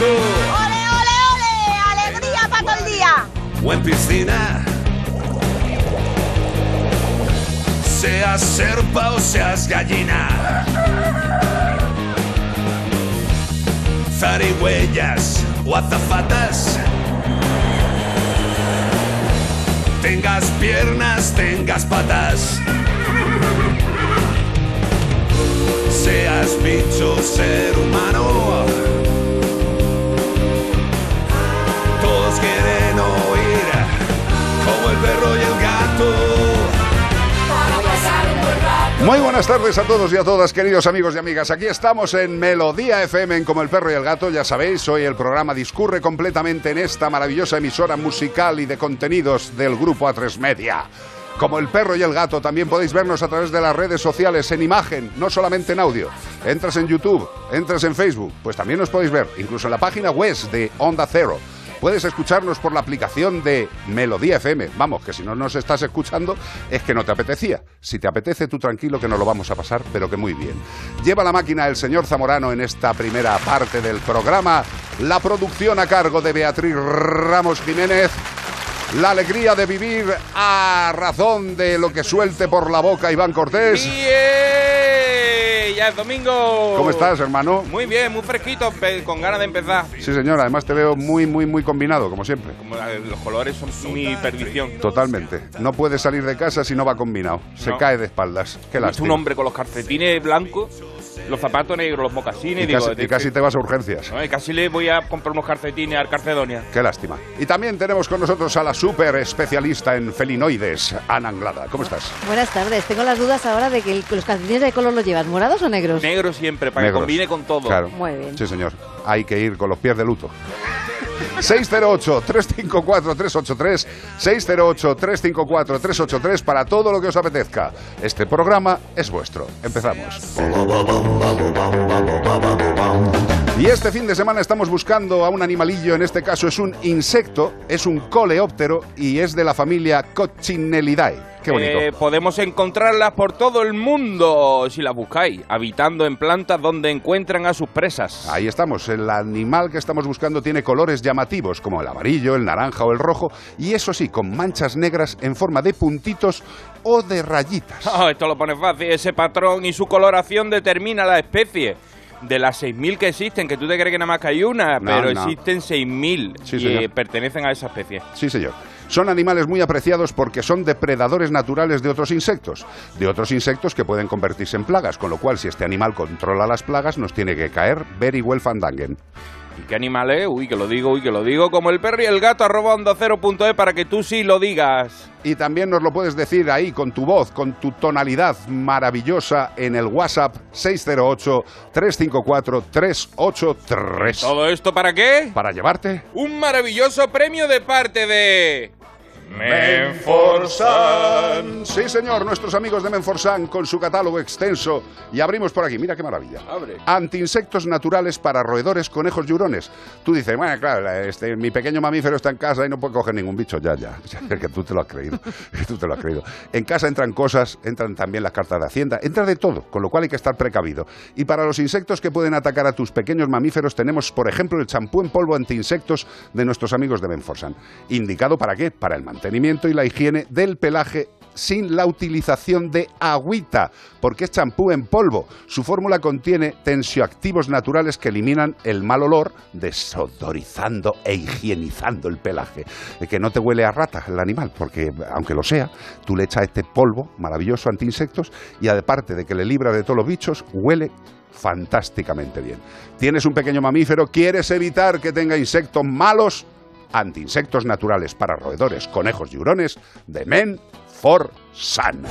¡Ole, ole, ole! ¡Alegría para todo el día! O en piscina. Seas serpa o seas gallina. zarigüeyas o azafatas. Tengas piernas, tengas patas. Seas bicho, ser humano. Quieren oír como el perro y el gato. Muy buenas tardes a todos y a todas, queridos amigos y amigas. Aquí estamos en Melodía FM, en Como el Perro y el Gato. Ya sabéis, hoy el programa discurre completamente en esta maravillosa emisora musical y de contenidos del grupo A3 Media. Como el perro y el gato, también podéis vernos a través de las redes sociales en imagen, no solamente en audio. Entras en YouTube, entras en Facebook, pues también nos podéis ver, incluso en la página web de Onda Cero. Puedes escucharnos por la aplicación de Melodía FM. Vamos, que si no nos estás escuchando es que no te apetecía. Si te apetece, tú tranquilo que nos lo vamos a pasar, pero que muy bien. Lleva la máquina el señor Zamorano en esta primera parte del programa. La producción a cargo de Beatriz Ramos Jiménez. La alegría de vivir a razón de lo que suelte por la boca Iván Cortés. ¡Bien! Ya es domingo. ¿Cómo estás, hermano? Muy bien, muy fresquito, con ganas de empezar. Sí, señor. Además te veo muy, muy, muy combinado, como siempre. Como los colores son mi perdición. Totalmente. No puede salir de casa si no va combinado. Se No. cae de espaldas. Qué Es lástima. un hombre con los calcetines blancos, los zapatos negros, los mocasines. Y digo, casi, de- y casi te vas a urgencias. No, y casi le voy a comprar unos calcetines al Carcedonia. Qué lástima. Y también tenemos con nosotros a la super especialista en felinoides, Ana Anglada. ¿Cómo estás? Buenas tardes. Tengo las dudas ahora de que el- los calcetines de color los llevas, ¿morados o negros? Negro siempre, para Negros. que combine con todo. Claro. Muy bien. Sí, señor. Hay que ir con los pies de luto. 608-354-383, 608-354-383 para todo lo que os apetezca. Este programa es vuestro. Empezamos. Y este fin de semana estamos buscando a un animalillo, en este caso es un insecto, es un coleóptero y es de la familia Coccinellidae. Qué bonito. Eh, podemos encontrarlas por todo el mundo si las buscáis, habitando en plantas donde encuentran a sus presas. Ahí estamos, el animal que estamos buscando tiene colores llamativos como el amarillo, el naranja o el rojo y eso sí, con manchas negras en forma de puntitos o de rayitas. Ah, esto lo pone fácil. Ese patrón y su coloración determina la especie. De las 6.000 que existen, que tú te crees que nada más que hay una, No, pero no. existen 6.000 Sí, y eh, pertenecen a esa especie. Sí, señor. Son animales muy apreciados porque son depredadores naturales de otros insectos, de otros insectos que pueden convertirse en plagas, con lo cual si este animal controla las plagas nos tiene que caer very well fandangen. ¿Y qué animal es? Uy, que lo digo, uy, que lo digo. Como el perro y el gato, arroba onda cero punto e para que tú sí lo digas. Y también nos lo puedes decir ahí con tu voz, con tu tonalidad maravillosa en el WhatsApp 608-354-383. ¿Todo esto para qué? Para llevarte Un maravilloso premio de parte de... Menforsan. Sí, señor, nuestros amigos de Menforsan con su catálogo extenso. Y abrimos por aquí, mira qué maravilla. Abre. Antiinsectos naturales para roedores, conejos y hurones. Tú dices, bueno, claro, este, mi pequeño mamífero está en casa y no puede coger ningún bicho. Ya, ya, que tú te lo has creído. tú te lo has creído. En casa entran cosas, entran también las cartas de Hacienda, entra de todo, con lo cual hay que estar precavido. Y para los insectos que pueden atacar a tus pequeños mamíferos, tenemos, por ejemplo, el champú en polvo antiinsectos de nuestros amigos de Menforsan. ¿Indicado para qué? Para el mantenimiento y la higiene del pelaje sin la utilización de agüita, porque es champú en polvo. Su fórmula contiene tensioactivos naturales que eliminan el mal olor, desodorizando e higienizando el pelaje. Eh, Que no te huele a rata el animal, porque aunque lo sea, tú le echas este polvo maravilloso anti-insectos y aparte de que le libra de todos los bichos, huele fantásticamente bien. Tienes un pequeño mamífero, quieres evitar que tenga insectos malos, anti-insectos naturales para roedores, conejos y hurones de Men for Sun.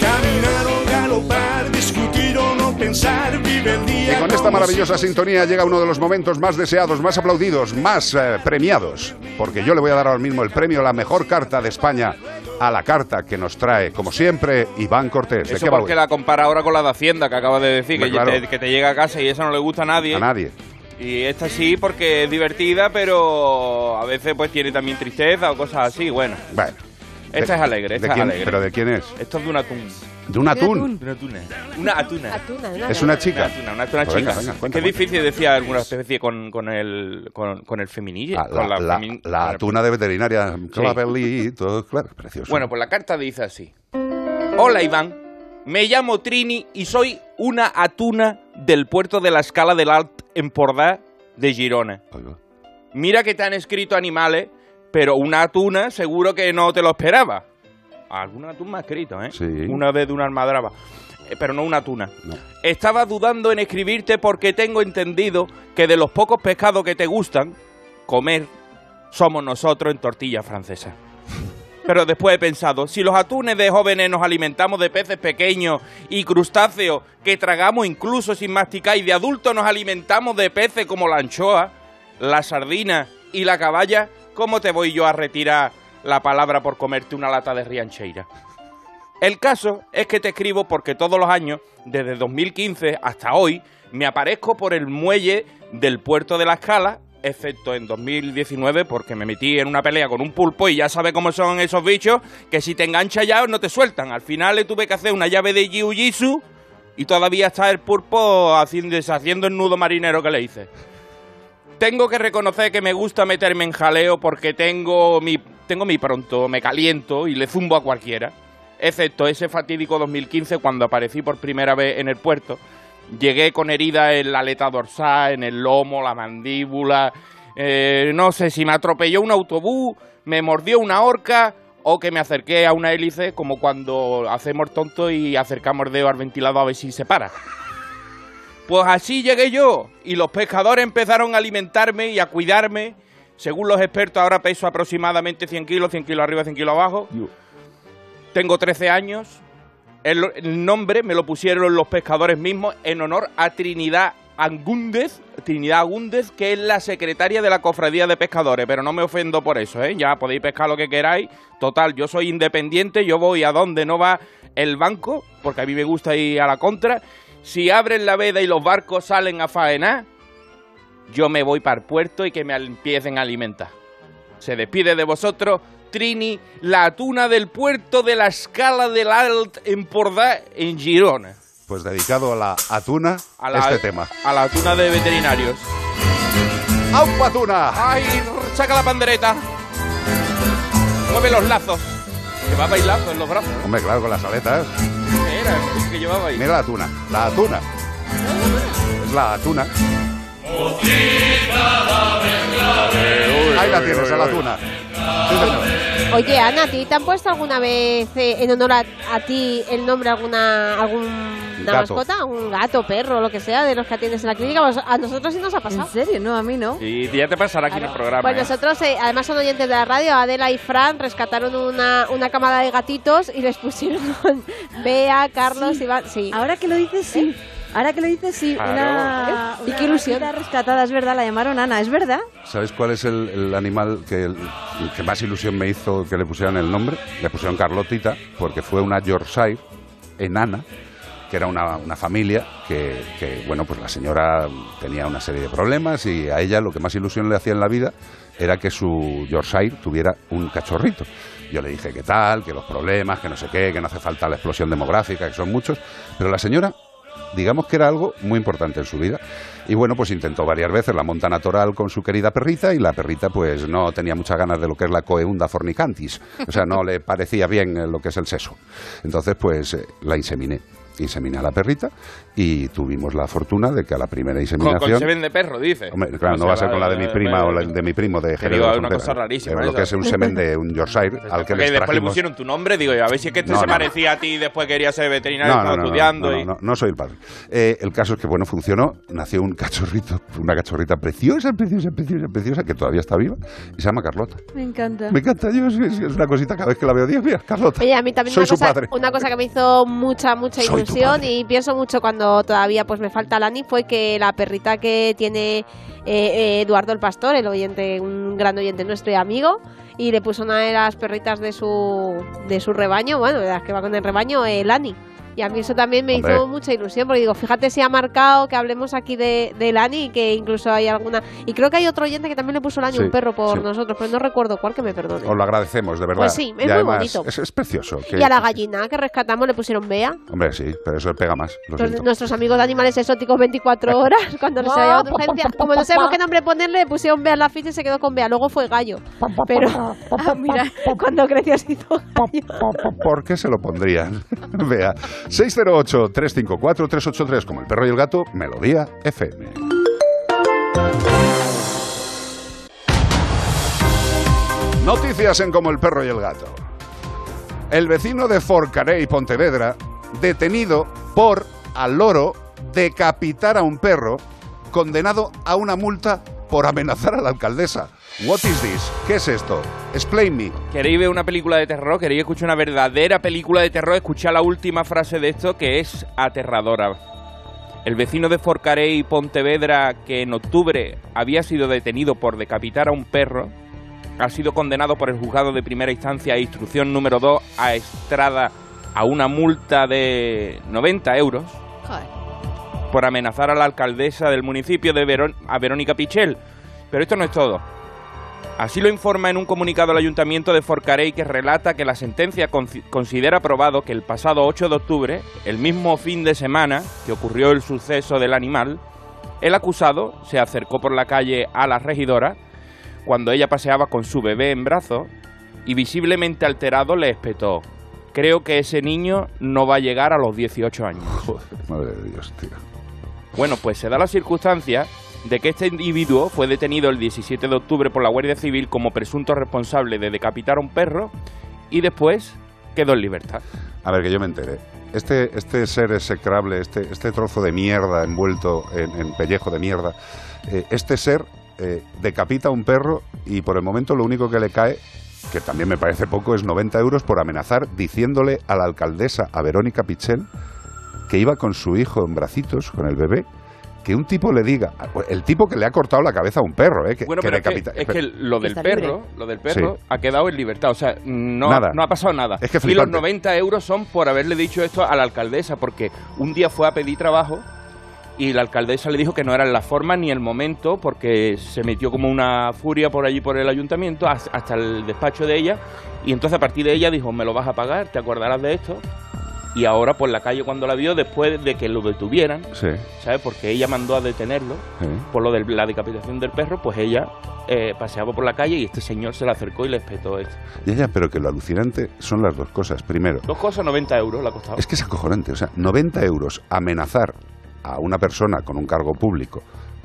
Caminar o galopar, discutir o no pensar, vive el día. Y con esta maravillosa sintonía llega uno de los momentos más deseados, más aplaudidos, más eh, premiados, porque yo le voy a dar ahora mismo el premio La Mejor Carta de España a la carta que nos trae, como siempre, Iván Cortés. ¿De Eso qué va porque hoy? la compara ahora con la de Hacienda que acaba de decir, que, claro. te, que te llega a casa y esa no le gusta a nadie. A nadie. Y esta sí porque es divertida, pero a veces pues tiene también tristeza o cosas así. Bueno, Bueno. esta De- es alegre, esta ¿de es quién- alegre. ¿Pero de quién es? Esto es de un atún. ¿De un atún? De una atuna. Una atuna. Es una chica. Una atuna, una atuna Pues chica. venga, cuenta, cuenta. difícil decir alguna especie con, con el con, con el feminillo. Ah, con la, la- femi- la con el- atuna de veterinaria, clavelito, claro, precioso. Bueno, pues la carta dice así. Hola Iván, me llamo Trini y soy una atuna del puerto de la Escala del Alt Empordà de Girona. Mira que te han escrito animales, pero una atuna seguro que no te lo esperaba. Alguna atún me ha escrito, ¿eh? Sí. Una vez de una almadraba. Eh, Pero no una atuna. No. Estaba dudando en escribirte porque tengo entendido que de los pocos pescados que te gustan, comer, somos nosotros en tortilla francesa. Pero después he pensado, si los atunes de jóvenes nos alimentamos de peces pequeños y crustáceos que tragamos incluso sin masticar y de adultos nos alimentamos de peces como la anchoa, la sardina y la caballa, ¿cómo te voy yo a retirar la palabra por comerte una lata de riancheira? El caso es que te escribo porque todos los años, desde 2015 hasta hoy, me aparezco por el muelle del puerto de la Escala, excepto en 2019 porque me metí en una pelea con un pulpo y ya sabes cómo son esos bichos, que si te engancha ya no te sueltan. Al final le tuve que hacer una llave de jiu-jitsu y todavía está el pulpo haciendo, deshaciendo el nudo marinero que le hice. Tengo que reconocer que me gusta meterme en jaleo porque tengo mi, tengo mi pronto, me caliento y le zumbo a cualquiera. Excepto ese fatídico 2015 cuando aparecí por primera vez en el puerto. Llegué con herida en la aleta dorsal, en el lomo, la mandíbula. eh, no sé si me atropelló un autobús, me mordió una horca o que me acerqué a una hélice como cuando hacemos tonto y acercamos el dedo al ventilador a ver si se para. Pues así llegué yo y los pescadores empezaron a alimentarme y a cuidarme. Según los expertos ahora peso aproximadamente 100 kilos, 100 kilos arriba, 100 kilos abajo. Tengo 13 años. El, nombre me lo pusieron los pescadores mismos en honor a Trinidad Agúndez, Trinidad Agúndez, que es la secretaria de la cofradía de pescadores, pero no me ofendo por eso, ¿eh? Ya podéis pescar lo que queráis. Total, yo soy independiente, yo voy a donde no va el banco, porque a mí me gusta ir a la contra. Si abren la veda y los barcos salen a faenar, yo me voy para el puerto y que me empiecen a alimentar. Se despide de vosotros Trini, la atuna del puerto de la escala del Alt Empordà en Girona. Pues dedicado a la atuna, A la, este tema. A la atuna de veterinarios. ¡Aupa atuna! ¡Ay! Saca la pandereta. Mueve los lazos. Llevaba lazos en los brazos. Hombre, claro, con las aletas. ¿Qué era el que llevaba ahí? Mira la atuna, la atuna. Es la atuna. Ahí la tienes, a la. Sí, señor. Oye, Ana, ¿a ti te han puesto alguna vez eh, en honor a, a ti el nombre alguna alguna Gato. mascota? Un gato, perro, lo que sea, de los que atiendes en la clínica. Pues a nosotros sí nos ha ¿En pasado. serio? No, a mí no. Y ya te pasará aquí en el programa. Pues ¿eh? nosotros, eh, además son oyentes de la radio, Adela y Fran rescataron una, una camada de gatitos y les pusieron Bea, Carlos, Iván. Sí. Ahora que lo dices, sí. Ahora que lo dices, sí. Claro. Una, ¿Y qué ilusión? rescatada, es verdad, la llamaron Ana, ¿es verdad? ¿Sabes cuál es el, el animal que, el- que más ilusión me hizo que le pusieran el nombre? Le pusieron Carlotita porque fue una Yorkshire enana, que era una, una familia que, que, bueno, pues la señora tenía una serie de problemas y a ella lo que más ilusión le hacía en la vida era que su Yorkshire tuviera un cachorrito. Yo le dije que tal, que los problemas, que no sé qué, que no hace falta la explosión demográfica, que son muchos, pero la señora digamos que era algo muy importante en su vida. Y bueno, pues intentó varias veces la monta natural con su querida perrita y la perrita pues no tenía muchas ganas de lo que es la coeunda fornicantis. O sea, no le parecía bien eh, lo que es el seso. Entonces pues eh, la inseminé. Inseminé a la perrita y tuvimos la fortuna de que a la primera Con, inseminación... con semen de perro, dice. Hombre, claro, O no sea, va a ser con la de mi prima o la de mi primo de Jerez digo, de una cosa rarísima, lo que es un semen de un Yorkshire al que Que le después le pusieron tu nombre, digo, a ver si es que este No, se no, parecía a ti y después quería ser veterinario No, estaba no, no, estudiando. no, y... no, no, no soy el padre. Eh, el caso es que, bueno, funcionó. Nació un cachorrito, una cachorrita preciosa, preciosa, preciosa, preciosa, que todavía está viva, y se llama Carlota. Me encanta. Me encanta, yo, es, es una cosita cada vez que la veo, Dios mío, Carlota. Oye, a mí también Soy una su cosa, padre. una cosa que me hizo mucha, mucha tu ilusión y pienso mucho cuando todavía pues me falta Lani fue que la perrita que tiene eh, eh, Eduardo el Pastor, el oyente, un gran oyente nuestro y amigo, y le puso una de las perritas de su, de su rebaño, bueno, de las que va con el rebaño, eh, Lani. Y a mí eso también me Hombre. hizo mucha ilusión, porque digo, fíjate si ha marcado que hablemos aquí de, de Lani y que incluso hay alguna... Y creo que hay otro oyente que también le puso Lani Sí, un perro por sí. nosotros, pero no recuerdo cuál, que me perdone. Os lo agradecemos, de verdad. Pues sí, es Y muy además, bonito. Es, es precioso. que- Y a la gallina que rescatamos le pusieron Bea. Hombre, sí, pero eso pega más. Lo Los- siento. nuestros amigos de animales exóticos 24 horas, cuando se había de urgencia. Como no sabemos qué nombre ponerle, le pusieron Bea en la ficha y se quedó con Bea. Luego fue Gallo. Pero, ah, mira, cuando creció se hizo Gallo. ¿Por qué se lo pondrían? Vea, 608-354-383, como el perro y el gato, Melodía FM. Noticias en Como el perro y el gato. El vecino de Forcarey, Pontevedra, detenido por, al loro, decapitar a un perro, condenado a una multa por amenazar a la alcaldesa. What is this? ¿Qué es esto? Explain me. ¿Queréis ver una película de terror? ¿Queréis escuchar una verdadera película de terror? Escuchad la última frase de esto que es aterradora. El vecino de Forcarey, Pontevedra, que en octubre había sido detenido por decapitar a un perro, ha sido condenado por el juzgado de primera instancia e instrucción número 2 a Estrada a una multa de 90 euros por amenazar a la alcaldesa del municipio de Verón- a Verónica Pichel. Pero esto no es todo. Así lo informa en un comunicado el ayuntamiento de Forcarey que relata que la sentencia considera probado que el pasado 8 de octubre, el mismo fin de semana que ocurrió el suceso del animal, el acusado se acercó por la calle a la regidora cuando ella paseaba con su bebé en brazos y visiblemente alterado le espetó. Creo que ese niño no va a llegar a los 18 años. Joder, madre de Dios, tío. Bueno, pues se da la circunstancia de que este individuo fue detenido el 17 de octubre por la Guardia Civil como presunto responsable de decapitar a un perro y después quedó en libertad. A ver, que yo me entere. Este, este ser execrable, este, este trozo de mierda envuelto en, en pellejo de mierda, eh, este ser eh, decapita a un perro y por el momento lo único que le cae, que también me parece poco, es 90 euros por amenazar diciéndole a la alcaldesa, a Verónica Pichel, que iba con su hijo en bracitos, con el bebé, que un tipo le diga, el tipo que le ha cortado la cabeza a un perro, eh, que, Bueno, que pero es que, decapita. es que lo del perro, lo del perro Sí. ha quedado en libertad, o sea, no, Nada. no ha pasado nada. Es que y los flipante. 90 euros son por haberle dicho esto a la alcaldesa, porque un día fue a pedir trabajo y la alcaldesa le dijo que no era la forma ni el momento, porque se metió como una furia por allí por el ayuntamiento has- hasta el despacho de ella, y entonces a partir de ella dijo, me lo vas a pagar, te acordarás de esto. Y ahora por la calle cuando la vio, después de que lo detuvieran, Sí, ¿sabes? Porque ella mandó a detenerlo sí. por lo de la decapitación del perro, pues ella eh, paseaba por la calle y este señor se le acercó y le espetó esto. Ya, ya, pero que lo alucinante son las dos cosas. Primero, Dos cosas, 90 euros le ha costado. Es que es acojonante. O sea, 90 euros amenazar a una persona con un cargo público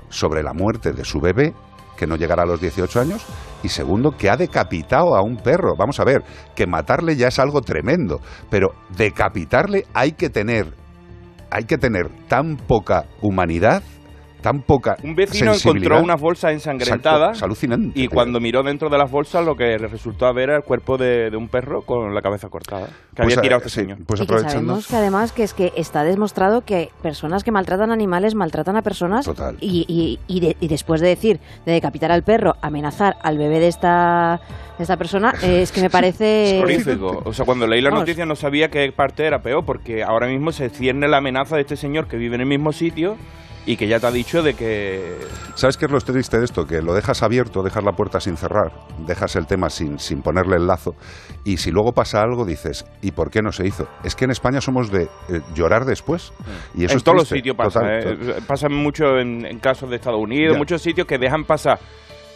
sobre la muerte de su bebé, que no llegará a los 18 años, y segundo, que ha decapitado a un perro. Vamos a ver, que matarle ya es algo tremendo, pero decapitarle hay que tener, hay que tener tan poca humanidad, tan poca Un vecino encontró unas bolsas ensangrentadas Exacto, es alucinante. y cuando miró dentro de las bolsas lo que le resultó a ver era el cuerpo de, de un perro con la cabeza cortada, que Pues, había eh, tirado este sí, señor. Pues y que aprovechando. sabemos que además que es que está demostrado que personas que maltratan animales maltratan a personas Total. y, y, y, de- y después de decir de decapitar al perro, amenazar al bebé de esta de esta persona, eh, es que me parece Horrífico. O sea, cuando leí la Vamos. noticia no sabía qué parte era peor, porque ahora mismo se cierne la amenaza de este señor que vive en el mismo sitio y que ya te ha dicho de que ¿Sabes qué es lo triste de esto? Que lo dejas abierto, dejas la puerta sin cerrar, dejas el tema sin, sin ponerle el lazo y si luego pasa algo dices, ¿y por qué no se hizo? Es que en España somos de eh, llorar después. Y eso en es todos los sitios pasa. total, ¿eh? total. Pasa mucho en, en casos de Estados Unidos, Ya. muchos sitios que dejan pasar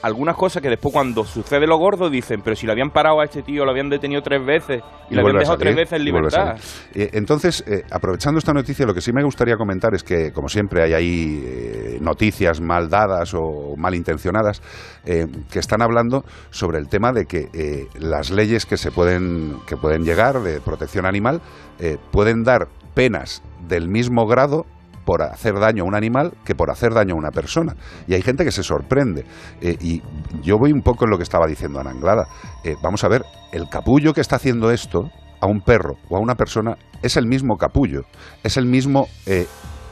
algunas cosas que después cuando sucede lo gordo dicen, pero si lo habían parado a este tío, lo habían detenido tres veces y, lo habían dejado tres veces en libertad. Eh, entonces, eh, aprovechando esta noticia, lo que sí me gustaría comentar es que, como siempre, hay ahí eh, noticias mal dadas o malintencionadas que están hablando sobre el tema de que las leyes que se pueden que pueden llegar de protección animal pueden dar penas del mismo grado por hacer daño a un animal que por hacer daño a una persona. Y hay gente que se sorprende. Eh, y yo voy un poco en lo que estaba diciendo Ana Anglada. Eh, vamos a ver, el capullo que está haciendo esto a un perro o a una persona es el mismo capullo, es el mismo eh,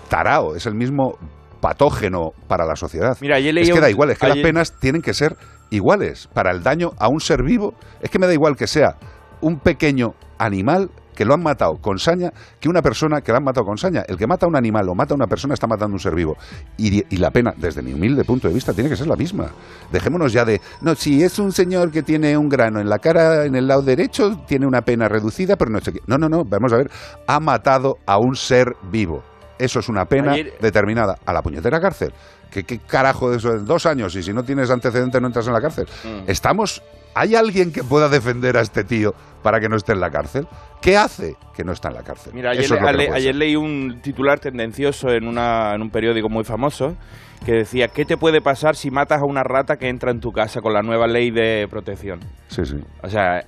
tarao, es el mismo patógeno para la sociedad. Mira, ayer es leía que da igual, es que ayer- las penas tienen que ser iguales para el daño a un ser vivo. Es que me da igual que sea un pequeño animal que lo han matado con saña que una persona que lo han matado con saña. El que mata a un animal o mata a una persona está matando a un ser vivo. Y, y la pena, desde mi humilde punto de vista, tiene que ser la misma. Dejémonos ya de, no, si es un señor que tiene un grano en la cara, en el lado derecho, tiene una pena reducida, pero no sé qué. No, no, no, vamos a ver, ha matado a un ser vivo. Eso es una pena Ayer- determinada a la puñetera cárcel. ¿Qué, qué carajo de eso? Dos años y si no tienes antecedentes no entras en la cárcel. Mm. Estamos... ¿Hay alguien que pueda defender a este tío para que no esté en la cárcel? ¿Qué hace que no está en la cárcel? Mira, ayer, es ale- ayer leí un titular tendencioso en, una, en un periódico muy famoso que decía, ¿qué te puede pasar si matas a una rata que entra en tu casa con la nueva ley de protección? Sí, sí. O sea,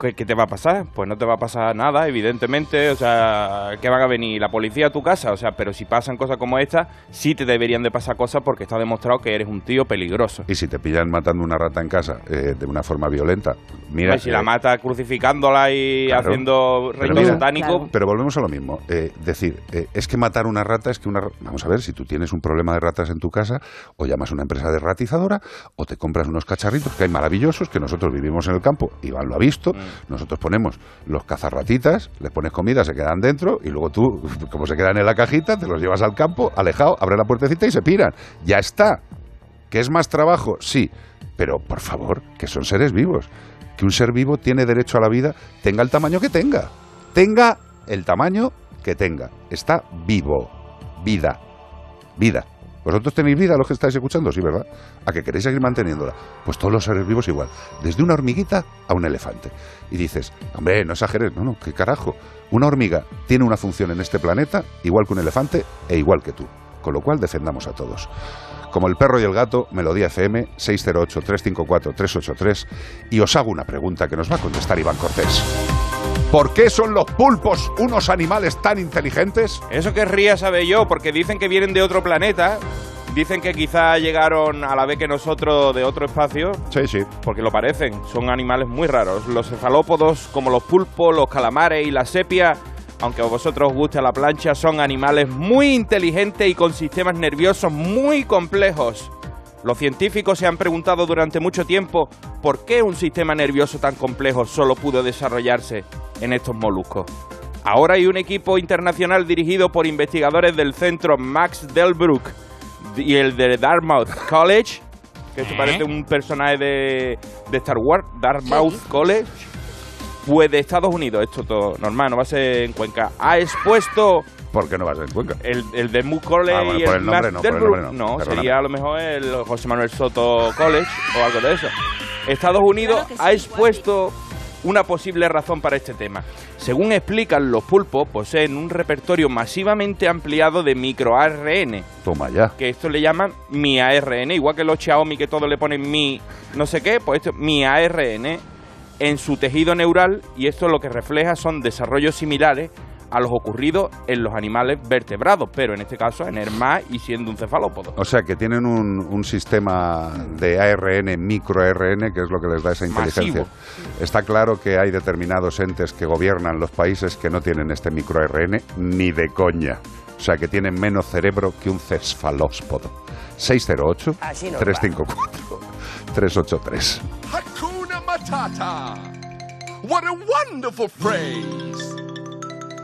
¿qué, qué te va a pasar? Pues no te va a pasar nada, evidentemente. O sea, ¿qué van a venir? ¿La policía a tu casa? O sea, pero si pasan cosas como esta, sí te deberían de pasar cosas porque está demostrado que eres un tío peligroso. Y si te pillan matando una rata en casa eh, de una forma violenta, mira... Pues si la eh, mata crucificándola y Claro. haciendo Pero reino mira, satánico, Claro. Pero volvemos a lo mismo. Eh, decir, eh, es que matar una rata es que una... Vamos a ver, si tú tienes un problema de ratas en tu casa, o llamas a una empresa de ratizadora, o te compras unos cacharritos que hay maravillosos, que nosotros vivimos en el campo, Iván lo ha visto, Mm. Nosotros ponemos los cazarratitas, les pones comida, se quedan dentro, y luego tú, como se quedan en la cajita, te los llevas al campo, alejado, abre la puertecita y se piran. Ya está. ¿Que es más trabajo? Sí. Pero, por favor, que son seres vivos. Que un ser vivo tiene derecho a la vida, tenga el tamaño que tenga. Tenga el tamaño que tenga. Está vivo. Vida. Vida. ¿Vosotros tenéis vida los que estáis escuchando? Sí, ¿verdad? ¿A que queréis seguir manteniéndola? Pues todos los seres vivos igual. Desde una hormiguita a un elefante. Y dices, hombre, no exageres. No, no, qué carajo. Una hormiga tiene una función en este planeta igual que un elefante e igual que tú. Con lo cual defendamos a todos. Como el perro y el gato, Melodía FM 608-354-383. Y os hago una pregunta que nos va a contestar Iván Cortés. ¿Por qué son los pulpos unos animales tan inteligentes? Eso querría saber yo, porque dicen que vienen de otro planeta, dicen que quizá llegaron a la vez que nosotros de otro espacio, Sí, sí. porque lo parecen, son animales muy raros. Los cefalópodos, como los pulpos, los calamares y la sepia, aunque a vosotros os guste la plancha, son animales muy inteligentes y con sistemas nerviosos muy complejos. Los científicos se han preguntado durante mucho tiempo por qué un sistema nervioso tan complejo solo pudo desarrollarse en estos moluscos. Ahora hay un equipo internacional dirigido por investigadores del centro Max Delbruck y el de Dartmouth College, que esto parece un personaje de, de Star Wars, Dartmouth College, pues de Estados Unidos, esto todo normal, no va a ser en Cuenca, ha expuesto ¿Por qué no vas en Cuenca? el, el Dartmouth College Ah, bueno, y por el, el nombre no, por el nombre no, perdóname. sería a lo mejor el José Manuel Soto College o algo de eso. Estados Unidos Claro que sí, ha expuesto una posible razón para este tema. Según explican, los pulpos poseen un repertorio masivamente ampliado de microARN, Toma ya. que esto le llaman mi ARN, igual que los Xiaomi que todo le ponen mi no sé qué, pues esto mi ARN en su tejido neural y esto lo que refleja son desarrollos similares a los ocurridos en los animales vertebrados, pero en este caso en el mar y siendo un cefalópodo. O sea, que tienen un, un sistema de ARN, microARN, que es lo que les da esa inteligencia. Masivo. Está claro que hay determinados entes que gobiernan los países que no tienen este microARN ni de coña. O sea, que tienen menos cerebro que un cefalóspodo. 608-354-383. Hakuna Matata. What a wonderful phrase.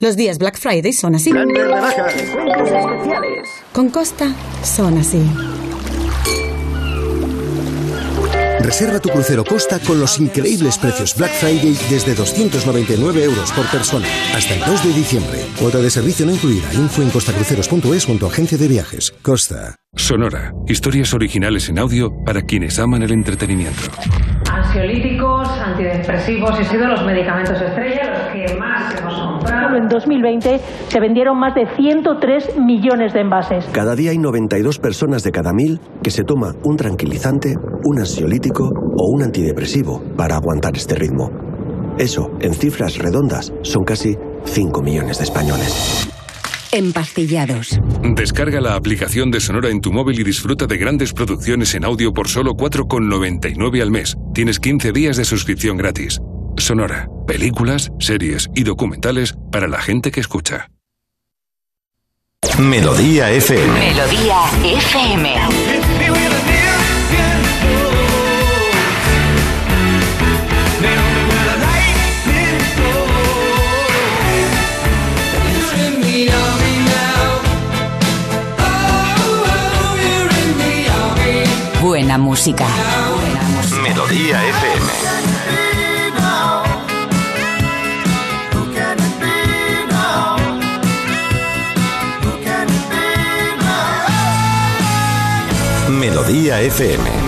Los días Black Friday son así. Con Costa son así. Reserva tu crucero Costa con los increíbles precios Black Friday desde 299 euros por persona hasta el 2 de diciembre. Cuota de servicio no incluida. Info en costacruceros.es con tu agencia de viajes. Costa. Sonora. Historias originales en audio para quienes aman el entretenimiento. Ansiolíticos, antidepresivos y sido los medicamentos estrella los que más hemos. Solo en 2020 se vendieron más de 103 millones de envases. Cada día hay 92 personas de cada mil que se toma un tranquilizante, un ansiolítico o un antidepresivo para aguantar este ritmo. Eso, en cifras redondas, son casi 5 millones de españoles. Empastillados. Descarga la aplicación de Sonora en tu móvil y disfruta de grandes producciones en audio por solo 4,99 al mes. Tienes 15 días de suscripción gratis. Sonora. Películas, series y documentales para la gente que escucha. Melodía FM. Melodía FM. Buena música. Melodía FM. Melodía FM.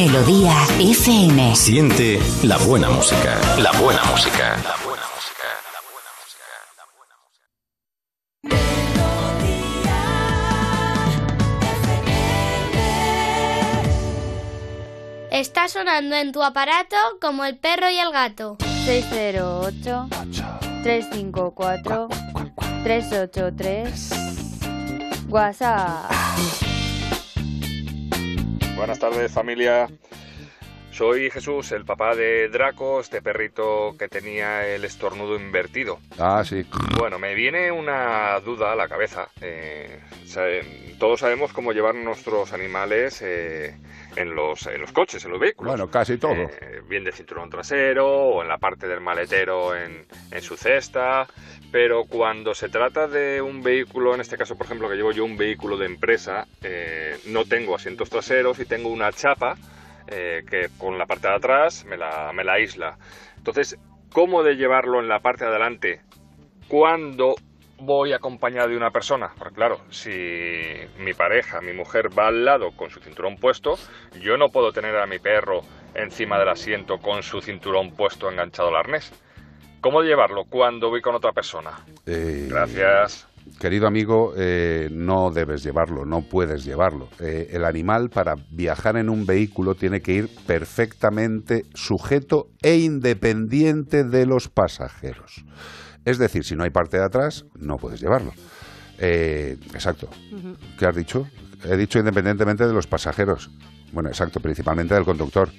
Melodía FM. Siente la buena música. La buena música. Está sonando en tu aparato como el perro y el gato. 608 354 383 WhatsApp. Buenas tardes familia. Soy Jesús, el papá de Draco, este perrito que tenía el estornudo invertido. Ah, sí. Bueno, me viene una duda a la cabeza. Eh, todos sabemos cómo llevar nuestros animales eh, en, los, en los coches, en los vehículos. Bueno, casi todo. Eh, bien de cinturón trasero o en la parte del maletero en, en su cesta. Pero cuando se trata de un vehículo, en este caso, por ejemplo, que llevo yo un vehículo de empresa, no tengo asientos traseros y tengo una chapa eh, que con la parte de atrás me la, me la aísla. Entonces, ¿cómo de llevarlo en la parte de adelante cuando voy acompañado de una persona? Porque claro, si mi pareja, mi mujer va al lado con su cinturón puesto, yo no puedo tener a mi perro encima del asiento con su cinturón puesto enganchado al arnés. ¿Cómo llevarlo cuando voy con otra persona? Eh, Gracias. Querido amigo, eh, no debes llevarlo, no puedes llevarlo. Eh, el animal para viajar en un vehículo tiene que ir perfectamente sujeto e independiente de los pasajeros. Es decir, si no hay parte de atrás, no puedes llevarlo. Eh, exacto. ¿Qué has dicho? He dicho independientemente de los pasajeros. Bueno, exacto, principalmente del conductor.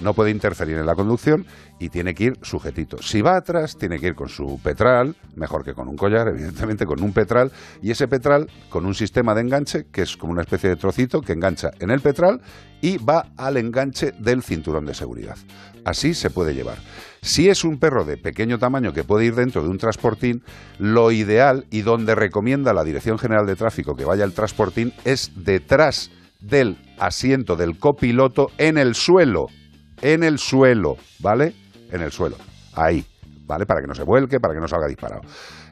No puede interferir en la conducción y tiene que ir sujetito. Si va atrás, tiene que ir con su petral, mejor que con un collar, evidentemente con un petral, y ese petral con un sistema de enganche, que es como una especie de trocito que engancha en el petral y va al enganche del cinturón de seguridad. Así se puede llevar. Si es un perro de pequeño tamaño que puede ir dentro de un transportín, lo ideal y donde recomienda la Dirección General de Tráfico que vaya el transportín es detrás del asiento del copiloto en el suelo. En el suelo, ¿vale? En el suelo. Ahí, ¿vale? Para que no se vuelque, para que no salga disparado.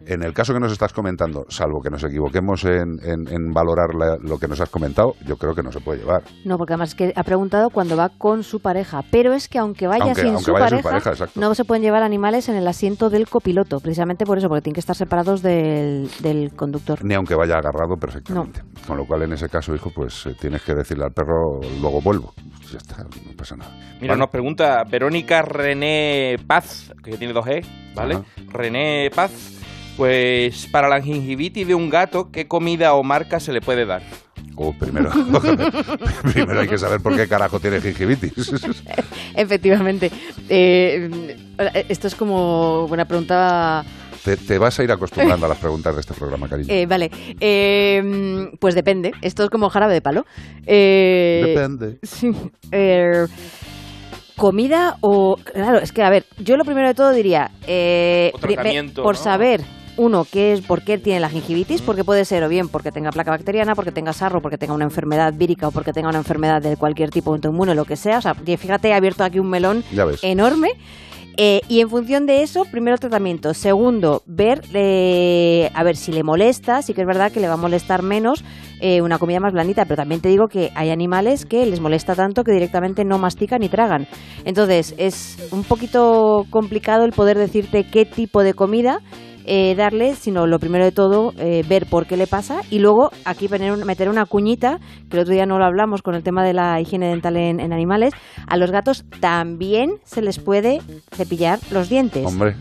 En el caso que nos estás comentando, salvo que nos equivoquemos en, en- en valorar la- lo que nos has comentado, yo creo que no se puede llevar. No, porque además es que ha preguntado cuando va con su pareja. Pero es que aunque vaya Aunque- sin aunque su vaya pareja, pareja, exacto. no se pueden llevar animales en el asiento del copiloto. Precisamente por eso, porque tienen que estar separados del, del conductor. Ni aunque vaya agarrado perfectamente. Con lo cual, en ese caso, hijo, pues eh, tienes que decirle al perro, luego vuelvo. Ya está, no pasa nada. Mira, Vale. nos pregunta Verónica René Paz, que tiene dos E, ¿vale? Ajá. René Paz, pues para la gingivitis de un gato, ¿qué comida o marca se le puede dar? Oh, primero, primero hay que saber por qué carajo tiene gingivitis. Efectivamente. Eh, esto es como una pregunta te, te vas a ir acostumbrando a las preguntas de este programa, cariño. Eh, vale, Eh, pues depende. Esto es como jarabe de palo. Eh, Depende. Sí. Eh, comida o claro, es que a ver, yo lo primero de todo diría eh, O pri- tratamiento, por ¿no? saber uno qué es por qué tiene la gingivitis, porque puede ser o bien porque tenga placa bacteriana, porque tenga sarro, porque tenga una enfermedad vírica o porque tenga una enfermedad de cualquier tipo autoinmune, lo que sea. O sea, fíjate, he abierto aquí un melón enorme. Eh, y en función de eso, primero tratamiento. Segundo, ver eh, a ver si le molesta. Sí que es verdad que le va a molestar menos eh, una comida más blandita, pero también te digo que hay animales que les molesta tanto que directamente no mastican ni tragan. Entonces es un poquito complicado el poder decirte qué tipo de comida eh, darle, sino lo primero de todo, eh, ver por qué le pasa y luego aquí meter una cuñita, que el otro día no lo hablamos con el tema de la higiene dental en, en animales, a los gatos también se les puede cepillar los dientes. Hombre,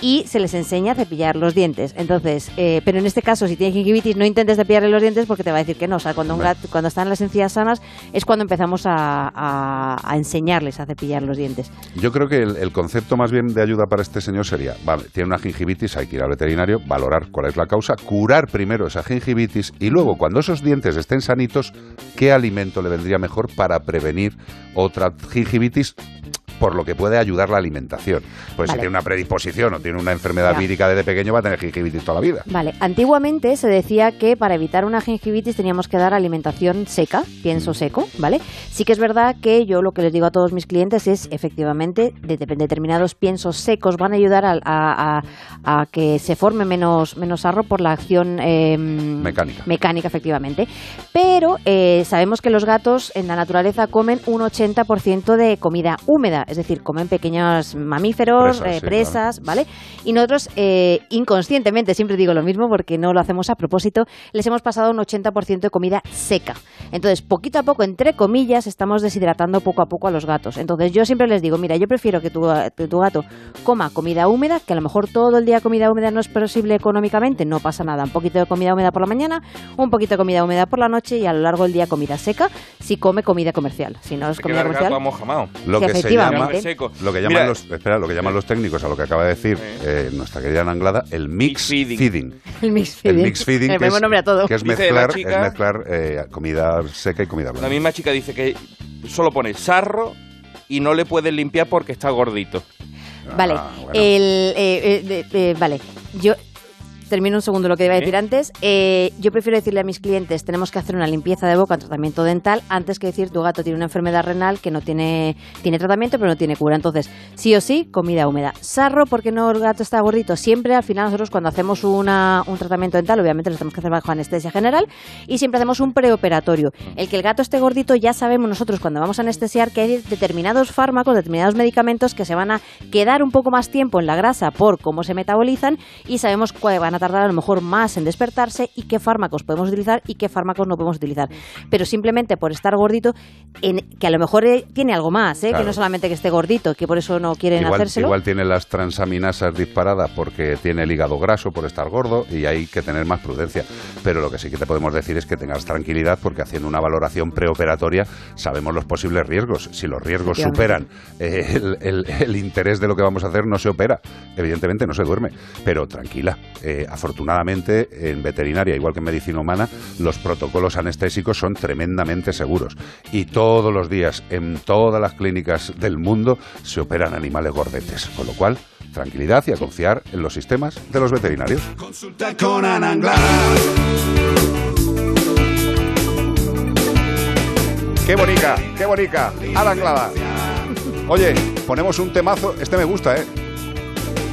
Y se les enseña a cepillar los dientes. Entonces, eh, pero en este caso, si tiene gingivitis, no intentes cepillarle los dientes porque te va a decir que no. O sea, cuando, un gato, cuando están las encías sanas es cuando empezamos a, a- a enseñarles a cepillar los dientes. yo creo que el, el concepto más bien de ayuda para este señor sería, vale, tiene una gingivitis, hay que ir al veterinario, valorar cuál es la causa, curar primero esa gingivitis y luego, cuando esos dientes estén sanitos, qué alimento le vendría mejor para prevenir otra gingivitis por lo que puede ayudar la alimentación. Pues si tiene una predisposición o tiene una enfermedad Ya. vírica desde pequeño va a tener gingivitis toda la vida. Vale, antiguamente se decía que para evitar una gingivitis teníamos que dar alimentación seca, pienso seco, ¿vale? Sí que es verdad que yo lo que les digo a todos mis clientes es, efectivamente, de- de- determinados piensos secos van a ayudar a, a- a- a que se forme menos, menos sarro por la acción eh, Mecánica. mecánica, efectivamente. Pero eh, sabemos que los gatos en la naturaleza comen un 80% de comida húmeda, es decir, comen pequeños mamíferos, Presas, eh, sí, ¿vale? Y nosotros eh, inconscientemente, siempre digo lo mismo porque no lo hacemos a propósito, les hemos pasado un 80% de comida seca. Entonces, poquito a poco, entre comillas, estamos deshidratando poco a poco a los gatos. Entonces, yo siempre les digo, mira, yo prefiero que tu, gato coma comida húmeda, que a lo mejor todo el día comida húmeda no es posible económicamente, no pasa nada. Un poquito de comida húmeda por la mañana, un poquito de comida húmeda por la noche y a lo largo del día comida seca, si come comida comercial. Si no es Se comida comercial... Lo Sí, que se. Llama, Seco. lo que llaman Mira, los, espera, lo que llaman los técnicos a lo que acaba de decir eh, nuestra querida Anglada, el mix feeding. feeding. El mix El feeding. mix feeding, que es, nombre a todo. que es mezclar, chica- es mezclar eh, comida seca y comida blanda. La misma chica dice que solo pone sarro y no le puedes limpiar porque está gordito. Vale, Ah, bueno. el, eh, eh, eh, vale, yo termino un segundo lo que iba a decir antes. Eh, yo prefiero decirle a mis clientes, tenemos que hacer una limpieza de boca, un tratamiento dental, antes que decir tu gato tiene una enfermedad renal que no tiene, tiene tratamiento pero no tiene cura. Entonces, sí o sí, comida húmeda. Sarro, porque no el gato está gordito. Siempre al final nosotros cuando hacemos una, un tratamiento dental, obviamente lo tenemos que hacer bajo anestesia general y siempre hacemos un preoperatorio. El que el gato esté gordito ya sabemos nosotros cuando vamos a anestesiar que hay determinados fármacos, determinados medicamentos que se van a quedar un poco más tiempo en la grasa por cómo se metabolizan y sabemos cuál van a tardar a lo mejor más en despertarse y qué fármacos podemos utilizar y qué fármacos no podemos utilizar. Pero simplemente por estar gordito, en, que a lo mejor eh, tiene algo más, ¿eh? Claro. que no solamente que esté gordito, que por eso no quieren Igual, hacérselo. igual tiene las transaminasas disparadas porque tiene el hígado graso por estar gordo y hay que tener más prudencia. Pero lo que sí que te podemos decir es que tengas tranquilidad porque haciendo una valoración preoperatoria sabemos los posibles riesgos. Si los riesgos superan eh, el, el- el interés de lo que vamos a hacer, no se opera. Evidentemente no se duerme. Pero tranquila, eh, afortunadamente en veterinaria, igual que en medicina humana, los protocolos anestésicos son tremendamente seguros. Y todos los días en todas las clínicas del mundo se operan animales gordetes. Con lo cual, tranquilidad y a confiar en los sistemas de los veterinarios. Consulta con Ana Anglada. ¡Qué bonita! ¡Qué bonita! ¡A la Anglada! Oye, ponemos un temazo. Este me gusta, ¿eh?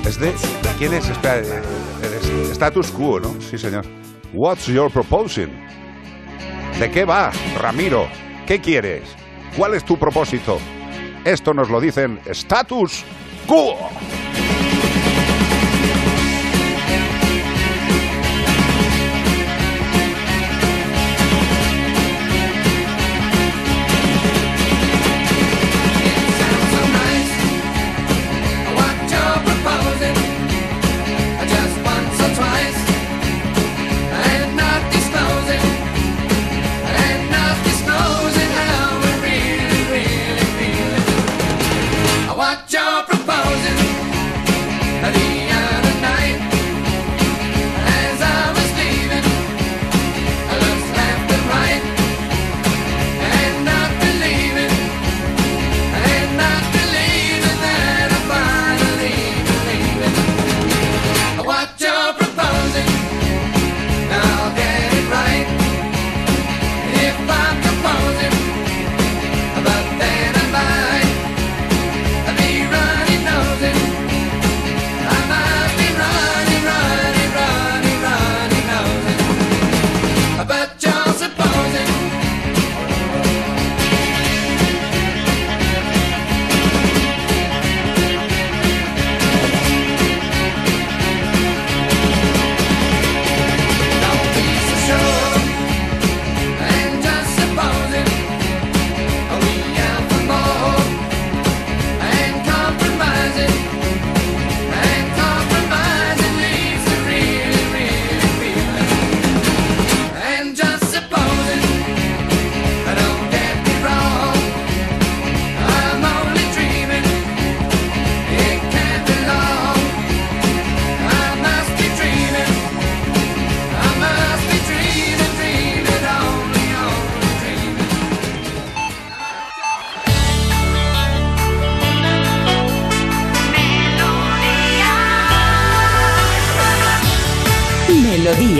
Es de... ¿Quién es? Eh, est- status quo, ¿no? Sí, señor. What's your proposing? ¿De qué va, Ramiro? ¿Qué quieres? ¿Cuál es tu propósito? Esto nos lo dicen status quo.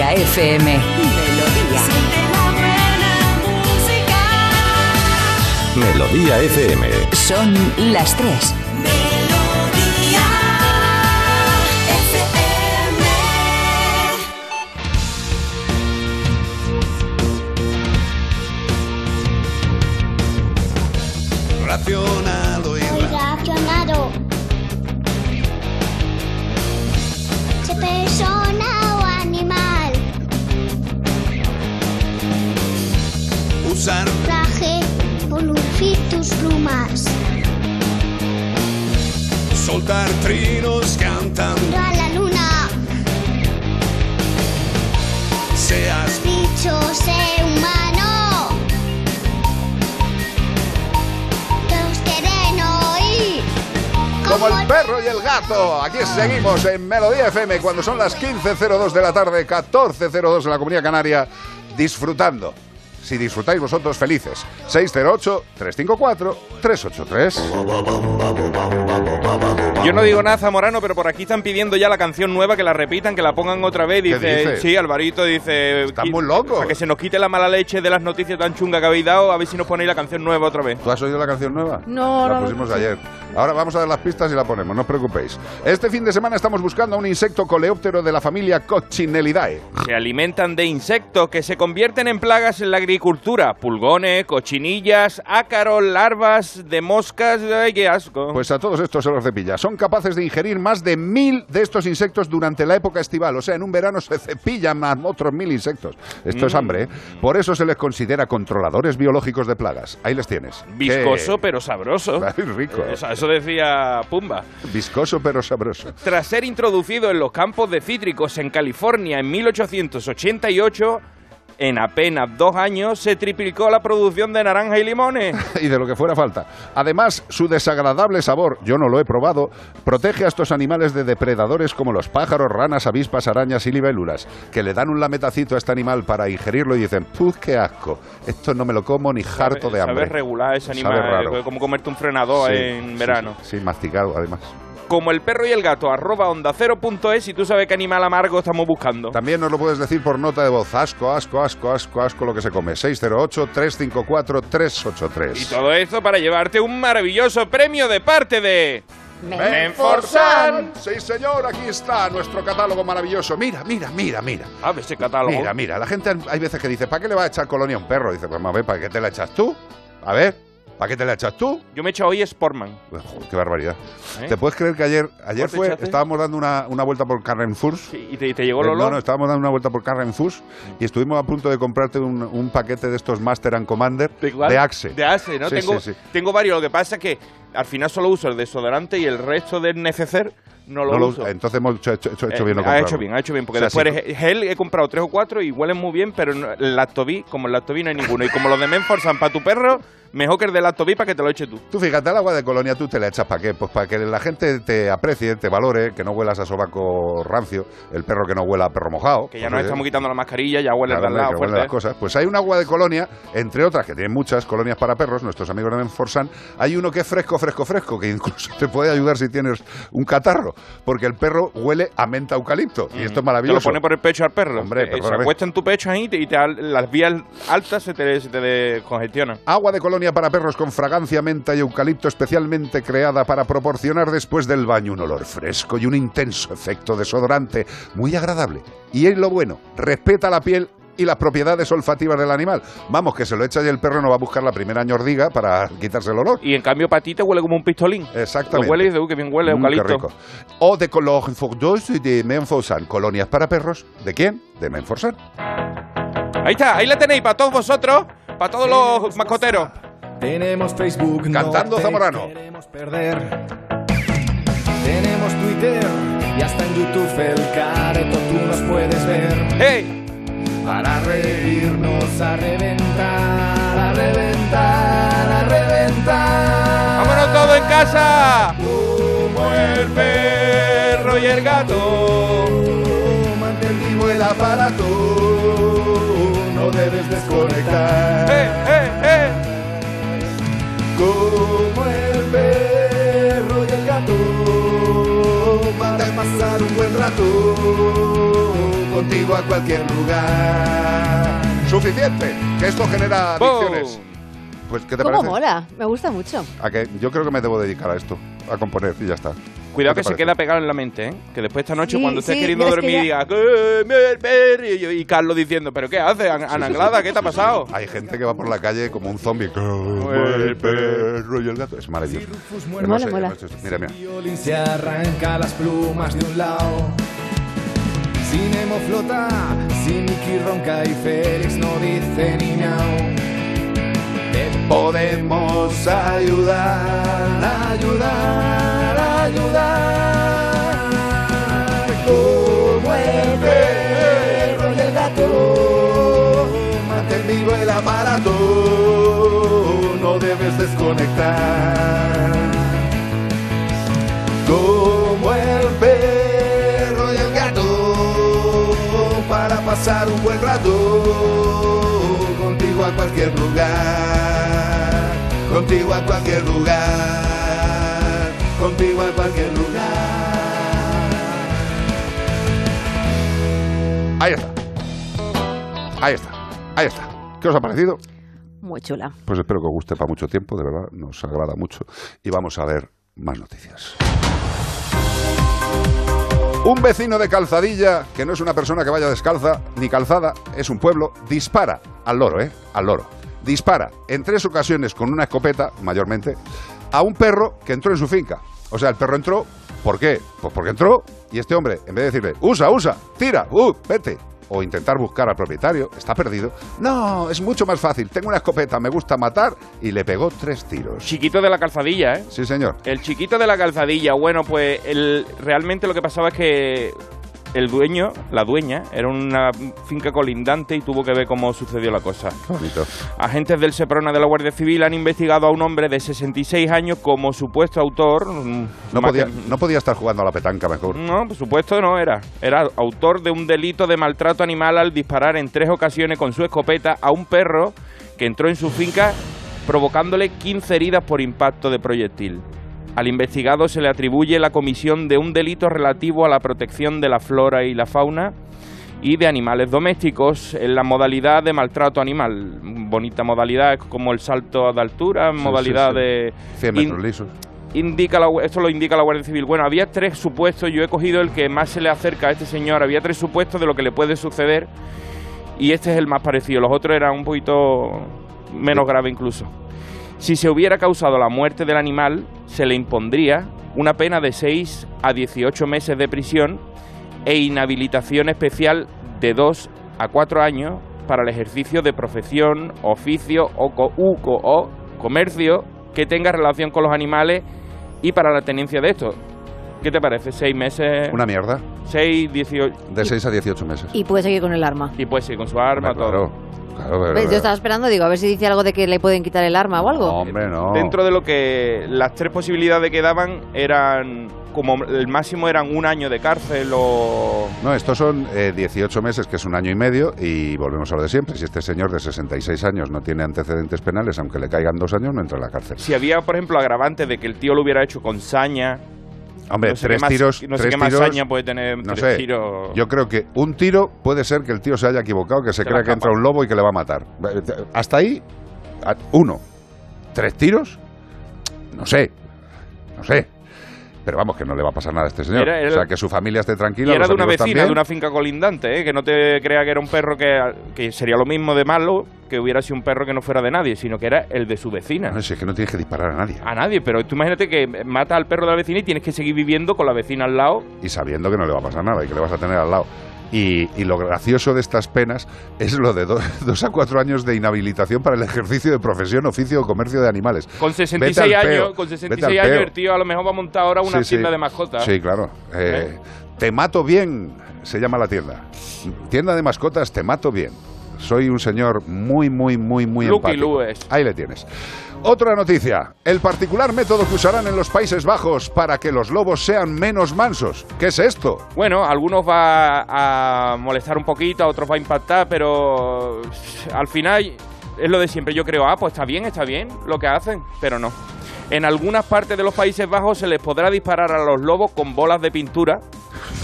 Melodía FM. Melodía. Melodía FM. Son las tres. Racionado soltar trinos cantando A la luna. seas Bicho, ser humano. Todos quieren oír. Como el perro y el gato. Aquí seguimos en Melodía FM cuando son las 15.02 de la tarde, 14.02 en la Comunidad Canaria, disfrutando. Si disfrutáis vosotros, felices. 608-354-383. Yo no digo nada, Zamorano, pero por aquí están pidiendo ya la canción nueva, que la repitan, que la pongan otra vez. ¿Qué Dice, dices? sí, Alvarito dice... Están muy locos. Para que se nos quite la mala leche de las noticias tan chungas que habéis dado, a ver si nos ponéis la canción nueva otra vez. ¿Tú has oído la canción nueva? No, La no, no. pusimos ayer. Ahora vamos a dar las pistas y la ponemos, no os preocupéis. Este fin de semana estamos buscando a un insecto coleóptero de la familia Coccinellidae. Se alimentan de insectos que se convierten en plagas en la agricultura. Pulgones, cochinillas, ácaros, larvas de moscas. ¡Ay, qué asco! Pues a todos estos se los cepilla. Son capaces de ingerir más de mil de estos insectos durante la época estival. O sea, en un verano se cepillan a otros mil insectos. Esto es Mm. hambre, ¿eh? Por eso se les considera controladores biológicos de plagas. Ahí les tienes. Viscoso Qué- pero sabroso. Ay, rico. Eso, eso decía Pumba. Viscoso pero sabroso. Tras ser introducido en los campos de cítricos en California en 1888, en apenas dos años se triplicó la producción de naranja y limones. y de lo que fuera falta. Además, su desagradable sabor, yo no lo he probado, protege a estos animales de depredadores como los pájaros, ranas, avispas, arañas y libélulas, que le dan un lametacito a este animal para ingerirlo y dicen, ¡puf, qué asco! Esto no me lo como ni harto de hambre. Sabe regular ese Sabe animal, raro. es como comerte un frenador Sí, en sí, verano. Sí, sí, masticado además. Como el perro y el gato, arroba onda cero punto es, y tú sabes qué animal amargo estamos buscando. También nos lo puedes decir por nota de voz. Asco, asco, asco, asco, asco lo que se come. 608-354-383. Y todo esto para llevarte un maravilloso premio de parte de... Menforsan. Sí, señor, aquí está nuestro catálogo maravilloso. Mira, mira, mira, mira. A ver ese catálogo. Mira, mira, la gente hay veces que dice, ¿para qué le va a echar colonia a un perro? Dice, pues a ver, ¿para qué te la echas tú? A ver, ¿para qué te la echas tú? Yo me he hecho hoy Sportman. Joder, qué barbaridad. ¿Eh? ¿Te puedes creer que ayer, ayer ¿Cuál te fue, echaste? estábamos dando una, una vuelta por Carrefour? ¿Y te, y te llegó el Eh, olor? No, no, estábamos dando una vuelta por Carrefour y estuvimos a punto de comprarte un, un paquete de estos Master and Commander de? Axe. De Axe, ¿no? Sí, tengo, sí, sí. tengo varios. Lo que pasa es que al final solo uso el desodorante y el resto del neceser no lo No lo- uso. entonces hemos hecho, hecho- hecho- Eh, bien no ha hecho bien, ha hecho bien, porque O sea, después sí. gel he comprado tres o cuatro y huelen muy bien, pero no- el Lactobí, como el Lactobí no hay ninguno. Y como los de Menforsan para tu perro, mejor que el de Lactobí para que te lo eches tú. Tú fíjate, el agua de colonia tú te la echas para qué? Pues para que la gente te aprecie, te valore, que no huelas a sobaco rancio, el perro que no huela a perro mojado. Que ya nos eh, estamos quitando la mascarilla, ya huele al lado fuerte. las cosas. Pues hay un agua de colonia, entre otras, que tienen muchas colonias para perros, nuestros amigos de Menforsan. Hay uno que es fresco, fresco, fresco, que incluso te puede ayudar si tienes un catarro, porque el perro huele a menta eucalipto. Y esto es Mm. Te lo maravilloso. pone por el pecho al perro. Hombre, Eh, se acuesta en tu pecho ahí y te- y te- las vías altas se te, se te descongestionan. Agua de colonia para perros con fragancia, menta y eucalipto especialmente creada para proporcionar después del baño un olor fresco y un intenso efecto desodorante muy agradable. Y es lo bueno, respeta la piel y las propiedades olfativas del animal. Vamos, que se lo echa y el perro no va a buscar la primera ñordiga para quitarse el olor. Y en cambio para ti te huele como un pistolín. Exactamente. Lo huele y dices, uy, que bien huele, Mm, qué rico. O de color y de Menforsan, colonias para perros. ¿De quién? De Menforsan. Ahí está, ahí la tenéis para todos vosotros, para todos los mascoteros. Tenemos Facebook, Cantando no Zamorano. queremos perder. Tenemos Twitter y hasta en YouTube el careto tú nos puedes ver. ¡Hey! Para reírnos a reventar, a reventar, a reventar. ¡Vámonos todos en casa! Como el perro y el gato. Mantén vivo el aparato, no debes desconectar. ¡Eh, eh, eh! Como el perro y el gato, para pasar un buen rato, contigo a cualquier lugar. Suficiente, que esto genera adicciones. Pues, ¿qué te ¿Cómo parece? mola? Me gusta mucho. A que yo creo que me debo dedicar a esto, a componer y ya está. Cuidado ¿Qué que se parece? queda pegado en la mente, ¿eh? Que después esta noche Sí, cuando estés sí, queriendo es que dormir ya- diga "Eh, y, yo- y Carlos diciendo, ¿pero qué haces, An- Ananglada? ¿Qué te ha pasado? Hay gente que va por la calle como un zombie. El perro y el gato. Es maravilloso. Mola, Hermoso, mola. hermoso. Mira, mira. Violín se arranca las plumas de un lado. Sin Emo flota, sin Nicky ronca y Félix no dice ni miau. Te podemos ayudar, ayudar, ayudar. Como el perro y el gato, mantén vivo el aparato, no debes desconectar pasar un buen rato contigo a cualquier lugar contigo a cualquier lugar contigo a cualquier lugar Ahí está. Ahí está. Ahí está. ¿Qué os ha parecido? Muy chula. Pues espero que os guste para mucho tiempo, de verdad, nos agrada mucho. Y vamos a ver más noticias. Un vecino de Calzadilla, que no es una persona que vaya descalza ni calzada, es un pueblo, dispara al loro, ¿eh? Al loro. Dispara en tres ocasiones con una escopeta, mayormente, a un perro que entró en su finca. O sea, el perro entró, ¿por qué? Pues porque entró y este hombre, en vez de decirle, usa, usa, tira, uh, vete, o intentar buscar al propietario, está perdido. No, es mucho más fácil. Tengo una escopeta, me gusta matar y le pegó tres tiros. Chiquito de la calzadilla, ¿eh? Sí, señor. El chiquito de la calzadilla, bueno, pues el, realmente lo que pasaba es que el dueño, la dueña, era una finca colindante y tuvo que ver cómo sucedió la cosa. Bonito. Agentes del Seprona de la Guardia Civil han investigado a un hombre de 66 años como supuesto autor. mm, No más podía, que- no podía estar jugando a la petanca mejor. no, por supuesto no era. Era autor de un delito de maltrato animal al disparar en tres ocasiones con su escopeta a un perro que entró en su finca provocándole 15 heridas por impacto de proyectil. Al investigado se le atribuye la comisión de un delito relativo a la protección de la flora y la fauna y de animales domésticos en la modalidad de maltrato animal. Bonita modalidad, es como el salto de altura, Sí, modalidad sí, sí. de 100 in- metros lisos. indica la, esto lo indica la Guardia Civil. Bueno, había tres supuestos, yo he cogido el que más se le acerca a este señor, había tres supuestos de lo que le puede suceder y este es el más parecido, los otros eran un poquito menos grave incluso. Si se hubiera causado la muerte del animal, se le impondría una pena de 6 a 18 meses de prisión e inhabilitación especial de 2 a 4 años para el ejercicio de profesión, oficio o, co- u- co- o comercio que tenga relación con los animales y para la tenencia de estos. ¿Qué te parece? ¿Seis meses? Una mierda. 6, 18... De 6 a 18 meses. Y puede seguir con el arma. Y pues sí, con su arma, todo. claro, claro, pero- ¿Ves? Yo estaba esperando, digo, a ver si dice algo de que le pueden quitar el arma o algo. Hombre, no. Dentro de lo que las tres posibilidades que daban eran, como el máximo eran un año de cárcel o... No, estos son eh, 18 meses, que es un año y medio, y volvemos a lo de siempre. Si este señor de 66 años no tiene antecedentes penales, aunque le caigan dos años, no entra en la cárcel. Si había, por ejemplo, agravante de que el tío lo hubiera hecho con saña... Hombre, no sé tres más- tiros. No sé tres qué más tiros, puede tener No tres sé. tiros... Yo creo que un tiro puede ser que el tío se haya equivocado, que se Se crea que entra un lobo y que le va a matar. Hasta ahí, uno. ¿Tres tiros? No sé. No sé. Pero vamos, que no le va a pasar nada a este señor. Era- era- o sea, que su familia esté Y tranquila. era los de una vecina, también. de una finca colindante, ¿eh? que no te crea que era un perro que, que sería lo mismo de malo que hubiera sido un perro que no fuera de nadie, sino que era el de su vecina. No, si es que no tienes que disparar a nadie. A nadie, pero tú imagínate que mata al perro de la vecina y tienes que seguir viviendo con la vecina al lado. y sabiendo que no le va a pasar nada y que le vas a tener al lado. Y, y lo gracioso de estas penas es lo de do- dos a cuatro años de inhabilitación para el ejercicio de profesión, oficio o comercio de animales. Con Vete 66 al años, con vete 66 al años el tío a lo mejor va a montar ahora una Sí, sí. tienda de mascotas. Sí, claro. Eh, Te mato bien, se llama la tienda. Tienda de mascotas, te mato bien. Soy un señor muy, muy, muy, muy Lucky empático. Ahí le tienes. Otra noticia. El particular método que usarán en los Países Bajos para que los lobos sean menos mansos. ¿Qué es esto? Bueno, algunos va a molestar un poquito, a otros va a impactar, pero al final es lo de siempre. Yo creo, ah, pues está bien, está bien lo que hacen, pero no. En algunas partes de los Países Bajos se les podrá disparar a los lobos con bolas de pintura,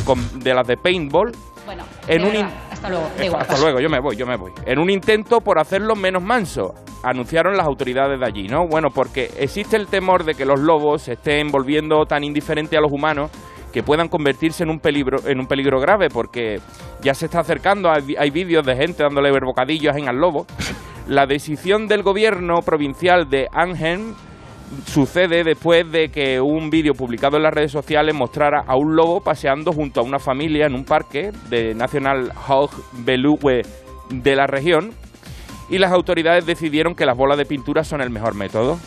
con, de las de paintball. Bueno, En un hasta luego. igual, Hasta paso. luego, yo me voy, yo me voy. En un intento por hacerlos menos mansos, anunciaron las autoridades de allí, ¿no? Bueno, porque existe el temor de que los lobos se estén volviendo tan indiferentes a los humanos que puedan convertirse en un peligro, en un peligro grave, porque ya se está acercando, hay, hay vídeos de gente dándole bocadillos en al lobo. La decisión del gobierno provincial de Arnhem sucede después de que un vídeo publicado en las redes sociales mostrara a un lobo paseando junto a una familia en un parque de National Hochbeluwe de la región y las autoridades decidieron que las bolas de pintura son el mejor método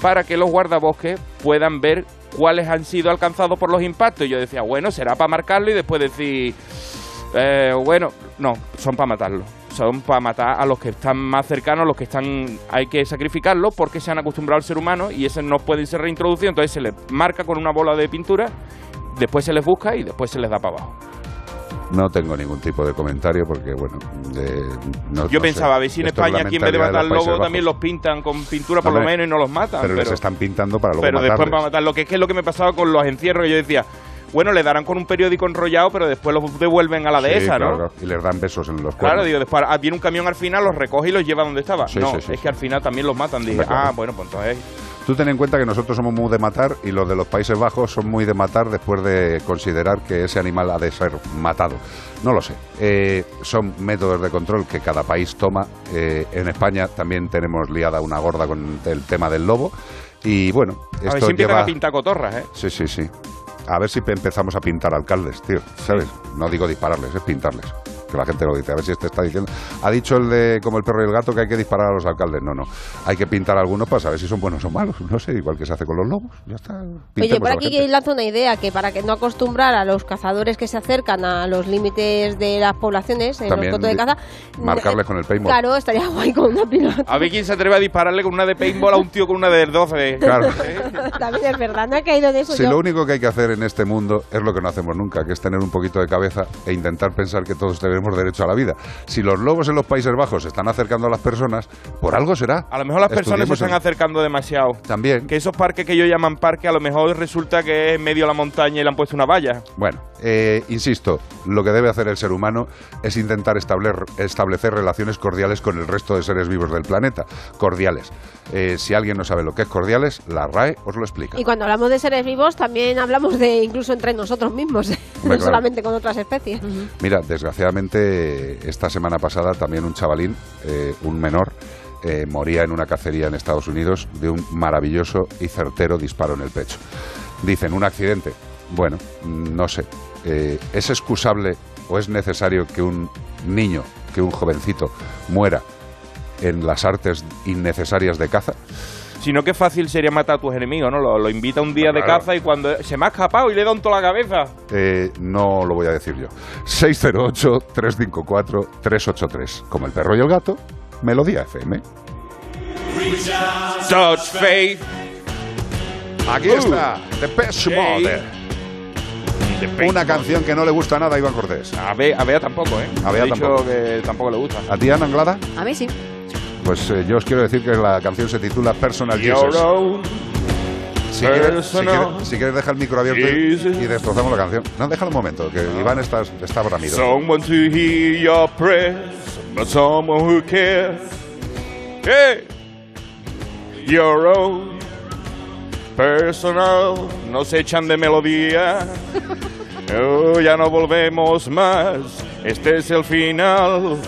para que los guardabosques puedan ver cuáles han sido alcanzados por los impactos. Yo decía, bueno, será para marcarlo y después decir, eh, bueno, no, son para matarlo. Son para matar a los que están más cercanos, los que están, hay que sacrificarlos porque se han acostumbrado al ser humano y esos no pueden ser reintroducidos. Entonces se les marca con una bola de pintura, después se les busca y después se les da para abajo. No tengo ningún tipo de comentario porque, bueno, de- no- Yo no pensaba, a ver si en Esto es España aquí en vez de matar lobos también los pintan con pintura por lo menos y no los matan. Pero, Pero, les están pintando para luego pero después matarles. para matar. Lo que es que es lo que me pasaba con los encierros, que yo decía, bueno, le darán con un periódico enrollado, pero después los devuelven a la Sí, dehesa, ¿no? claro, Y les dan besos en los Claro, cuernos. digo, después ah, viene un camión al final, los recoge y los lleva donde estaba. Sí, no, sí, es que al final también los matan. Dije, claro. ah, bueno, pues entonces... Tú ten en cuenta que nosotros somos muy de matar y los de los Países Bajos son muy de matar después de considerar que ese animal ha de ser matado. No lo sé. Eh, son métodos de control que cada país toma. Eh, en España también tenemos liada una gorda con el tema del lobo. Y bueno, A ver esto si empiezan lleva... a pintar cotorras, ¿eh? Sí, sí, sí. A ver si pe- empezamos a pintar alcaldes, tío. ¿Sabes? No digo dispararles, es pintarles. Que la gente lo dice. A ver si este está diciendo. Ha dicho el de como el perro y el gato que hay que disparar a los alcaldes. No, no. Hay que pintar a algunos para saber si son buenos o malos. No sé, igual que se hace con los lobos. Ya está. Oye, Pintemos por a la aquí que lanzo una idea, que para que no acostumbrar a los cazadores que se acercan a los límites de las poblaciones, en También los cotos de caza, marcarles con el paintball. Claro, estaría guay con una pilota. A ver quién se atreve a dispararle con una de paintball a un tío con una de 12. Claro. También es verdad, no he caído en eso Si yo. lo único que hay que hacer en este mundo es lo que no hacemos nunca, que es tener un poquito de cabeza e intentar pensar que todos tenemos tenemos derecho a la vida. Si los lobos en los Países Bajos se están acercando a las personas, por algo será. A lo mejor las personas se están el- acercando demasiado. También. Que esos parques que ellos llaman parques, a lo mejor resulta que es en medio de la montaña y le han puesto una valla. Bueno, eh, insisto, lo que debe hacer el ser humano es intentar establecer, establecer relaciones cordiales con el resto de seres vivos del planeta. Cordiales. Eh, si alguien no sabe lo que es cordiales, la RAE os lo explica. Y cuando hablamos de seres vivos, también hablamos de incluso entre nosotros mismos, no claro. solamente con otras especies. Mira, desgraciadamente, esta semana pasada también un chavalín, eh, un menor, eh, moría en una cacería en Estados Unidos de un maravilloso y certero disparo en el pecho. Dicen, un accidente. Bueno, mm, no sé. Eh, ¿Es excusable o es necesario que un niño, que un jovencito, muera en las artes innecesarias de caza? Sino que fácil sería matar a tus enemigos, ¿no? Lo, lo invita un día de caza y cuando se me ha escapado y le da un toda la cabeza. Eh, no lo voy a decir yo. 608-354-383. Como el perro y el gato, Melodía FM. Touch faith. Aquí Uh. está, The Best Hey. Mother. Una canción que no le gusta nada a Iván Cortés. A Bea, a Bea tampoco, ¿eh? A Bea tampoco. que tampoco le gusta. ¿A ti, Ana Anglada? A mí sí. Pues eh, yo os quiero decir que la canción se titula Personal Jesus. Si quieres, si, quieres, si quieres, deja el micro abierto y, y destrozamos la canción. No, déjalo un momento, que Iván está, está bramido. Someone to hear your prayers, but someone who cares. Hey, your own personal. Nos echan de melodía. Oh, ya no volvemos más. Este es el final.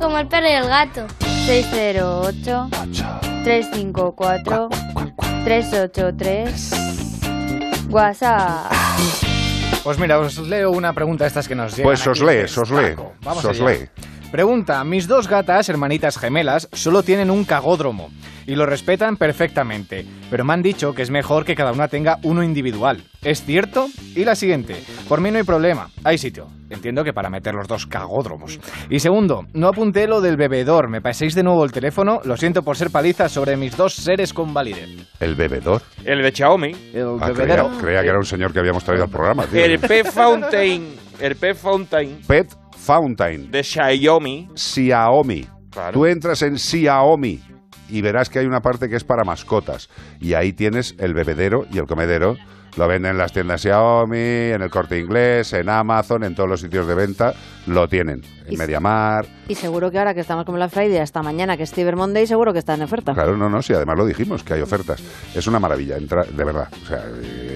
Como el perro y el gato. 608 354 383 WhatsApp. Pues mira, os leo una pregunta de estas que nos llegan Pues os aquí lee, del os lee. Vamos os lee. Pregunta, mis dos gatas, hermanitas gemelas, solo tienen un cagódromo y lo respetan perfectamente, pero me han dicho que es mejor que cada una tenga uno individual. ¿Es cierto? Y la siguiente, por mí no hay problema, hay sitio. Entiendo que para meter los dos cagódromos. Y segundo, no apunté lo del bebedor, me paséis de nuevo el teléfono, lo siento por ser paliza sobre mis dos seres con validez. ¿El bebedor? El de Xiaomi. El Ah, bebedero. creía, creía que era un señor que habíamos traído al programa. tío. El P Fountain. El P Fountain Pet Fountain. de Xiaomi. Xiaomi. Claro. Tú entras en Xiaomi y verás que hay una parte que es para mascotas. Y ahí tienes el bebedero y el comedero. Lo venden en las tiendas Xiaomi, en el corte inglés, en Amazon, en todos los sitios de venta. Lo tienen. En Y- Mediamar. Y seguro que ahora que estamos con la Friday hasta mañana, que es Cyber Monday, seguro que está en oferta. Claro, no, no, sí, además lo dijimos, que hay ofertas. Es una maravilla, entra, de verdad. O sea,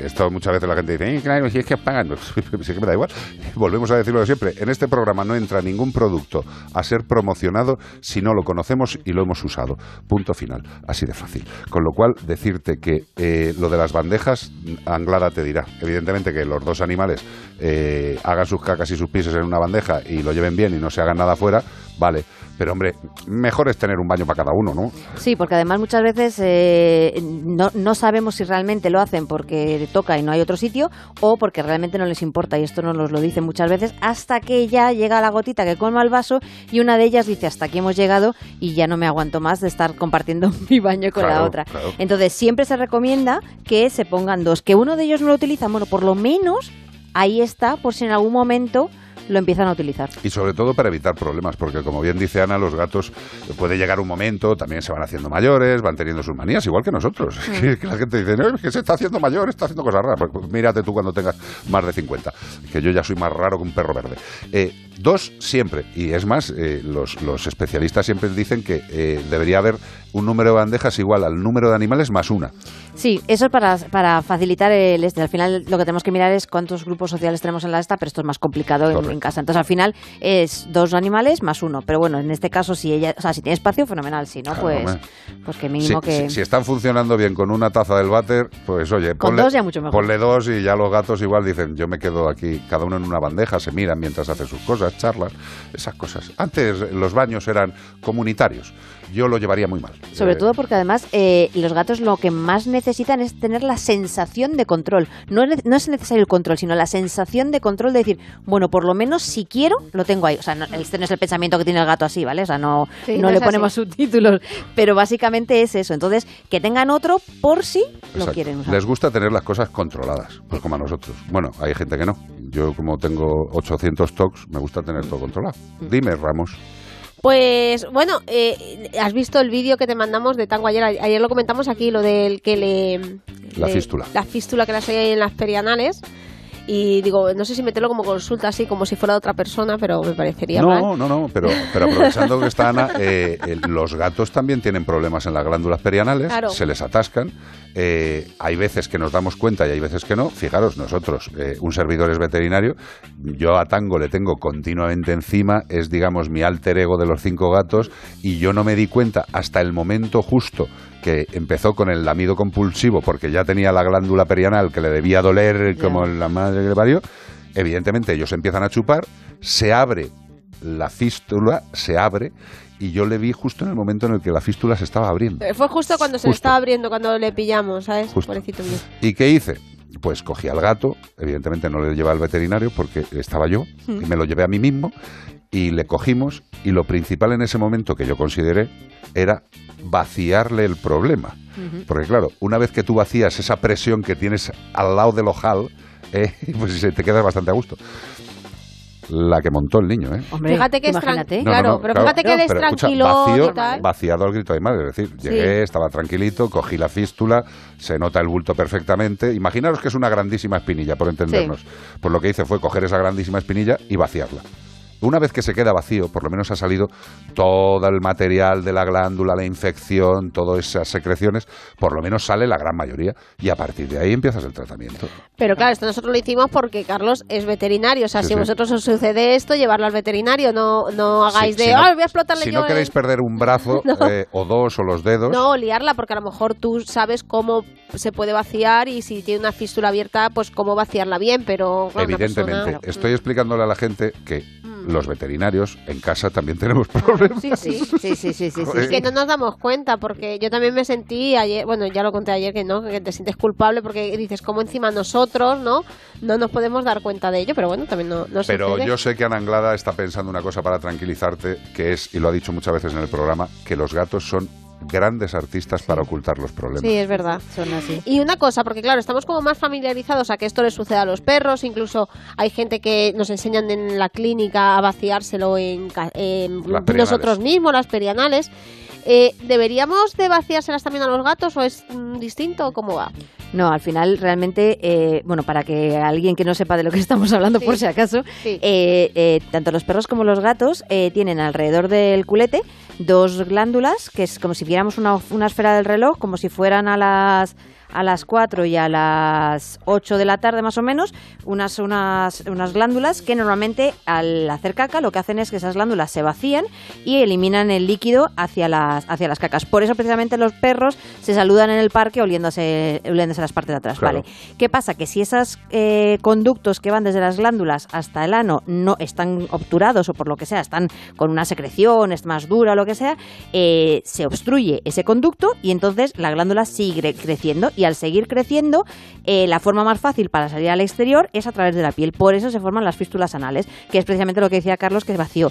esto muchas veces la gente dice, "Eh, claro, si es que pagan, si es que me da igual. Volvemos a decirlo de siempre, en este programa no entra ningún producto a ser promocionado si no lo conocemos y lo hemos usado. Punto final, así de fácil. Con lo cual, decirte que eh, lo de las bandejas, Anglada te dirá. Evidentemente que los dos animales eh, hagan sus cacas y sus pisos en una bandeja y lo lleven bien y no se hagan nada fuera, vale. Pero hombre, mejor es tener un baño para cada uno, ¿no? Sí, porque además muchas veces eh, no, no sabemos si realmente lo hacen porque toca y no hay otro sitio o porque realmente no les importa y esto nos lo, dicen muchas veces hasta que ya llega la gotita que colma el vaso y una de ellas dice hasta aquí hemos llegado y ya no me aguanto más de estar compartiendo mi baño con la otra. claro. Entonces siempre se recomienda que se pongan dos, que uno de ellos no lo utiliza, bueno, por lo menos ahí está por si en algún momento lo empiezan a utilizar. Y sobre todo para evitar problemas, porque como bien dice Ana, los gatos puede llegar un momento, también se van haciendo mayores, van teniendo sus manías, igual que nosotros. Que, que la gente dice, no, es que se está haciendo mayor, está haciendo cosas raras. Pues, pues mírate tú cuando tengas más de 50, que yo ya soy más raro que un perro verde. Eh, dos siempre, y es más, eh, los, los especialistas siempre dicen que eh, debería haber un número de bandejas igual al número de animales más una. Sí, eso es para, para facilitar el este. Al final lo que tenemos que mirar es cuántos grupos sociales tenemos en la esta, pero esto es más complicado en. En casa. Entonces al final es dos animales más uno. Pero bueno, en este caso si ella, o sea, si tiene espacio, fenomenal. Si no, Claro, pues, hombre. pues que Si, mínimo que. si- si están funcionando bien con una taza del váter, pues oye, Con ponle, dos ya mucho mejor. ponle dos y ya los gatos igual dicen, yo me quedo aquí, cada uno en una bandeja, se miran mientras hacen sus cosas, charlan, esas cosas. Antes los baños eran comunitarios, yo lo llevaría muy mal. Sobre Eh, todo porque además eh, los gatos lo que más necesitan es tener la sensación de control. No es, ne- no es necesario el control, sino la sensación de control de decir, bueno, por lo menos si quiero, lo tengo ahí. O sea, no, este no es el pensamiento que tiene el gato así, ¿vale? O sea, no, Sí, no no le ponemos así. subtítulos. Pero básicamente es eso. Entonces, que tengan otro por si lo Exacto. quieren usar. Les gusta tener las cosas controladas, pues como a nosotros. Bueno, hay gente que no. Yo como tengo 800 tocs, me gusta tener todo controlado. Mm. Dime, Ramos. Pues bueno, eh, has visto el vídeo que te mandamos de Tango ayer. Ayer lo comentamos aquí, lo del que le. La fístula. La fístula que las hay en las perianales. Y digo, no sé si meterlo como consulta así, como si fuera de otra persona, pero me parecería mal. No, no, no, pero, pero aprovechando que está Ana, eh, el- los gatos también tienen problemas en las glándulas perianales, Claro. se les atascan. eh, hay veces que nos damos cuenta y hay veces que no. Fijaros, nosotros, eh, un servidor es veterinario, yo a Tango le tengo continuamente encima, es digamos mi alter ego de los cinco gatos y yo no me di cuenta hasta el momento justo que empezó con el lamido compulsivo porque ya tenía la glándula perianal que le debía doler como la madre que le parió. Evidentemente ellos empiezan a chupar, se abre la fístula, se abre y yo le vi justo en el momento en el que la fístula se estaba abriendo. Eh, Fue justo cuando se le estaba abriendo, cuando le pillamos, ¿sabes? Justo. Pobrecito mío. ¿Y qué hice? Pues cogí al gato, evidentemente no le llevé al veterinario porque estaba yo, y me lo llevé a mí mismo y le cojimos y lo principal en ese momento que yo consideré era vaciarle el problema. Porque claro, una vez que tú vacías esa presión que tienes al lado del ojal, eh, pues se te queda bastante a gusto. La que montó el niño, ¿eh? Hombre, Fíjate que es imagínate. tran- No, no, Claro, no, pero claro. fíjate que él es Pero, escucha, tranquilo vacío- y tal. Vaciado al grito de madre, es decir, llegué, estaba tranquilito, cogí la fístula, se nota el bulto perfectamente. Imaginaros que es una grandísima espinilla, por entendernos. Pues lo que hice fue coger esa grandísima espinilla y vaciarla. Una vez que se queda vacío, por lo menos ha salido todo el material de la glándula, la infección, todas esas secreciones, por lo menos sale la gran mayoría y a partir de ahí empiezas el tratamiento. Pero claro, esto nosotros lo hicimos porque Carlos es veterinario. O sea, Sí, si sí. vosotros os sucede esto, llevarlo al veterinario. No, no hagáis de, si no- "Ay, voy a explotarle Si yo. no queréis el-". perder un brazo No. eh, o dos o los dedos, No, liarla, porque a lo mejor tú sabes cómo se puede vaciar y si tiene una fístula abierta, pues cómo vaciarla bien, pero evidentemente, persona- estoy explicándole a la gente que. Los veterinarios en casa también tenemos problemas. Sí, sí. Sí, sí, sí, sí. Es que no nos damos cuenta, porque yo también me sentí ayer, bueno, ya lo conté ayer que no, que te sientes culpable porque dices, como encima nosotros, ¿no? No nos podemos dar cuenta de ello, pero bueno, también no, no Pero sucede. yo sé que Ana Anglada está pensando una cosa para tranquilizarte, que es, y lo ha dicho muchas veces en el programa, que los gatos son grandes artistas para ocultar los problemas. Sí, es verdad. Son así. Y una cosa, porque claro, estamos como más familiarizados a que esto le sucede a los perros, incluso hay gente que nos enseñan en la clínica a vaciárselo en, ca- en nosotros mismos, las perianales. Eh, ¿Deberíamos de vaciárselas también a los gatos o es mm, distinto o cómo va? No, al final realmente, eh, bueno, para que alguien que no sepa de lo que estamos hablando, Sí. por si acaso, Sí. eh, eh, tanto los perros como los gatos eh, tienen alrededor del culete dos glándulas, que es como si viéramos una, una esfera del reloj, como si fueran a las a las 4 y a las 8 de la tarde más o menos, unas, unas, unas glándulas que normalmente al hacer caca lo que hacen es que esas glándulas se vacían y eliminan el líquido hacia las, hacia las cacas. Por eso precisamente los perros se saludan en el parque oliéndose, oliéndose las partes de atrás. Claro. Vale. ¿Qué pasa? Que si esos conductos que van desde las glándulas hasta el ano no están obturados o por lo que sea, están con una secreción, es más dura o lo que sea, eh, se obstruye ese conducto y entonces la glándula sigue creciendo y al seguir creciendo, eh, la forma más fácil para salir al exterior es a través de la piel. Por eso se forman las fístulas anales, que es precisamente lo que decía Carlos, que es vacío.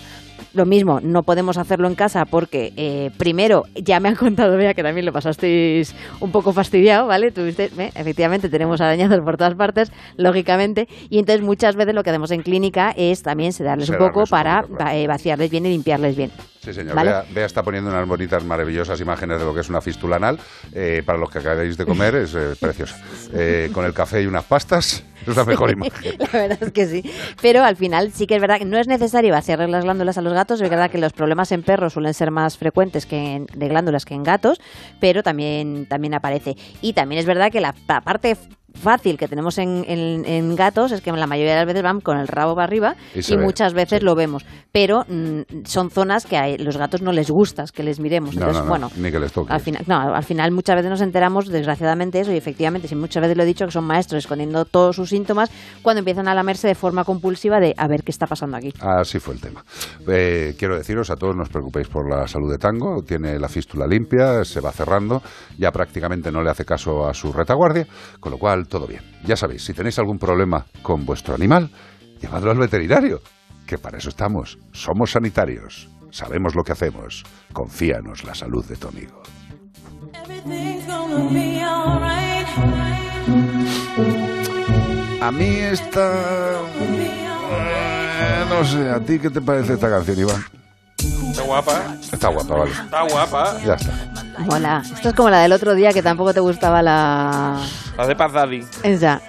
Lo mismo, no podemos hacerlo en casa porque, eh, primero, ya me han contado, vea que también lo pasasteis un poco fastidiado, ¿vale? Tuviste, ¿eh? efectivamente, tenemos arañazos por todas partes, lógicamente, y entonces muchas veces lo que hacemos en clínica es también sedarles un poco para claro. eh, vaciarles bien y limpiarles bien. Sí, señor. ¿Vale? Bea, Bea está poniendo unas bonitas, maravillosas imágenes de lo que es una fístula anal. Eh, para los que acabáis de comer, es eh, preciosa. Eh, con el café y unas pastas, es la mejor imagen. La verdad es que sí. Pero al final sí que es verdad que no es necesario vaciarle las glándulas a los gatos. Es verdad que los problemas en perros suelen ser más frecuentes que en- de glándulas que en gatos, pero también, también aparece. Y también es verdad que la, la parte fácil que tenemos en, en- en gatos es que la mayoría de las veces van con el rabo para arriba Y muchas veces lo vemos. Pero mm, son zonas que a los gatos no les gusta que les miremos. No, Entonces, no, no, bueno, ni que les toque. al final, no, al final muchas veces nos enteramos, desgraciadamente, eso, y efectivamente, si muchas veces lo he dicho, que son maestros escondiendo todos sus síntomas cuando empiezan a lamerse de forma compulsiva de a ver qué está pasando aquí. Así fue el tema. Eh, quiero deciros a todos, no os preocupéis por la salud de Tango, tiene la fístula limpia, se va cerrando, ya prácticamente no le hace caso a su retaguardia, con lo cual todo bien. Ya sabéis, si tenéis algún problema con vuestro animal, llevadlo al veterinario, que para eso estamos, somos sanitarios, sabemos lo que hacemos, confíanos la salud de tu amigo. A mí esta... eh, no sé, ¿a ti qué te parece esta canción, Iván? Está guapa. Está guapa, vale. Está guapa. Ya está. Mola. Esto es como la del otro día que tampoco te gustaba la. La de Paz Daddy. Esa.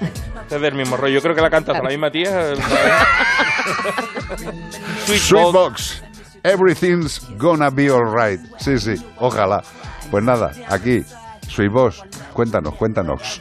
Es del mismo rollo. Yo creo que la cantas a la misma tía. Sweet, Sweet Box. Everything's gonna be alright. Sí, sí, ojalá. Pues nada, aquí, Sweet Box, cuéntanos, cuéntanos.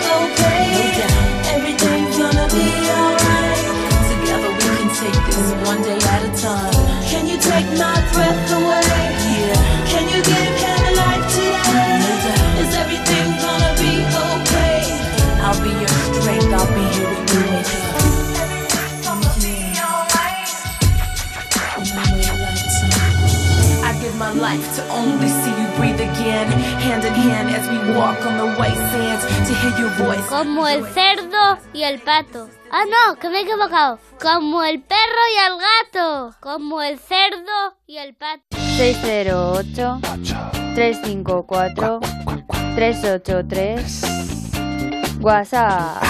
okay. Everything's gonna be alright. Together we can take this one day at a time. Can you take my breath away? Yeah. Can you give him life today? Is everything gonna be okay? I'll be your strength. I'll be here when you wake up. my life to Como el cerdo y el pato. Ah, no, que me he equivocado. Como el perro y el gato. Como el cerdo y el pato. 608 354 383 WhatsApp.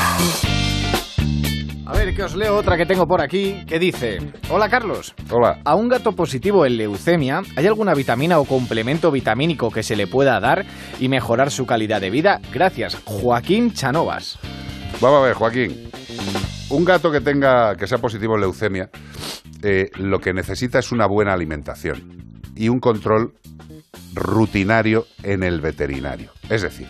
A ver, que os leo otra que tengo por aquí, que dice... Hola, Carlos. Hola. A un gato positivo en leucemia, ¿hay alguna vitamina o complemento vitamínico que se le pueda dar y mejorar su calidad de vida? Gracias, Joaquín Chanovas. Vamos a ver, Joaquín. Un gato que tenga que sea positivo en leucemia, eh, lo que necesita es una buena alimentación y un control rutinario en el veterinario. Es decir,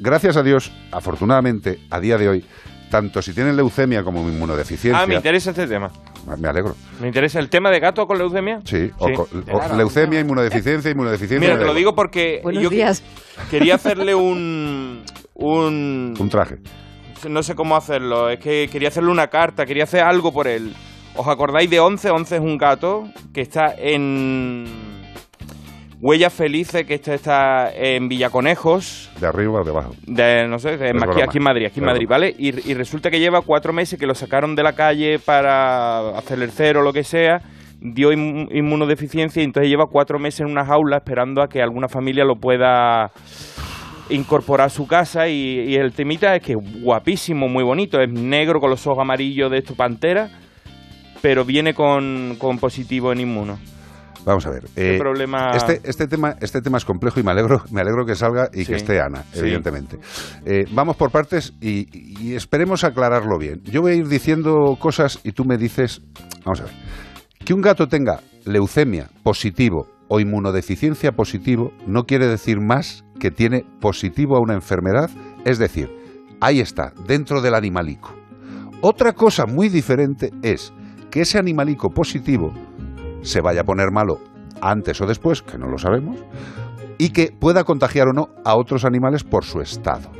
gracias a Dios, afortunadamente, a día de hoy, tanto si tienen leucemia como inmunodeficiencia. Ah, me interesa este tema. Me alegro. Me interesa el tema de gato con leucemia. Sí, o leucemia, inmunodeficiencia, inmunodeficiencia. Mira, te lo digo porque Buenos yo que- días. quería hacerle un, un... Un traje. No sé cómo hacerlo, es que quería hacerle una carta, quería hacer algo por él. ¿Os acordáis de Once? Once es un gato que está en Huellas Felices, que este está en Villaconejos, De arriba o de abajo. de, no sé, de- aquí, aquí en Madrid, aquí en Madrid. ¿vale? Y, y resulta que lleva cuatro meses que lo sacaron de la calle para hacer el cero o lo que sea, dio inmu- inmunodeficiencia y entonces lleva cuatro meses en una jaula esperando a que alguna familia lo pueda incorporar a su casa y, y el temita es que es guapísimo, muy bonito, es negro con los ojos amarillos de esto pantera, pero viene con, con positivo en inmuno. Vamos a ver. ¿Qué eh, problema? Este, este, tema, este tema es complejo y me alegro, me alegro que salga y Sí. que esté Ana, Sí. evidentemente. Eh, vamos por partes y, y esperemos aclararlo bien. Yo voy a ir diciendo cosas y tú me dices, vamos a ver, que un gato tenga leucemia positivo o inmunodeficiencia positivo no quiere decir más que tiene positivo a una enfermedad, es decir, ahí está, dentro del animalico. Otra cosa muy diferente es que ese animalico positivo se vaya a poner malo antes o después, que no lo sabemos, y que pueda contagiar o no a otros animales por su estado.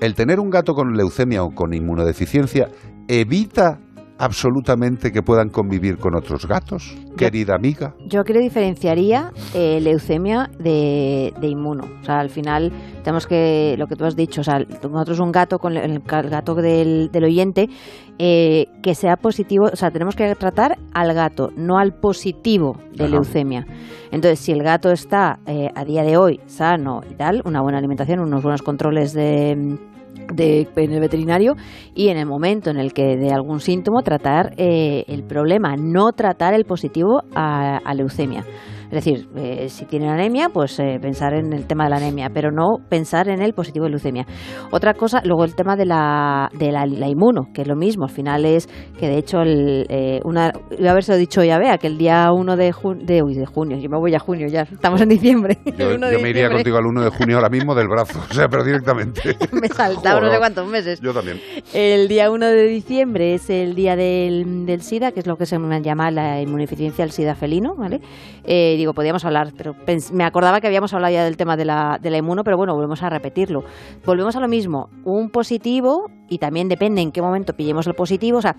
El tener un gato con leucemia o con inmunodeficiencia evita absolutamente que puedan convivir con otros gatos, querida amiga. Yo creo que diferenciaría eh, leucemia de, de inmuno. O sea, al final tenemos que, lo que tú has dicho, o sea, nosotros un gato con el gato del, del oyente eh, que sea positivo, o sea, tenemos que tratar al gato, no al positivo de Ajá. leucemia. Entonces, si el gato está eh, a día de hoy sano y tal, una buena alimentación, unos buenos controles de de, en el veterinario y en el momento en el que de algún síntoma tratar eh, el problema, no tratar el positivo a, a leucemia. Es decir, eh, si tienen anemia, pues eh, pensar en el tema de la anemia, pero no pensar en el positivo de leucemia. Otra cosa, luego el tema de la, de la, la inmuno, que es lo mismo, al final es que de hecho, el, eh, una, iba a haberse dicho ya, vea, que el día 1 de, ju- de, uy, de junio, yo me voy a junio ya, estamos en diciembre. Yo, el 1 de yo me iría contigo al 1 de junio ahora mismo del brazo, o sea, pero directamente. me he saltado no sé cuántos meses. Yo también. El día 1 de diciembre es el día del, del SIDA, que es lo que se llama la inmunodeficiencia del SIDA felino, ¿vale? Eh, digo, podíamos hablar, pero me acordaba que habíamos hablado ya del tema de la, de la inmuno, pero bueno, volvemos a repetirlo. Volvemos a lo mismo, un positivo, y también depende en qué momento pillemos el positivo, o sea,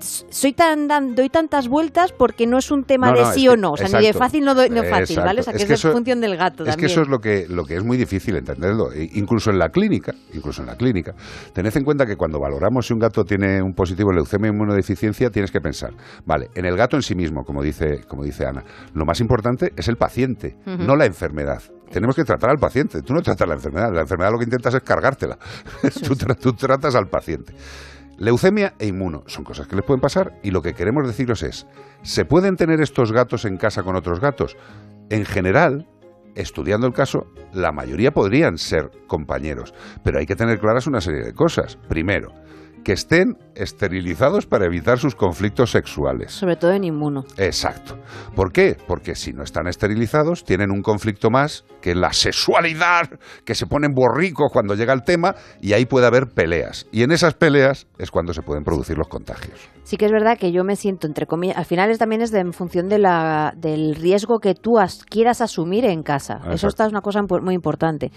soy tan, dan- doy tantas vueltas porque no es un tema No, de sí o que- no, o sea, ni de exacto. fácil no, doy- no fácil, Exacto. ¿vale? O sea, que es, eso- en función del gato Es también. que eso es lo que, lo que es muy difícil entenderlo. E- Incluso en la clínica, incluso en la clínica, tened en cuenta que cuando valoramos si un gato tiene un positivo en leucemia inmunodeficiencia, tienes que pensar, vale, en el gato en sí mismo, como dice, como dice Ana, lo más importante es el paciente, no la enfermedad. Tenemos que tratar al paciente. Tú no tratas la enfermedad. La enfermedad lo que intentas es cargártela. tú, tra- tú tratas al paciente. Leucemia e inmuno son cosas que les pueden pasar y lo que queremos deciros es, ¿se pueden tener estos gatos en casa con otros gatos? En general, estudiando el caso, la mayoría podrían ser compañeros, pero hay que tener claras una serie de cosas. Primero, que estén esterilizados para evitar sus conflictos sexuales. Sobre todo en inmuno. Exacto. ¿Por qué? Porque si no están esterilizados, tienen un conflicto más que la sexualidad, que se ponen borricos cuando llega el tema y ahí puede haber peleas. Y en esas peleas es cuando se pueden producir los contagios. Sí que es verdad que yo me siento, entre comillas, al final es, también es de- en función de la, del riesgo que tú as- quieras asumir en casa. Eso Exacto. está es una cosa muy importante.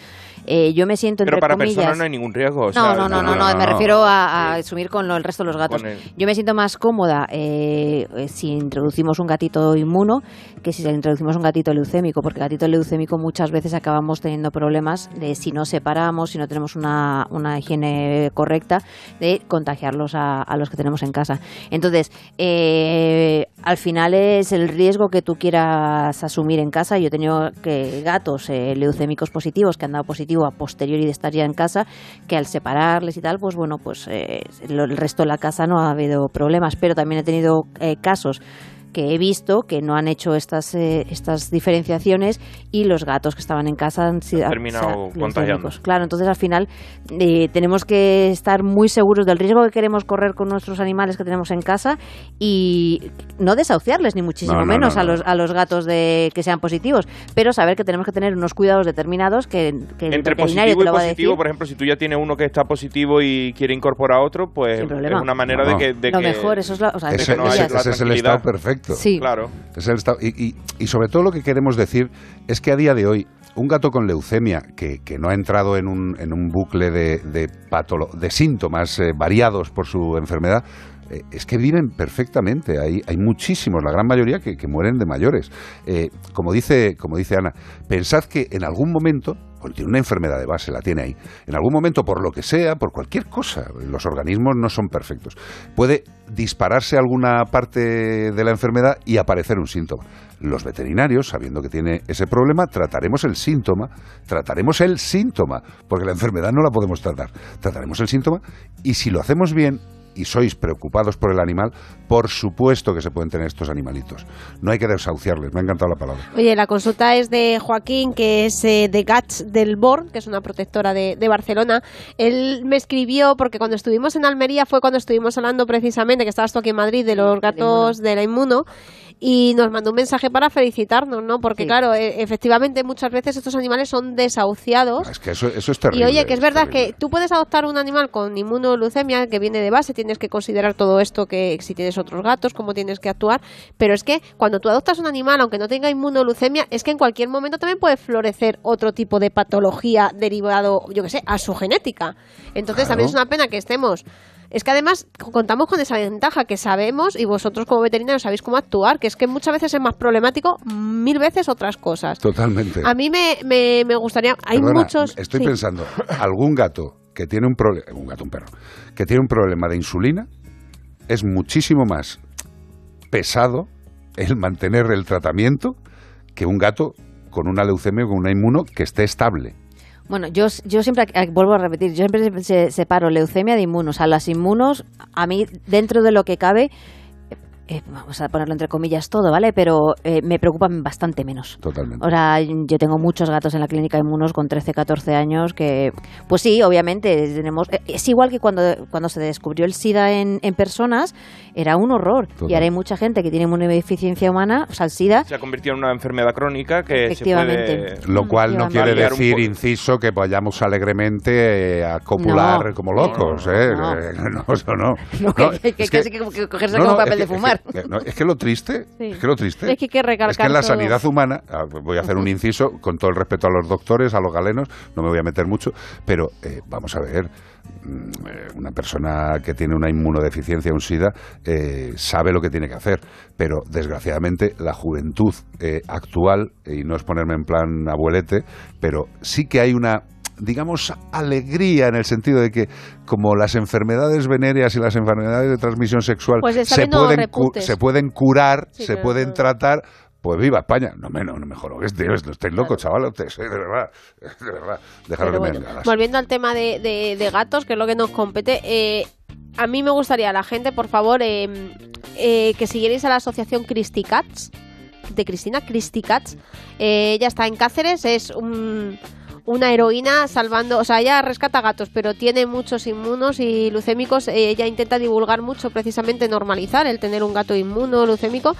Eh, yo me siento, Pero entre para comillas... personas no hay ningún riesgo. o No, sea, no, no, no, no, me refiero a, a asumir con lo- el resto de los gatos. Yo me siento más cómoda eh, eh, si introducimos un gatito inmuno que si introducimos un gatito leucémico, porque el gatito leucémico muchas veces acabamos teniendo problemas de si no separamos, si no tenemos una, una higiene correcta, de contagiarlos a, a los que tenemos en casa. Entonces, eh, al final es el riesgo que tú quieras asumir en casa. Yo he tenido que gatos eh, leucémicos positivos que han dado positivo a posteriori de estar ya en casa, que al separarles y tal, pues bueno, pues eh, el resto de la casa no ha habido problemas. Pero también he tenido eh, casos que he visto que no han hecho estas eh, estas diferenciaciones y los gatos que estaban en casa han sido Han terminado contagiando. Claro, entonces al final eh, tenemos que estar muy seguros del riesgo que queremos correr con nuestros animales que tenemos en casa y no desahuciarles ni muchísimo No, no, menos no, a los a los gatos de que sean positivos, pero saber que tenemos que tener unos cuidados determinados que, que el Entre positivo te y va a positivo, decir. por ejemplo, si tú ya tienes uno que está positivo y quiere incorporar a otro, pues es una manera No, de que... De Lo que- mejor, eso es la- o sea, Ese, que no ese- ese es el estado perfecto. Sí. Claro. Es el estado- y, y- y sobre todo lo que queremos decir es que a día de hoy un gato con leucemia que, que no ha entrado en un, en un bucle de, de, patolo- de síntomas eh, variados por su enfermedad, eh, es que viven perfectamente. Hay, hay muchísimos, la gran mayoría, que, que mueren de mayores. Eh, como, dice, como dice Ana, pensad que en algún momento, tiene una enfermedad de base, la tiene ahí, en algún momento, por lo que sea, por cualquier cosa, los organismos no son perfectos, puede dispararse alguna parte de la enfermedad y aparecer un síntoma. Los veterinarios, sabiendo que tiene ese problema, trataremos el síntoma, trataremos el síntoma, porque la enfermedad no la podemos tratar, trataremos el síntoma y si lo hacemos bien y sois preocupados por el animal, por supuesto que se pueden tener estos animalitos. No hay que desahuciarles, me ha encantado la palabra. Oye, la consulta es de Joaquín, que es eh, de Gats del Born, que es una protectora de, de Barcelona. Él me escribió, porque cuando estuvimos en Almería fue cuando estuvimos hablando precisamente, que estabas tú aquí en Madrid, de los gatos de la Inmuno, y nos mandó un mensaje para felicitarnos, ¿no? Porque Sí. claro, e- efectivamente muchas veces estos animales son desahuciados. Es que eso, eso es Y terrible. oye, que es verdad terrible. que tú puedes adoptar un animal con inmunoleucemia que viene de base, tienes que considerar todo esto que si tienes otros gatos, cómo tienes que actuar, pero es que cuando tú adoptas un animal, aunque no tenga inmunoleucemia, es que en cualquier momento también puede florecer otro tipo de patología derivado, yo que sé, a su genética. Entonces Claro. también es una pena que estemos es que además contamos con esa ventaja que sabemos y vosotros como veterinarios sabéis cómo actuar, que es que muchas veces es más problemático mil veces otras cosas. Totalmente. A mí me, me, me gustaría, hay Perdona, muchos... Estoy sí. pensando, algún gato que tiene un problema, un gato, un perro, que tiene un problema de insulina, es muchísimo más pesado el mantener el tratamiento que un gato con una leucemia o con una inmuno que esté estable. Bueno, yo, yo siempre, eh, vuelvo a repetir, yo siempre se- separo leucemia de inmunos. A las inmunos, a mí, dentro de lo que cabe, eh, vamos a ponerlo entre comillas todo, ¿vale? Pero eh, me preocupan bastante menos. Totalmente. O sea, yo tengo muchos gatos en la clínica inmunos con 13, 14 años que, pues sí, obviamente, tenemos... eh, Es igual que cuando, cuando se descubrió el SIDA en, en personas, era un horror. Total. Y ahora hay mucha gente que tiene inmunodeficiencia humana, o sea, el SIDA... Se ha convertido en una enfermedad crónica que se Efectivamente. puede... Lo cual no quiere decir, inciso, que vayamos alegremente eh, a copular No. como locos, ¿eh? No. No, eso no. No, que- No, que- que es casi que- que cogerse no, como papel es de que- fumar. Es que, no, es que lo triste, Sí. es que lo triste. Es que hay que recalcar Es que en la todo. sanidad humana, ah, voy a hacer un inciso, con todo el respeto a los doctores, a los galenos, no me voy a meter mucho, pero eh, vamos a ver, mm, eh, una persona que tiene una inmunodeficiencia, un SIDA, eh, sabe lo que tiene que hacer, pero desgraciadamente la juventud eh, actual, y no es ponerme en plan abuelete, pero sí que hay una digamos, alegría en el sentido de que como las enfermedades venéreas y las enfermedades de transmisión sexual Pues se, pueden se pueden curar, Sí, se pero pueden tratar, pues viva España. No me, no, no me jorogues, tíos, no estáis locos, chavales, de verdad, de verdad. Dejaros de bueno, volviendo al tema de, de- de gatos, que es lo que nos compete, eh, a mí me gustaría a la gente, por favor, eh, eh, que siguierais a la asociación Christy Cats, de Cristina, Christy Cats. Eh, ella está en Cáceres, es un- una heroína salvando, o sea, ella rescata gatos, pero tiene muchos inmunos y leucémicos. Eh, ella intenta divulgar mucho, precisamente normalizar el tener un gato inmuno, leucémico.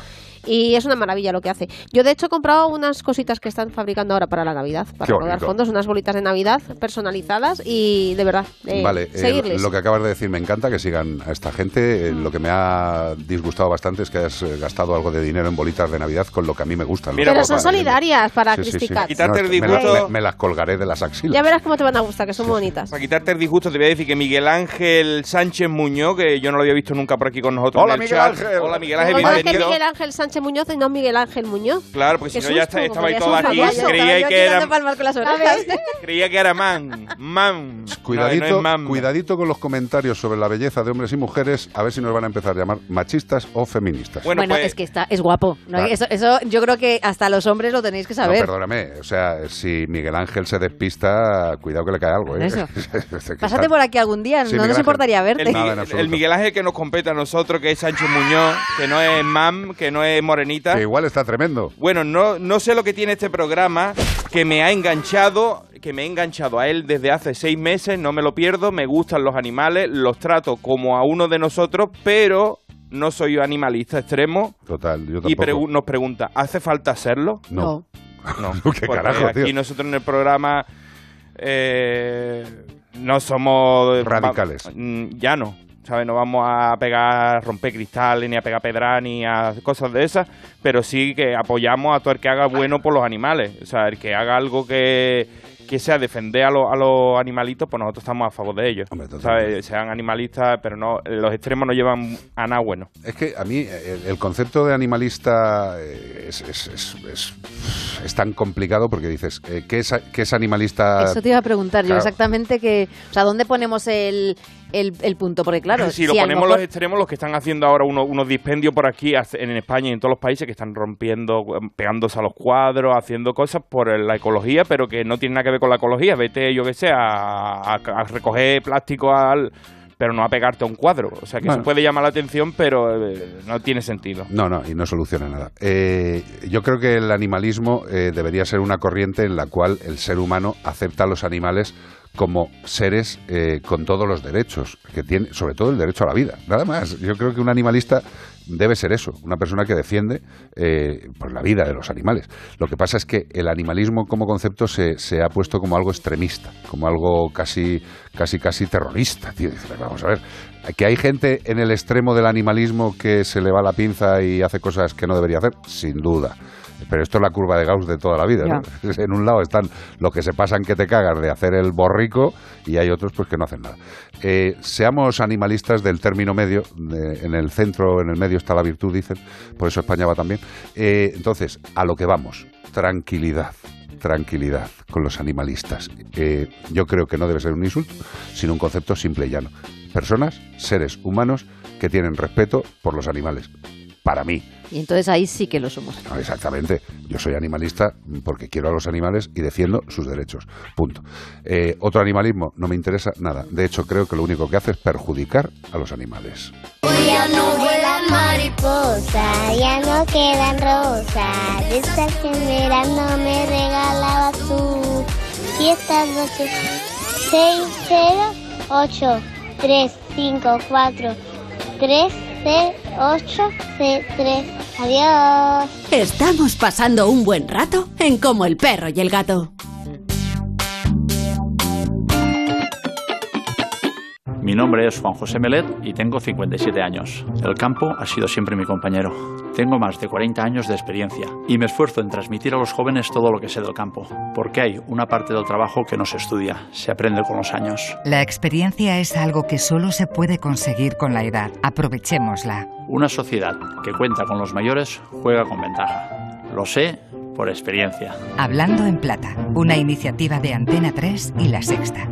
Y es una maravilla lo que hace. Yo, de hecho, he comprado unas cositas que están fabricando ahora para la Navidad, para rodar fondos, unas bolitas de Navidad personalizadas y de verdad, eh, Vale, eh, lo que acabas de decir me encanta que sigan a esta gente. Eh, lo que me ha disgustado bastante es que hayas eh, gastado algo de dinero en bolitas de Navidad con lo que a mí me gustan. Mira, Pero son solidarias para Sí, el me, la- disgusto. me- me las colgaré de las axilas. Ya verás cómo te van a gustar, que son bonitas. Para quitarte el disgusto, te voy a decir que Miguel Ángel Sánchez Muñoz, que yo no lo había visto nunca por aquí con nosotros. Hola, en el Miguel chat. Ángel. Hola, Miguel Ángel, bienvenido. Miguel Ángel Sánchez Muñoz y no Miguel Ángel Muñoz. Claro, porque si no ya susto, está- como estabais ya todos es un aquí. Creía que era, creía que era man. Man. Cuidadito, No, no man. cuidadito con los comentarios sobre la belleza de hombres y mujeres, a ver si nos van a empezar a llamar machistas o feministas. Bueno, Bueno, pues- es que está, es guapo. ¿no? Eso, eso yo creo que hasta los hombres lo tenéis que No, saber. perdóname, o sea, si Miguel Ángel se despista, cuidado que le cae algo, ¿eh? Eso. Es que Pásate está- por aquí algún día, Sí, no Miguel nos importaría verte. El, Miguel, absoluto. el Miguel Ángel que nos compete a nosotros, que es Sánchez Muñoz, que no es mam, que no es morenita. Que igual está tremendo. Bueno, no, no sé lo que tiene este programa, que me ha enganchado, que me ha enganchado a él desde hace seis meses, no me lo pierdo, me gustan los animales, los trato como a uno de nosotros, pero no soy animalista extremo. Total, yo Y pregu- nos pregunta, ¿hace falta serlo? No. No, ¿Qué porque carajo, aquí tío? nosotros en el programa eh, no somos... Radicales. va- mm, ya no, ¿sabes? No vamos a pegar, romper cristales, ni a pegar pedras, ni a cosas de esas, pero sí que apoyamos a todo el que haga bueno por los animales. O sea, el que haga algo que, que sea defender a, los- a los animalitos, pues nosotros estamos a favor de ellos. ¿Sabes? Sean animalistas, pero no los extremos no llevan a nada bueno. Es que a mí el, el concepto de animalista eh, es, es- es- es- es tan complicado porque dices, eh, ¿qué, es, qué es animalista? Eso te iba a preguntar yo exactamente que, o sea, ¿dónde ponemos el, el, el punto? Porque claro, si lo ponemos mejor- los extremos, los que están haciendo ahora unos, unos dispendios por aquí en España y en todos los países que están rompiendo, pegándose a los cuadros, haciendo cosas por la ecología, pero que no tiene nada que ver con la ecología. Vete, yo que sé, a, a- a recoger plástico al pero no a pegarte a un cuadro. O sea, que Bueno. eso puede llamar la atención, pero eh, no tiene sentido. No, no, y no soluciona nada. Eh, yo creo que el animalismo eh, debería ser una corriente en la cual el ser humano acepta a los animales como seres eh, con todos los derechos que tiene, sobre todo el derecho a la vida. Nada más. Yo creo que un animalista debe ser eso, una persona que defiende eh, pues la vida de los animales. Lo que pasa es que el animalismo como concepto se, se ha puesto como algo extremista, como algo casi, casi, casi terrorista. Tío. Vamos a ver, que hay gente en el extremo del animalismo que se le va la pinza y hace cosas que no debería hacer, sin duda. Pero esto es la curva de Gauss de toda la vida. ¿no? En un lado están los que se pasan que te cagas de hacer el borrico y hay otros pues que no hacen nada. Eh, seamos animalistas del término medio, en el centro, en el medio está la virtud, dicen, por eso España va también. Eh, entonces, a lo que vamos, tranquilidad tranquilidad con los animalistas. Eh, yo creo que no debe ser un insulto, sino un concepto simple y llano. Personas, seres humanos que tienen respeto por los animales. Para mí, Y entonces ahí sí que lo somos. no, exactamente. Yo soy animalista porque quiero a los animales y defiendo sus derechos. Punto. Eh, otro animalismo no me interesa nada. De hecho, creo que lo único que hace es perjudicar a los animales. Ya no vuelan mariposas, ya no quedan rosas. De esas que en verano me regalabas tú. Y estas noches, 6, 0, 8, 3, 5, 4, 3, 0, 8, 3. Adiós. Estamos pasando un buen rato en Como el perro y el gato. Mi nombre es Juan José Melet y tengo 57 años. El campo ha sido siempre mi compañero. Tengo más de 40 años de experiencia y me esfuerzo en transmitir a los jóvenes todo lo que sé del campo, porque hay una parte del trabajo que no se estudia, se aprende con los años. La experiencia es algo que solo se puede conseguir con la edad. Aprovechémosla. Una sociedad que cuenta con los mayores juega con ventaja. Lo sé por experiencia. Hablando en Plata, una iniciativa de Antena 3 y La Sexta.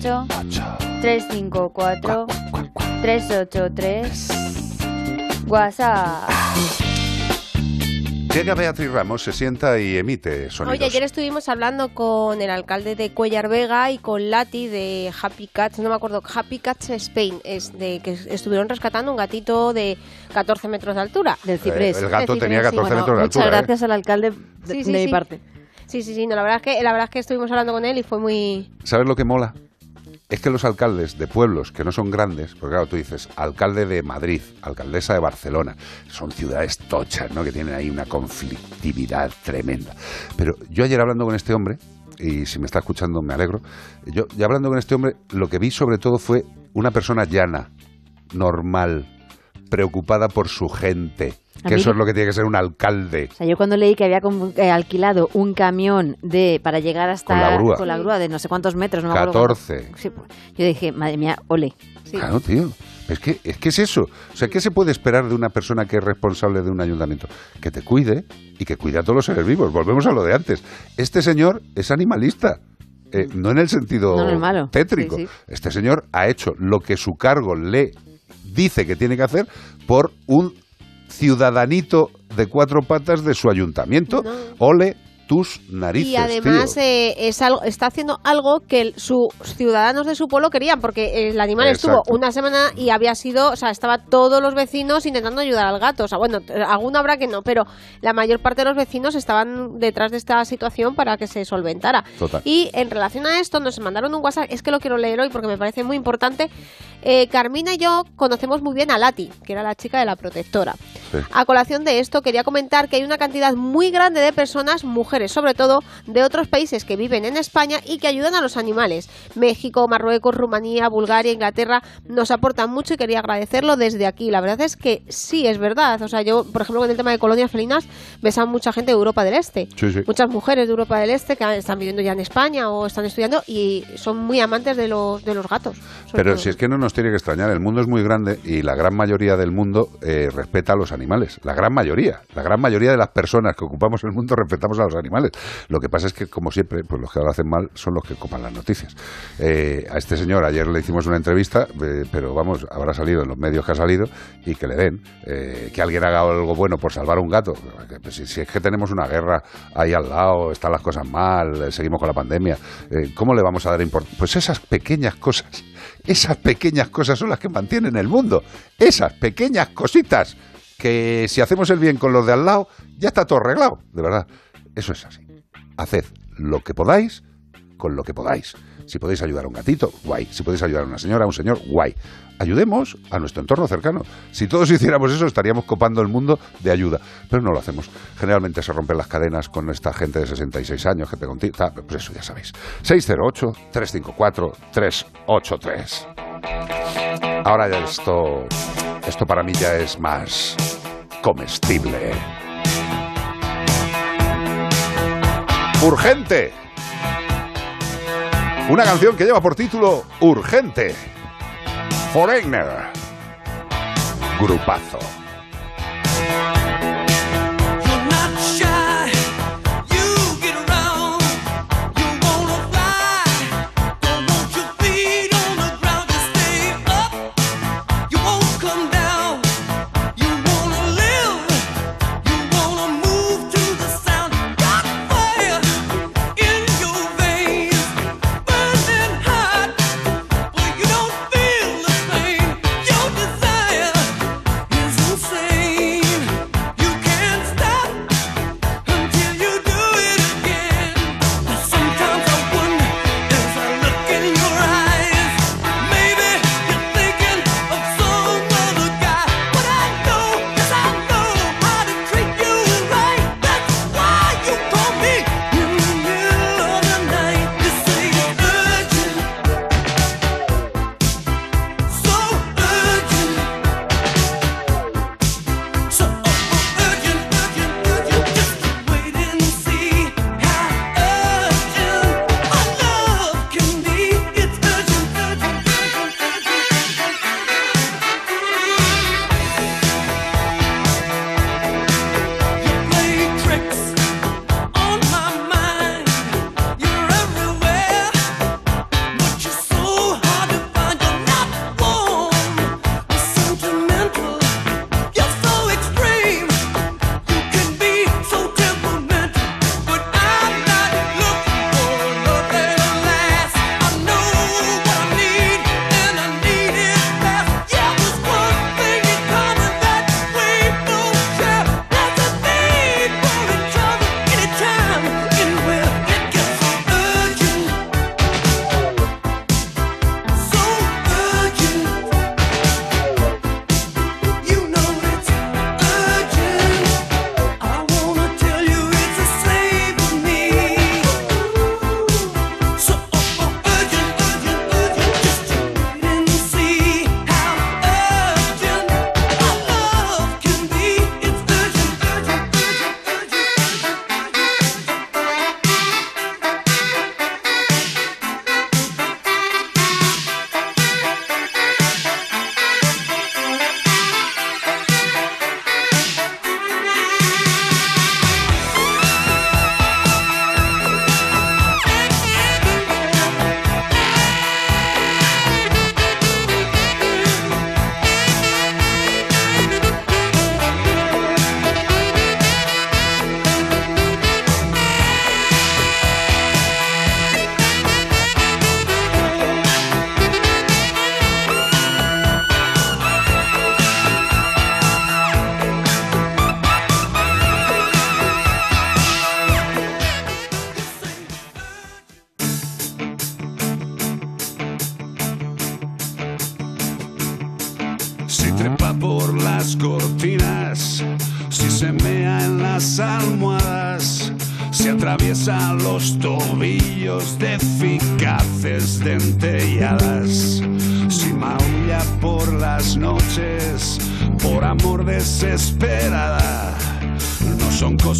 608 354 383 WhatsApp. Llega Beatriz Ramos, se sienta y emite sonidos. Oye, ayer estuvimos hablando con el alcalde de Cuellar Vega y con Lati de Happy Cats, no me acuerdo, Happy Cats Spain, es de que estuvieron rescatando un gatito de 14 metros de altura. Del ciprés. Eh, el gato tenía ciprés, 14 sí. metros de Muchas altura. ¿eh? gracias al alcalde de, Sí, sí, de mi sí. parte. Sí, sí, sí, no, la verdad es que la verdad es que estuvimos hablando con él y fue muy ¿Sabes lo que mola? Es que los alcaldes de pueblos que no son grandes, porque claro, tú dices, alcalde de Madrid, alcaldesa de Barcelona, son ciudades tochas, ¿no? Que tienen ahí una conflictividad tremenda. Pero yo ayer hablando con este hombre, y si me está escuchando me alegro, yo ya hablando con este hombre, lo que vi sobre todo fue una persona llana, normal, preocupada por su gente. Que eso es lo que tiene que ser un alcalde. O sea, yo cuando leí que había eh, alquilado un camión de para llegar hasta Con la grúa. con la grúa de no sé cuántos metros, no me acuerdo cuánto. 14. Sí, pues, yo dije, madre mía, ole. Claro, tío. Es que, es que es eso. O sea, ¿qué se puede esperar de una persona que es responsable de un ayuntamiento? Que te cuide y que cuide a todos los seres vivos. Volvemos a lo de antes. Este señor es animalista. Eh, no en el sentido No malo. tétrico. Sí. Este señor ha hecho lo que su cargo le dice que tiene que hacer por un ciudadanito de cuatro patas de su ayuntamiento. Ole tus narices, y además tío. eh, es algo, está haciendo algo que el- sus ciudadanos de su pueblo querían, porque el animal Exacto. estuvo una semana y había sido, o sea, estaba todos los vecinos intentando ayudar al gato. O sea, bueno, alguno habrá que no, pero la mayor parte de los vecinos estaban detrás de esta situación para que se solventara. Total. Y en relación a esto, nos mandaron un WhatsApp, es que lo quiero leer hoy porque me parece muy importante. Eh, Carmina y yo conocemos muy bien a Lati, que era la chica de la protectora. A colación de esto, quería comentar que hay una cantidad muy grande de personas, mujeres sobre todo, de otros países que viven en España y que ayudan a los animales. México, Marruecos, Rumanía, Bulgaria, Inglaterra nos aportan mucho y quería agradecerlo desde aquí. La verdad es que sí, es verdad. O sea, yo, por ejemplo, con el tema de colonias felinas, ves a mucha gente de Europa del Este. Sí, sí. Muchas mujeres de Europa del Este que están viviendo ya en España o están estudiando y son muy amantes de los, de los gatos. Pero todo. si es que no nos tiene que extrañar, el mundo es muy grande y la gran mayoría del mundo eh, respeta a los animales. La gran mayoría, la gran mayoría de las personas que ocupamos el mundo respetamos a los animales. Lo que pasa es que, como siempre, pues los que lo hacen mal son los que copan las noticias. Eh, a este señor ayer le hicimos una entrevista, eh, pero vamos, habrá salido en los medios que ha salido y que le den. Eh, que alguien haga algo bueno por salvar un gato. Pues si, si es que tenemos una guerra ahí al lado, están las cosas mal, eh, seguimos con la pandemia, eh, ¿cómo le vamos a dar importancia? Pues esas pequeñas cosas, esas pequeñas cosas son las que mantienen el mundo. Esas pequeñas cositas que si hacemos el bien con los de al lado, ya está todo arreglado. De verdad, eso es así. Haced lo que podáis con lo que podáis. Si podéis ayudar a un gatito, guay. Si podéis ayudar a una señora, a un señor, guay. Ayudemos a nuestro entorno cercano. Si todos hiciéramos eso, estaríamos copando el mundo de ayuda. Pero no lo hacemos. Generalmente se rompen las cadenas con esta gente de 66 años que te contigo. Pues eso ya sabéis. 608-354-383. Ahora ya esto, esto para mí ya es más comestible. Urgente. Una canción que lleva por título Urgente. Foreigner. Grupazo.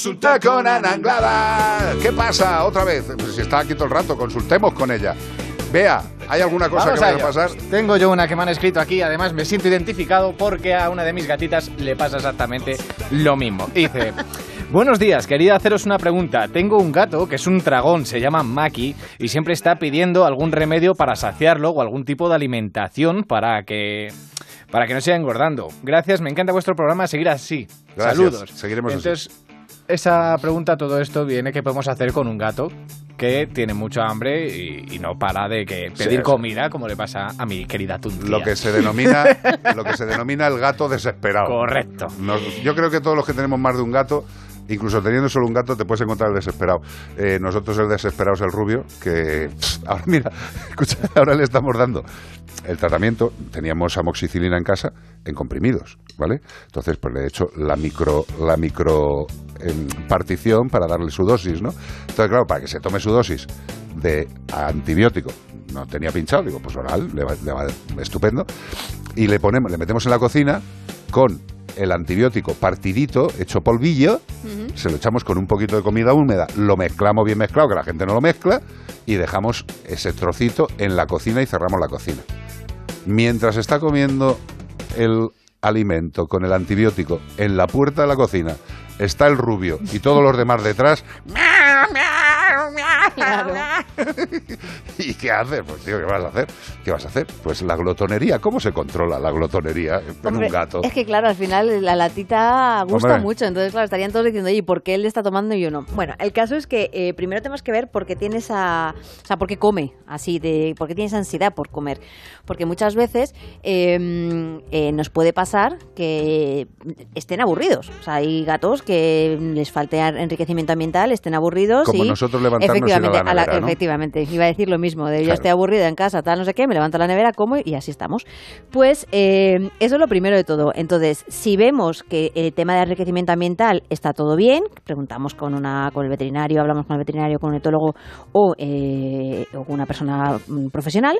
Consulta con Ana Anglada. ¿Qué pasa? Otra vez. Pues si está aquí todo el rato, consultemos con ella. Vea, ¿hay alguna cosa Vamos que vaya a pasar? Tengo yo una que me han escrito aquí, además me siento identificado porque a una de mis gatitas le pasa exactamente lo mismo. Dice, buenos días, quería haceros una pregunta. Tengo un gato que es un dragón, se llama Maki, y siempre está pidiendo algún remedio para saciarlo o algún tipo de alimentación para que... Para que no siga engordando. Gracias, me encanta vuestro programa, seguir así. Gracias, Saludos. seguiremos así. Esa pregunta, todo esto viene que podemos hacer con un gato que tiene mucha hambre y, y no para de que pedir comida como le pasa a mi querida Tuntía. Lo que se denomina, lo que se denomina el gato desesperado. Correcto. Nos- yo creo que todos los que tenemos más de un gato, incluso teniendo solo un gato, te puedes encontrar el desesperado. Eh, nosotros el desesperado es el rubio, que ahora mira, escucha, ahora le estamos dando el tratamiento. Teníamos amoxicilina en casa en comprimidos, ¿vale? Entonces, pues le he hecho la micro, la micro em, partición para darle su dosis, ¿no? Entonces, claro, para que se tome su dosis de antibiótico, no tenía pinchado, digo, pues oral, le va, le va estupendo. Y le ponemos, le metemos en la cocina con el antibiótico partidito, hecho polvillo, se lo echamos con un poquito de comida húmeda, lo mezclamos bien mezclado, que la gente no lo mezcla, y dejamos ese trocito en la cocina y cerramos la cocina. Mientras está comiendo el alimento con el antibiótico en la puerta de la cocina, está el rubio y todos los demás detrás. ¿Y qué haces? Pues tío, ¿qué vas a hacer? ¿Qué vas a hacer? Pues la glotonería. ¿Cómo se controla la glotonería en Hombre, un gato? Es que claro, al final la latita gusta Hombre. mucho, entonces claro, estarían todos diciendo, oye, ¿y ¿por qué él está tomando y yo no? Bueno, el caso es que eh, primero tenemos que ver por qué tiene esa, o sea, por qué come, así de, por qué tiene esa ansiedad por comer, porque muchas veces eh, eh, nos puede pasar que estén aburridos, o sea, hay gatos que les falte enriquecimiento ambiental, estén aburridos Como y nosotros levantarnos a la efectivamente, nevera, ¿no? efectivamente, iba a decir lo mismo, de yo Claro. estoy aburrida en casa, tal, no sé qué, me levanto a la nevera, como y así estamos. Pues eh, eso es lo primero de todo. Entonces, si vemos que el tema de enriquecimiento ambiental está todo bien, preguntamos con, una, con el veterinario, hablamos con el veterinario, con un etólogo o, eh, o con una persona mm, profesional,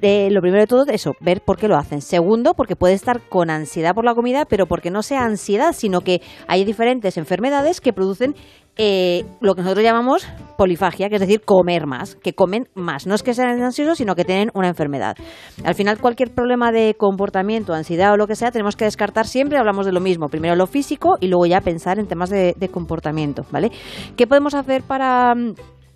eh, lo primero de todo es eso, ver por qué lo hacen. Segundo, porque puede estar con ansiedad por la comida, pero porque no sea ansiedad, sino que hay diferentes enfermedades que producen eh, lo que nosotros llamamos polifagia, que es decir, comer más, que comen más. No es que sean ansiosos, sino que tienen una enfermedad. Al final, cualquier problema de comportamiento, ansiedad o lo que sea, tenemos que descartar siempre, hablamos de lo mismo. Primero lo físico y luego ya pensar en temas de, de comportamiento, ¿vale? ¿Qué podemos hacer para...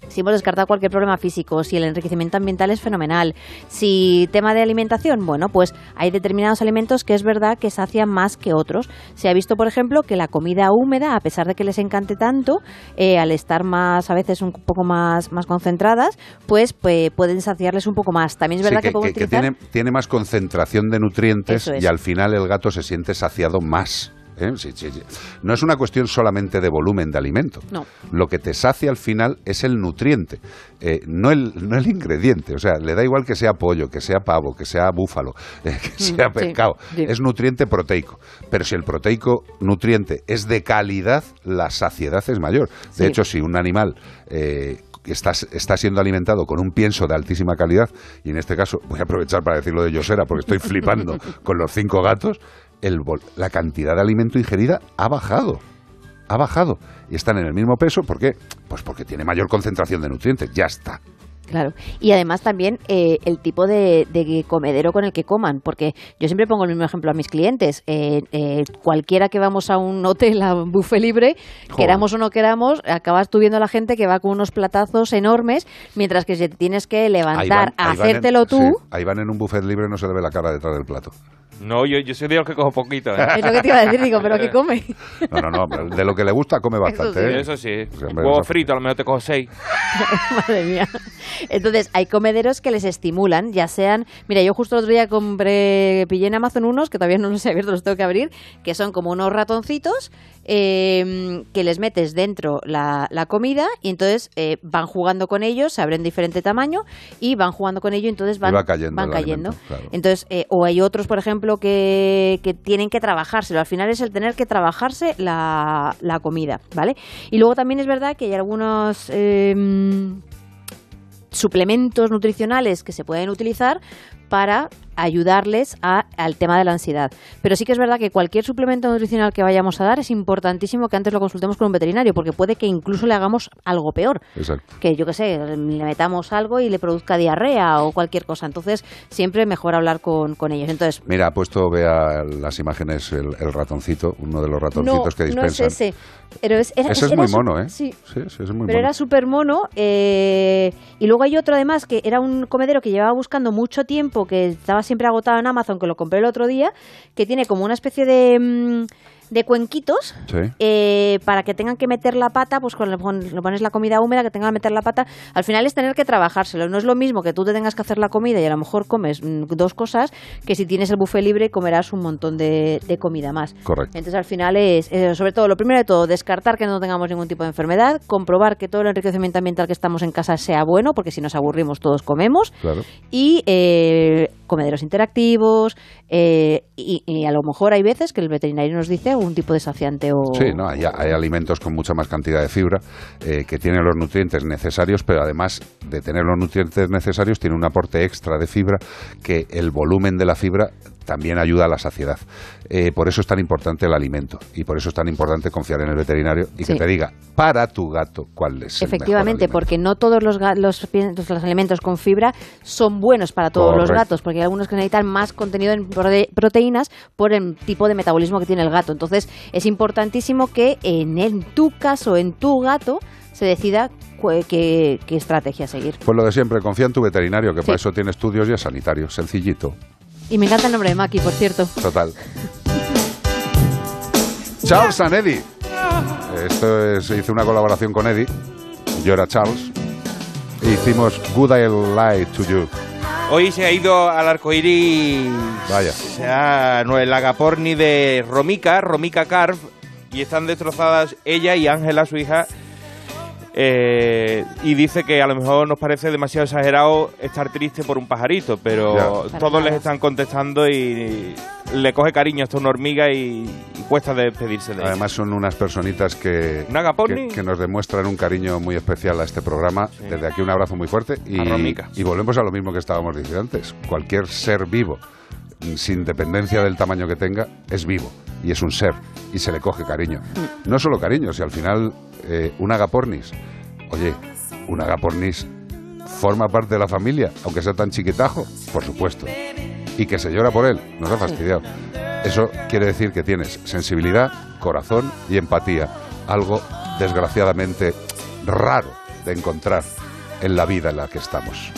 si hemos descartado cualquier problema físico, si el enriquecimiento ambiental es fenomenal, si tema de alimentación, bueno, pues hay determinados alimentos que es verdad que sacian más que otros. Se ha visto, por ejemplo, que la comida húmeda, a pesar de que les encante tanto, eh, al estar más, a veces un poco más, más concentradas, pues, pues pueden saciarles un poco más. También es verdad que, que, que- que utilizar... tiene, tiene más concentración de nutrientes es. y al final el gato se siente saciado más. ¿Eh? Sí, sí, sí. No es una cuestión solamente de volumen de alimento. No. Lo que te sacia al final es el nutriente, eh, no, el, no el ingrediente. O sea, le da igual que sea pollo, que sea pavo, que sea búfalo, eh, que sea Mm, sí, pescado. Es nutriente proteico. Pero si el proteico nutriente es de calidad, la saciedad es mayor. De hecho, si un animal está, está siendo alimentado con un pienso de altísima calidad, y en este caso voy a aprovechar para decirlo de Yosera, porque estoy flipando con los cinco gatos, el la cantidad de alimento ingerida ha bajado. Ha bajado. Y están en el mismo peso, ¿por qué? Pues porque tiene mayor concentración de nutrientes. Ya está. Claro, y además también eh, el tipo de, de comedero con el que coman, porque yo siempre pongo el mismo ejemplo a mis clientes. Eh, eh, cualquiera que vamos a un hotel, a un buffet libre, queramos o no queramos, acabas tú viendo a la gente que va con unos platazos enormes, mientras que si te tienes que Ahí levantar van- a van en- hacértelo tú, sí, ahí van en un buffet libre no se le ve la cara detrás del plato. No, yo, yo soy de los que cojo poquito. ¿eh? es lo que te iba a decir, digo, pero ¿qué come? No, no, no, pero de lo que le gusta come bastante. ¿eh? Eso sí. Sí, hombre, Huevo eso- frito, a lo mejor te cojo seis. Madre mía. Entonces, hay comederos que les estimulan, ya sean. Mira, yo justo el otro día compré, pillé en Amazon unos que todavía no los he abierto, los tengo que abrir, que son como unos ratoncitos eh, que les metes dentro la, la comida y entonces eh, van jugando con ellos, se abren diferente tamaño y van jugando con ello y entonces van, Y va cayendo van cayendo. alimento, claro. Entonces, eh, o hay otros, por ejemplo, que, que tienen que trabajárselo. Al final es el tener que trabajarse la, la comida, ¿vale? Y luego también es verdad que hay algunos eh, suplementos nutricionales que se pueden utilizar para ayudarles a- al tema de la ansiedad. Pero sí que es verdad que cualquier suplemento nutricional que vayamos a dar es importantísimo que antes lo consultemos con un veterinario, porque puede que incluso le hagamos algo peor Exacto. que yo qué sé, le metamos algo y le produzca diarrea o cualquier cosa. Entonces, siempre mejor hablar con, con ellos. Entonces, Mira, ha puesto, vea las imágenes, el, el ratoncito, uno de los no, ratoncitos que no es dispensan. ese. Pero es, era- Ese es era muy mono, ¿eh? Sí, Sí, sí, es muy pero mono. era súper mono. eh, y luego hay otro además que era un comedero que llevaba buscando mucho tiempo, que estaba siempre agotado en Amazon, que lo compré el otro día, que tiene como una especie de, mm, de cuenquitos Sí. eh, para que tengan que meter la pata, pues cuando le pon- le pones la comida húmeda, que tengan que meter la pata, al final es tener que trabajárselo. No es lo mismo que tú te tengas que hacer la comida y a lo mejor comes mm, dos cosas, que si tienes el buffet libre comerás un montón de, de comida más. Correcto. Entonces al final es, eh, sobre todo, lo primero de todo, descartar que no tengamos ningún tipo de enfermedad, comprobar que todo el enriquecimiento ambiental que estamos en casa sea bueno, porque si nos aburrimos todos comemos, Claro. y eh, comederos interactivos, eh, y, y a lo mejor hay veces que el veterinario nos dice algún tipo de saciante o... Sí, no, hay, hay alimentos con mucha más cantidad de fibra eh, que tienen los nutrientes necesarios, pero además de tener los nutrientes necesarios, tiene un aporte extra de fibra que el volumen de la fibra también ayuda a la saciedad. Eh, por eso es tan importante el alimento y por eso es tan importante confiar en el veterinario y Sí. que te diga para tu gato cuál es. el Efectivamente, mejor porque no todos los, los, los alimentos con fibra son buenos para todos los gatos, porque hay algunos que necesitan más contenido en prote- proteínas por el tipo de metabolismo que tiene el gato. Entonces, es importantísimo que en, en tu caso, en tu gato, se decida qué, qué estrategia seguir. Pues lo de siempre, confía en tu veterinario, que Sí. para eso tiene estudios y es sanitario, sencillito, Y me encanta el nombre de Maki, por cierto. total. Charles and Eddie. Esto es, hice una colaboración con Eddie. Yo era Charles. E hicimos Good I Lie to You. Hoy se ha ido al arcoíris. Vaya. O sea, no, el agaporni de Romica, Romica Carv, y están destrozadas ella y Ángela, su hija. Eh, y dice que a lo mejor nos parece demasiado exagerado estar triste por un pajarito, pero Ya. todos les están contestando y le coge cariño hasta una hormiga y, y cuesta despedirse de ella. Además son unas personitas que, que, que nos demuestran un cariño muy especial a este programa. Desde aquí un abrazo muy fuerte y, volvemos a lo mismo que estábamos diciendo antes. Cualquier ser vivo, sin dependencia del tamaño que tenga, es vivo y es un ser y se le coge cariño. No solo cariño, si al final eh, un agapornis, oye, un agapornis forma parte de la familia, aunque sea tan chiquitajo, por supuesto. Y que se llora por él, nos ha fastidiado. Eso quiere decir que tienes sensibilidad, corazón y empatía. Algo desgraciadamente raro de encontrar en la vida en la que estamos.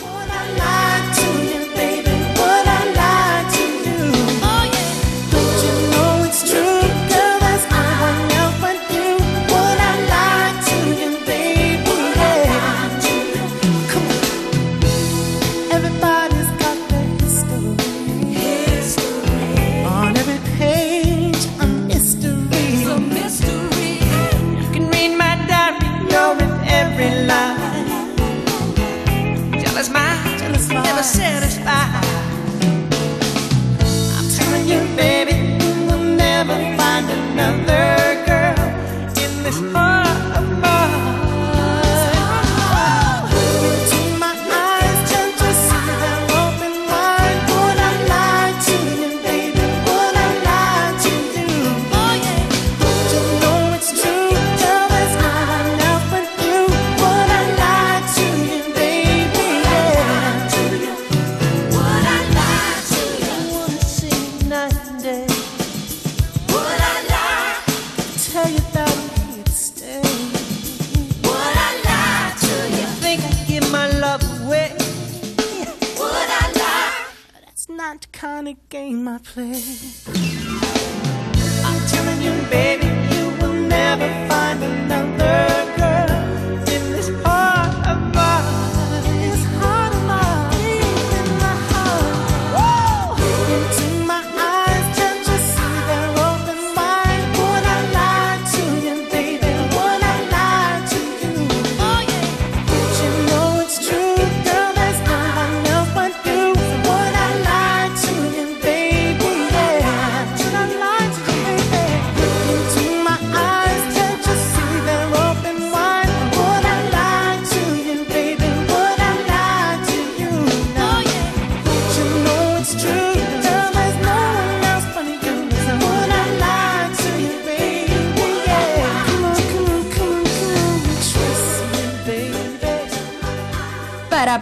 Not kind of game I play. I'm telling you, baby, you will never find another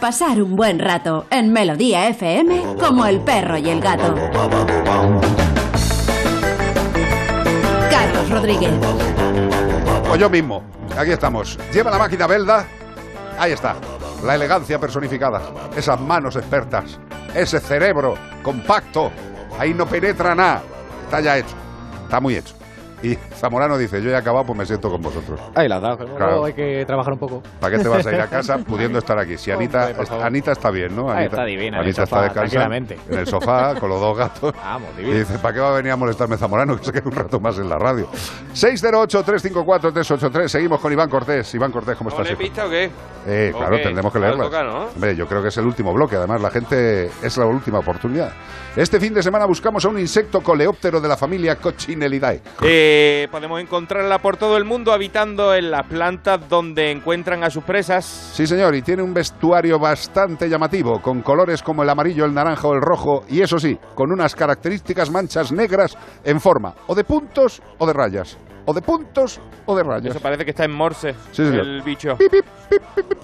pasar un buen rato en Melodía FM como el perro y el gato. Carlos Rodríguez. O yo mismo. Aquí estamos. Lleva la máquina Belda. Ahí está. La elegancia personificada. Esas manos expertas. Ese cerebro compacto. Ahí no penetra nada. Está ya hecho. Está muy hecho. Y Zamorano dice, yo ya he acabado, pues me siento con vosotros. Ahí la da, pero Claro. luego hay que trabajar un poco. ¿Para qué te vas a ir a casa pudiendo estar aquí? Si Anita, Hombre. Anita está bien, ¿no? Ahí Anita, está divina, Anita está descansando tranquilamente. en el sofá con los dos gatos. Vamos, Y divina. dice, ¿para qué va a venir a molestarme Zamorano? Que se quede un rato más en la radio. 608-354-383. Seguimos con Iván Cortés. Iván Cortés, ¿cómo ¿No estás? le hijo? visto o qué? Eh, ¿O claro, tendremos que toca, ¿no? Hombre, yo creo que es el último bloque. Además, la gente es la última oportunidad. Este fin de semana buscamos a un insecto coleóptero de la familia Coccinellidae. Eh, podemos encontrarla por todo el mundo habitando en las plantas donde encuentran a sus presas. Sí, señor, y tiene un vestuario bastante llamativo, con colores como el amarillo, el naranja o el rojo, y eso sí, con unas características manchas negras en forma o de puntos o de rayas. O de puntos o de rayas. Eso parece que está en morse, Sí, el bicho.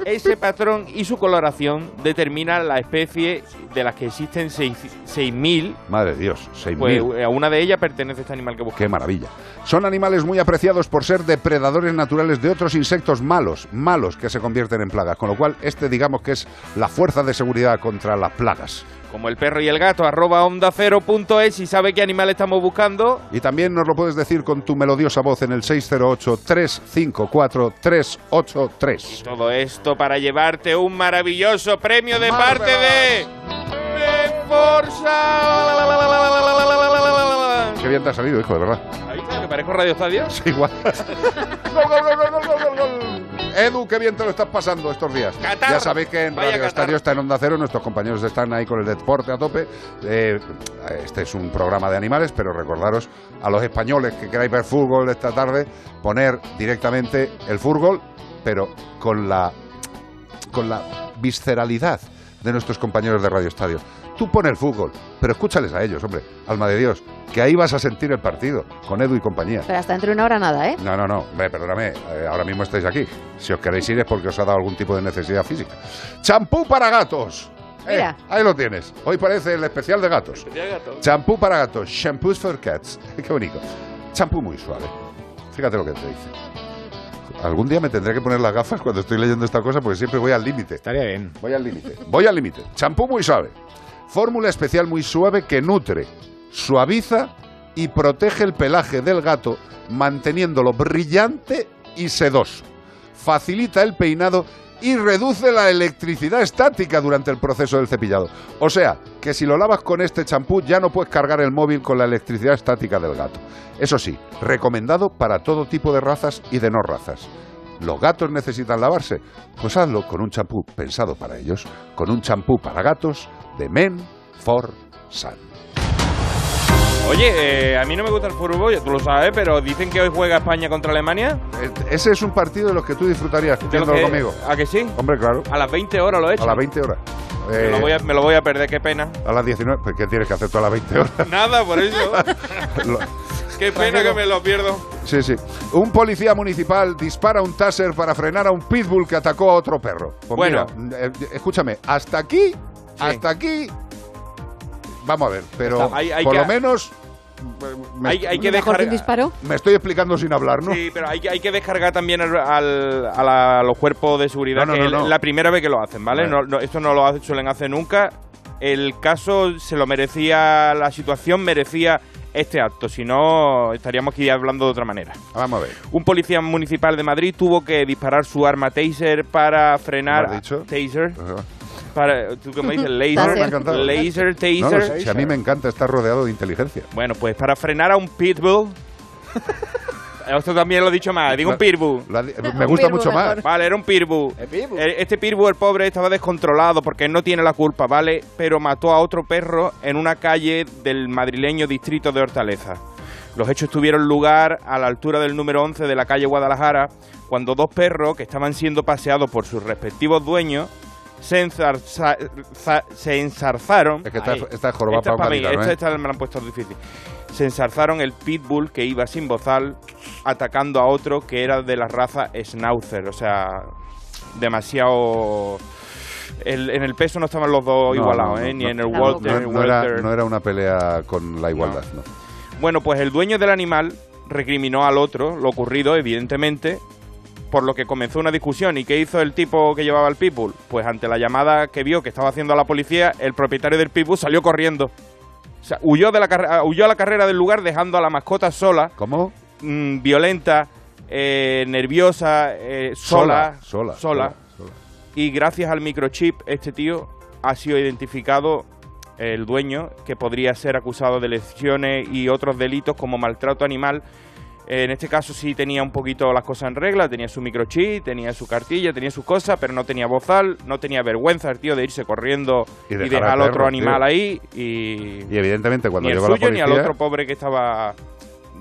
Ese patrón y su coloración determinan la especie de las que existen seis- 6.000. Madre de Dios, 6.000. Pues a una de ellas pertenece este animal que buscamos. Qué maravilla. Son animales muy apreciados por ser depredadores naturales de otros insectos malos, malos que se convierten en plagas, con lo cual este digamos que es la fuerza de seguridad contra las plagas. Como el perro y el gato, arroba onda cero punto es y sabe qué animal estamos buscando. Y también nos lo puedes decir con tu melodiosa voz en el 608-354-383. Todo esto para llevarte un maravilloso premio de parte de... Forza. Qué bien te ha salido, hijo, de verdad. Ahí está, que parezco Radio Estadio. Sí, igual. Gol, gol, gol, gol, gol, gol, gol. Edu, qué bien te lo estás pasando estos días. Qatar. Ya sabéis que en Vaya Radio Qatar. Estadio está en Onda Cero, nuestros compañeros están ahí con el deporte a tope. Eh, este es un programa de animales, pero recordaros a los españoles que queráis ver fútbol esta tarde, poner directamente el fútbol, pero con la, con la visceralidad de nuestros compañeros de Radio Estadio. Tú pon el fútbol, pero escúchales a ellos, hombre, alma de Dios, que ahí vas a sentir el partido, con Edu y compañía. Pero hasta dentro de una hora nada, ¿eh? No, no, no, perdóname, eh, ahora mismo estáis aquí. Si os queréis ir es porque os ha dado algún tipo de necesidad física. Champú para gatos. Eh, Mira. ahí lo tienes. Hoy parece el especial de gatos. Champú para gatos. Shampoos for cats. Qué bonito. Champú muy suave. Fíjate lo que te dice. Algún día me tendré que poner las gafas cuando estoy leyendo esta cosa porque siempre voy al límite. Estaría bien. Voy al límite. Voy al límite. Champú muy suave. Fórmula especial muy suave que nutre, suaviza y protege el pelaje del gato manteniéndolo brillante y sedoso. Facilita el peinado y reduce la electricidad estática durante el proceso del cepillado. O sea, que si lo lavas con este champú ya no puedes cargar el móvil con la electricidad estática del gato. Eso sí, recomendado para todo tipo de razas y de no razas. ¿Los gatos necesitan lavarse? Pues hazlo con un champú pensado para ellos, con un champú para gatos de Men for Sun. Oye, eh, a mí no me gusta el fútbol, tú lo sabes, pero dicen que hoy juega España contra Alemania. Eh, Ese es un partido de los que tú disfrutarías viéndolo conmigo. ¿A que sí? Hombre, claro. A las 20 horas lo he hecho. A las 20 horas. Me, Eh, lo voy a, me lo voy a perder, qué pena. a las 19. ¿Pues qué tienes que hacer todas las 20 horas? Nada, por eso. Lo- qué pena que me lo pierdo. Sí, sí. Un policía municipal dispara un taser para frenar a un pitbull que atacó a otro perro. Pues Bueno. mira, eh, escúchame, hasta aquí, hasta aquí. Vamos a ver, pero hay- hay por que- lo menos. Me, Hay, hay que Mejor que dejar. un disparo. me estoy explicando sin hablar, ¿no? Sí, pero hay, que- hay que descargar también al, al- a, la- a los cuerpos de seguridad, No, no, que no, es no. la primera vez que lo hacen, ¿vale? Vale. No, no, esto no lo hace- suelen hacer nunca. el caso se lo merecía, la situación merecía este acto, si no estaríamos aquí hablando de otra manera. Vamos a ver. Un policía municipal de Madrid tuvo que disparar su arma taser para frenar... ¿Cómo has dicho? Taser. Para, ¿Tú qué me dices? No, Laser. me. Laser, taser. No, no, si a mí me encanta estar rodeado de inteligencia. Bueno, pues para frenar a un pitbull. Esto también lo he dicho más. Digo un pitbull. me gusta mucho más. Vale, era un pitbull. Eh, Este pitbull, el pobre, estaba descontrolado porque él no tiene la culpa, ¿vale? Pero mató a otro perro en una calle del madrileño distrito de Hortaleza. Los hechos tuvieron lugar a la altura del número 11 de la calle Guadalajara, cuando dos perros que estaban siendo paseados por sus respectivos dueños se, enzarza- za- se enzarzaron. Es que esta- Ahí. esta es jorobada Esta es pa' un para mí, gaditano, esta- ¿eh? esta me la han puesto difícil. Se enzarzaron el pitbull que iba sin bozal atacando a otro que era de la raza Schnauzer, o sea, demasiado... el- en el peso no estaban los dos No, igualados, no, ¿eh? no, ni no. en el No, Walter, no, no era, welter. no era una pelea con la igualdad, no. Bueno, pues el dueño del animal recriminó al otro lo ocurrido, evidentemente, por lo que comenzó una discusión. ¿Y qué hizo el tipo que llevaba el pitbull? Pues ante la llamada que vio que estaba haciendo a la policía, el propietario del pitbull salió corriendo. O sea, huyó, de la carre- huyó a la carrera del lugar dejando a la mascota sola. ¿Cómo? violenta, eh, nerviosa, eh, sola, Sola, sola, sola. Y gracias al microchip, este tío ha sido identificado el dueño, que podría ser acusado de lesiones y otros delitos como maltrato animal. En este caso sí tenía un poquito las cosas en regla, tenía su microchip, tenía su cartilla, tenía sus cosas, pero no tenía bozal, no tenía vergüenza el tío de irse corriendo Y y, dejar al otro perro, animal tío. ahí y Y evidentemente cuando ni el llegó la suyo ni al otro pobre que estaba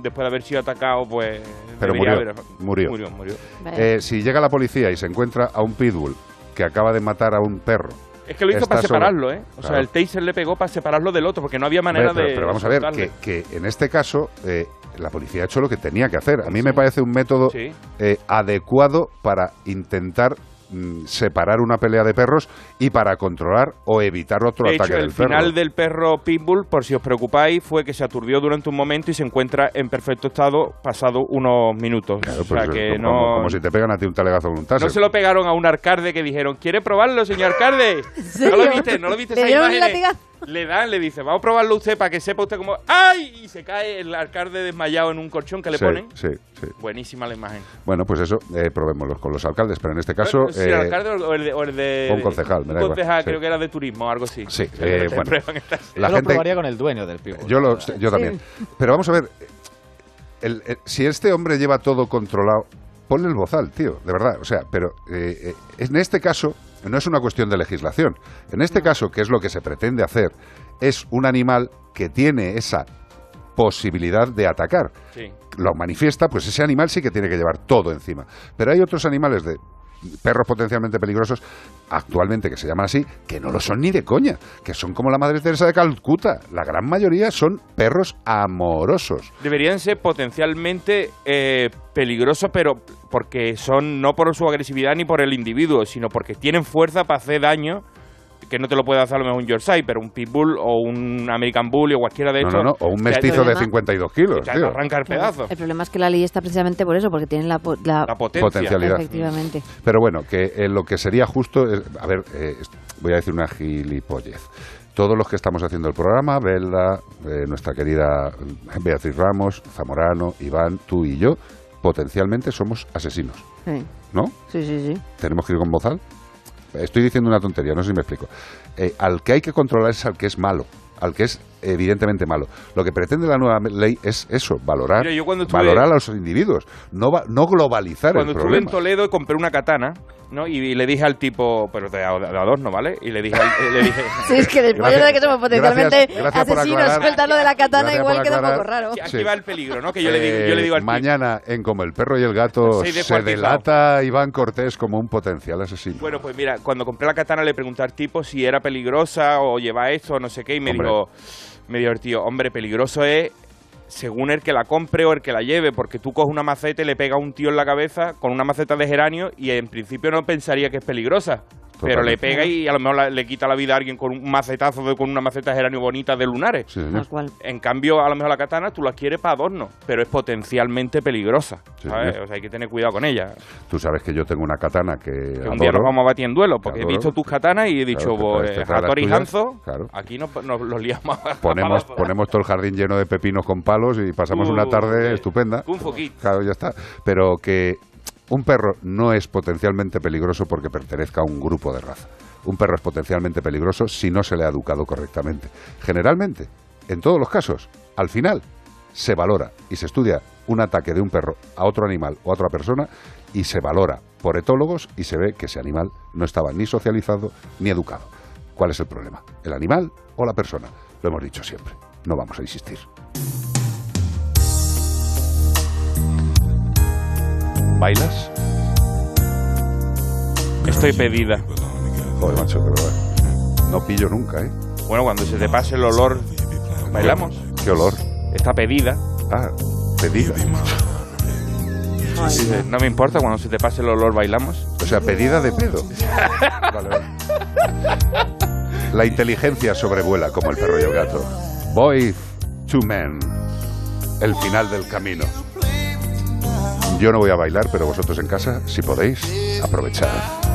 después de haber sido atacado, pues Pero debería murió, haber- murió. murió, murió. Eh, si llega la policía y se encuentra a un pitbull que acaba de matar a un perro... Es que lo hizo para separarlo, ¿eh? O sea, el taser le pegó para separarlo del otro, porque no había manera pero, de. pero vamos a ver, que, que en este caso eh, la policía ha hecho lo que tenía que hacer. A mí me parece un método Sí. eh, adecuado para intentar mm, separar una pelea de perros y para controlar o evitar otro De hecho, ataque el del perro. final del perro Pitbull, por si os preocupáis, fue que se aturdió durante un momento y se encuentra en perfecto estado pasado unos minutos. Claro, o sea, pues, que como, no. como si te pegan a ti un talegazo con un taser. No se lo pegaron a un alcalde que dijeron, ¿quiere probarlo, señor alcalde? ¿No lo viste? ¿No lo viste? ¿Le Le dan, le dice, vamos a probarlo usted para que sepa usted cómo... ¡Ay! Y se cae el alcalde desmayado en un colchón que le Sí, ponen. sí, sí. Buenísima la imagen. Bueno, pues eso, eh, probémoslo con los alcaldes, pero en este caso... Bueno, sí, el eh, alcalde o el de... O el de un concejal, me un igual, concejal, sí. creo que era de turismo o algo así. Sí, eh, bueno, la Yo lo gente- probaría con el dueño del pitbull. Yo, lo, yo también. Pero vamos a ver, el- el- si este hombre lleva todo controlado, ponle el bozal, tío, de verdad. O sea, pero eh, eh, en este caso no es una cuestión de legislación. En este caso, que es lo que se pretende hacer, es un animal que tiene esa posibilidad de atacar. Sí. Lo manifiesta, pues ese animal sí que tiene que llevar todo encima. Pero hay otros animales de perros potencialmente peligrosos actualmente que se llaman así, que no lo son ni de coña, que son como la Madre Teresa de Calcuta. La gran mayoría son perros amorosos. Deberían ser potencialmente eh, peligrosos, pero porque son no por su agresividad ni por el individuo, sino porque tienen fuerza para hacer daño que no te lo puede hacer a lo mejor un Yorkshire, pero un Pitbull o un American Bully o cualquiera de No, estos. no, no, o un mestizo de problema- 52 kilos, te tío. arranca el pedazo. El problema es que la ley está precisamente por eso, porque tienen la, la, potencia. Potencialidad. Efectivamente. Pero bueno, que eh, lo que sería justo, es- a ver, eh, voy a decir una gilipollez. Todos los que estamos haciendo el programa, Belda, eh, nuestra querida Beatriz Ramos, Zamorano, Iván, tú y yo, potencialmente somos asesinos, Sí, ¿no? sí, sí. sí. ¿Tenemos que ir con bozal? Estoy diciendo una tontería, no sé si me explico. Eh, al que hay que controlar es al que es malo, al que es evidentemente malo. Lo que pretende la nueva ley es eso, valorar, Mira, yo cuando estuve- valorar a los individuos, no, va- no globalizar Cuando el estuve en. Toledo compré una katana, ¿no? Y, y le dije al tipo, pero de, de adorno, ¿vale? Y le dije, al- le dije Sí, es que después Gracias- de que somos potencialmente gracias- gracias por asesinos, lo de la katana igual queda un poco raro. aquí Sí. va el peligro, ¿no? Que yo le digo, yo le digo Eh, al tipo, Mañana, en Como el perro y el gato, Soy se delata Iván Cortés como un potencial asesino. Bueno, pues mira, cuando compré la katana le pregunté al tipo si era peligrosa o lleva esto o no sé qué y me Hombre. dijo, me tío, hombre, peligroso es según el que la compre o el que la lleve, porque tú coges una maceta y le pegas a un tío en la cabeza con una maceta de geranio y en principio no pensaría que es peligrosa. Pero le pega y a lo mejor la- le quita la vida a alguien con un macetazo, de, con una maceta de geranio bonita de lunares. Sí. En cambio, a lo mejor la katana tú la quieres para adorno, pero es potencialmente peligrosa. Sí, ¿sabes? señor. O sea, hay que tener cuidado con ella. Tú sabes que yo tengo una katana que, Que un adoro. día nos vamos a batir en duelo, porque he visto tus katanas y he dicho, Claro, pues, traes- te traes las Hattori tuyas. Hanzo, Claro. aquí nos, nos los liamos. a Ponemos, ponemos todo el jardín lleno de pepinos con palos y pasamos una Uh, tarde estupenda. Fu Kid. Claro, ya está. Pero que un perro no es potencialmente peligroso porque pertenezca a un grupo de raza. Un perro es potencialmente peligroso si no se le ha educado correctamente. Generalmente, en todos los casos, al final se valora y se estudia un ataque de un perro a otro animal o a otra persona y se valora por etólogos y se ve que ese animal no estaba ni socializado ni educado. ¿Cuál es el problema? ¿El animal o la persona? Lo hemos dicho siempre. No vamos a insistir. ¿Bailas? Estoy pedida. Joder, macho, pero eh, no pillo nunca, ¿eh? Bueno, cuando se te pase el olor, ¿bailamos? ¿Qué olor? Está pedida. Ah, pedida. No me importa, cuando se te pase el olor, bailamos. O sea, pedida de pedo. Vale, vale. La inteligencia sobrevuela como el perro y el gato. Boy to men. El final del camino. Yo no voy a bailar, pero vosotros en casa, si podéis, aprovechad.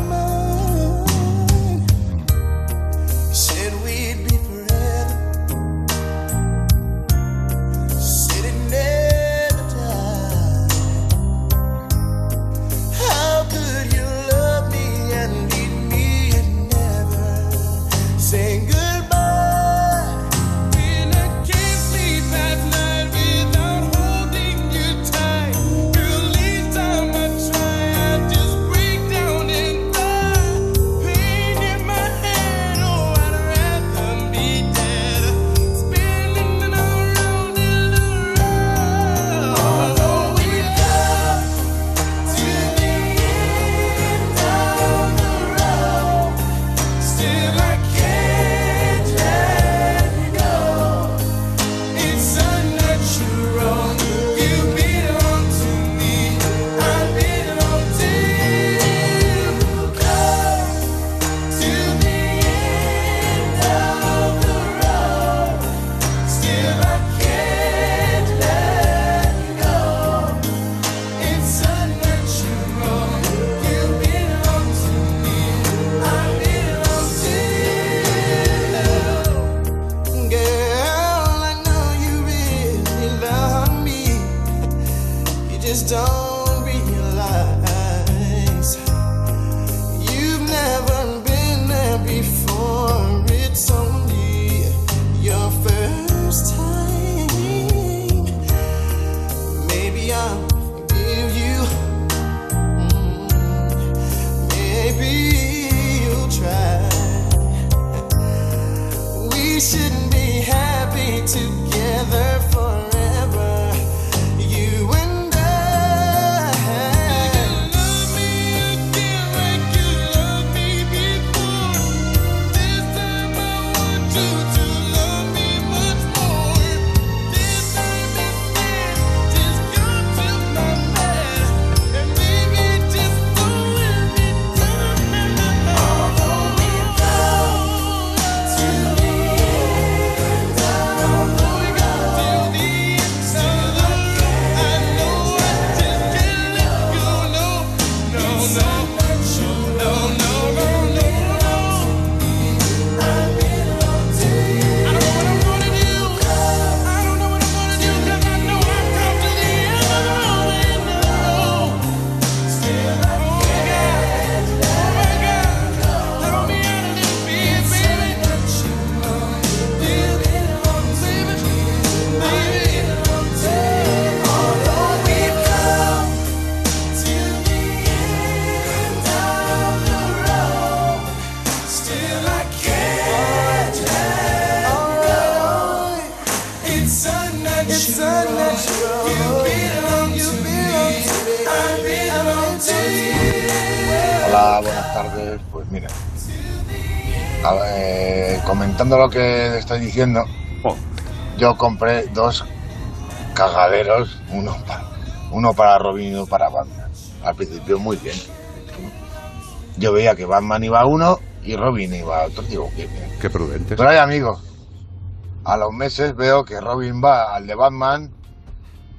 Lo que estoy diciendo, yo compré dos cagaderos, uno para, uno para Robin y uno para Batman. Al principio muy bien. yo veía que Batman iba a uno y Robin iba a otro. Digo, qué bien. Qué prudentes. Pero hay amigos. A los meses veo que Robin va al de Batman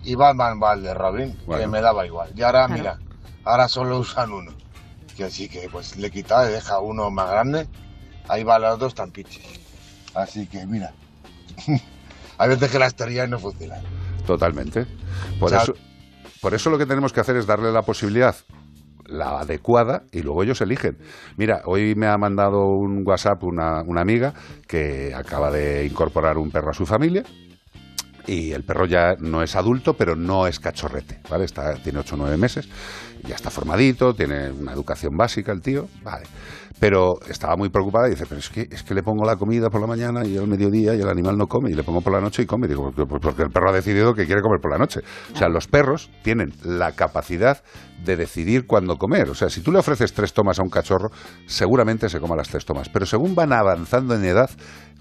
y Batman va al de Robin, que me daba igual. Y ahora, Claro. mira, ahora solo usan uno. Que así que pues le quita y deja uno más grande. Ahí va los dos tan pichis. Así que mira. Hay veces que las teorías no funcionan. Totalmente. Por, eso, por eso lo que tenemos que hacer es darle la posibilidad, la adecuada, y luego ellos eligen. Mira, hoy me ha mandado un WhatsApp una, una amiga que acaba de incorporar un perro a su familia. Y el perro ya no es adulto, pero no es cachorrete, ¿vale? Está, tiene 8 o 9 meses, ya está formadito, tiene una educación básica el tío, vale. Pero estaba muy preocupada y dice, pero es que, es que le pongo la comida por la mañana y al mediodía y el animal no come, y le pongo por la noche y come. Digo, "Pues porque el perro ha decidido que quiere comer por la noche. O sea, los perros tienen la capacidad de decidir cuándo comer. O sea, si tú le ofreces tres tomas a un cachorro, seguramente se coma las tres tomas. Pero según van avanzando en edad,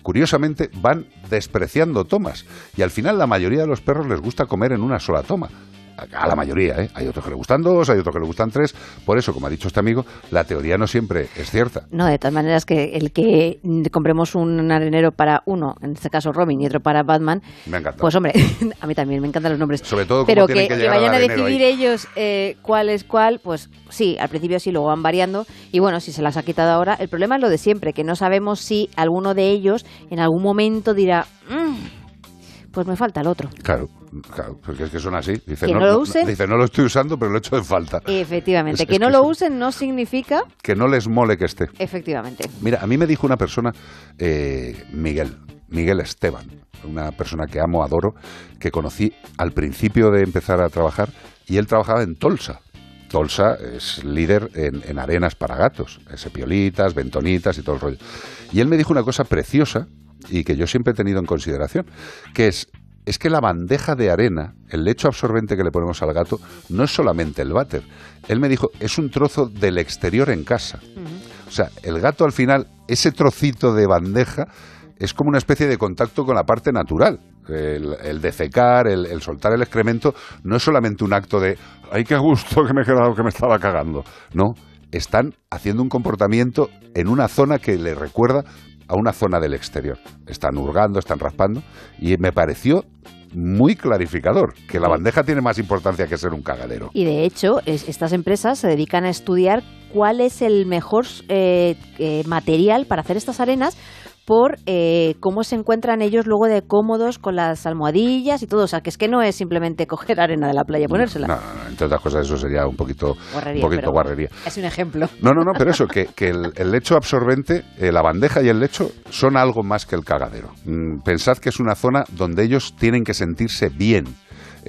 curiosamente van despreciando tomas. Y al final la mayoría de los perros les gusta comer en una sola toma. A la mayoría, ¿eh? Hay otros que le gustan dos, hay otros que le gustan tres. Por eso, como ha dicho este amigo, la teoría no siempre es cierta. No, de todas maneras que el que compremos un arenero para uno, en este caso Robin, y otro para Batman, Me encanta. pues hombre, a mí también me encantan los nombres. Sobre todo Pero que, que que vayan a decidir ahí. ellos eh, cuál es cuál, pues sí, al principio sí, luego van variando. Y bueno, si se las ha quitado ahora, el problema es lo de siempre, que no sabemos si alguno de ellos en algún momento dirá, "Mm, pues me falta el otro. Claro, claro, porque es que son así. Dice, Que no lo usen. dice, no lo estoy usando, pero lo echo en falta. Efectivamente, Es- que es no que lo usen no significa, Que no les mole que esté. efectivamente. Mira, a mí me dijo una persona, eh, Miguel, Miguel Esteban, una persona que amo, adoro, que conocí al principio de empezar a trabajar y él trabajaba en Tolsa. Tolsa es líder en, en arenas para gatos, sepiolitas, bentonitas y todo el rollo. Y él me dijo una cosa preciosa y que yo siempre he tenido en consideración, que es, es que la bandeja de arena, el lecho absorbente que le ponemos al gato, no es solamente el váter. Él me dijo, es un trozo del exterior en casa. O sea, el gato al final, ese trocito de bandeja es como una especie de contacto con la parte natural. El, el defecar, el, el soltar el excremento, no es solamente un acto de ¡ay, qué gusto que me he quedado que me estaba cagando! No, están haciendo un comportamiento en una zona que le recuerda a una zona del exterior. Están hurgando, están raspando, y me pareció muy clarificador, que la bandeja tiene más importancia que ser un cagadero. Y de hecho, es- estas empresas se dedican a estudiar cuál es el mejor eh, eh, material para hacer estas arenas por eh, cómo se encuentran ellos luego de cómodos con las almohadillas y todo. O sea, que es que no es simplemente coger arena de la playa y ponérsela. No, no, no, entre otras cosas, eso sería un poquito, Guarrería, un poquito guarrería. Es un ejemplo. No, no, no, pero eso, que, que el, el lecho absorbente, eh, la bandeja y el lecho son algo más que el cagadero. Mm, pensad que es una zona donde ellos tienen que sentirse bien.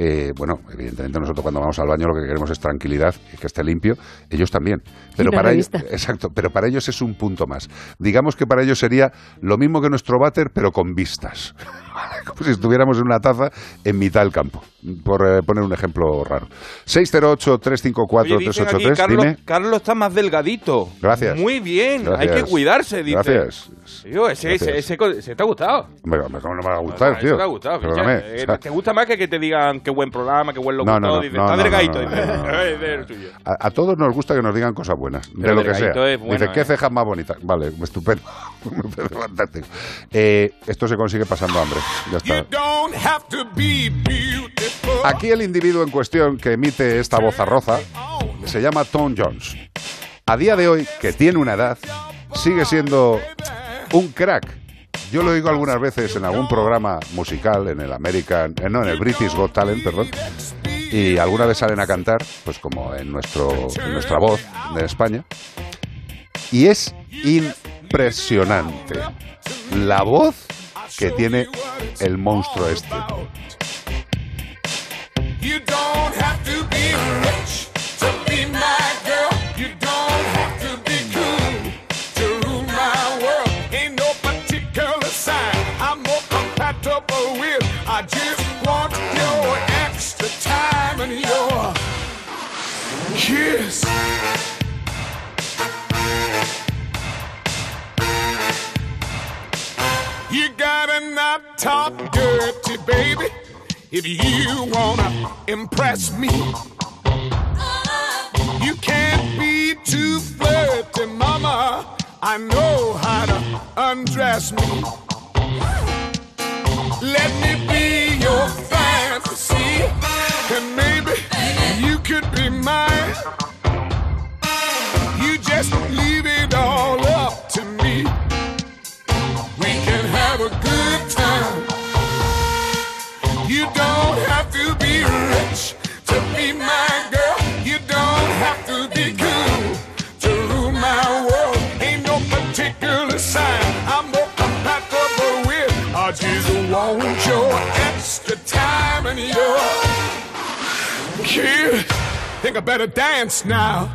Eh, bueno, evidentemente nosotros cuando vamos al baño lo que queremos es tranquilidad y que esté limpio, ellos también. Pero para ellos, exacto, pero para ellos es un punto más. Digamos que para ellos sería lo mismo que nuestro váter, pero con vistas. Como si estuviéramos en una taza en mitad del campo, por eh, poner un ejemplo raro. 608-354-383, Oye, dicen aquí, Carlos, dime. Carlos está más delgadito. Gracias. Muy bien, Gracias. hay que cuidarse, dice. Gracias. Tío, ese, ese, Gracias. ese, co- ese te ha gustado. Hombre, hombre, ¿cómo no me va a gustar, Eso tío? te ha gustado. Eh, o sea, ¿Te gusta más que que te digan qué buen programa, qué buen No, locutor? no, no, dice, no, está no, delgadito. no, no, no, no, no. A todos nos gusta que nos digan cosas buenas, de Pero lo que sea. es bueno, Dice, ¿qué ¿eh? cejas más bonitas? Vale, estupendo. Fantástico. Eh, esto se consigue pasando hambre. Ya está. Aquí el individuo en cuestión que emite esta voz arroza se llama Tom Jones. A día de hoy, que tiene una edad, sigue siendo un crack. Yo lo oigo algunas veces en algún programa musical, en el American, eh, no, en el British Got Talent, perdón, y alguna vez salen a cantar, pues como en, nuestro, nuestra voz de España, y es impresionante la voz que tiene el monstruo este. You gotta not talk dirty, baby, if you wanna impress me. You can't be too flirty, mama. I know how to undress me. Let me be your fantasy, and maybe you could be mine. Just leave it all up to me. We can have a good time. You don't have to be rich to be my girl. You don't have to be cool to rule my world. Ain't no particular sign I'm more compatible with. I just want your extra time and your kid. Think I better dance now.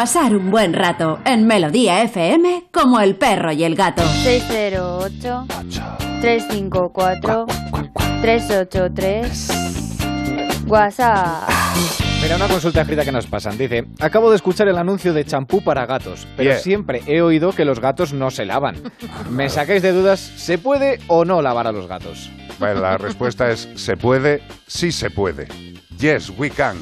Pasar un buen rato en Melodía FM como el perro y el gato. 608 354 383 WhatsApp. Mira, una consulta escrita que nos pasan. Dice, acabo de escuchar el anuncio de champú para gatos, pero siempre he oído que los gatos no se lavan. ¿Me sacáis de dudas? ¿Se puede o no lavar a los gatos? Bueno, la respuesta es se puede, sí se puede. Yes, we can.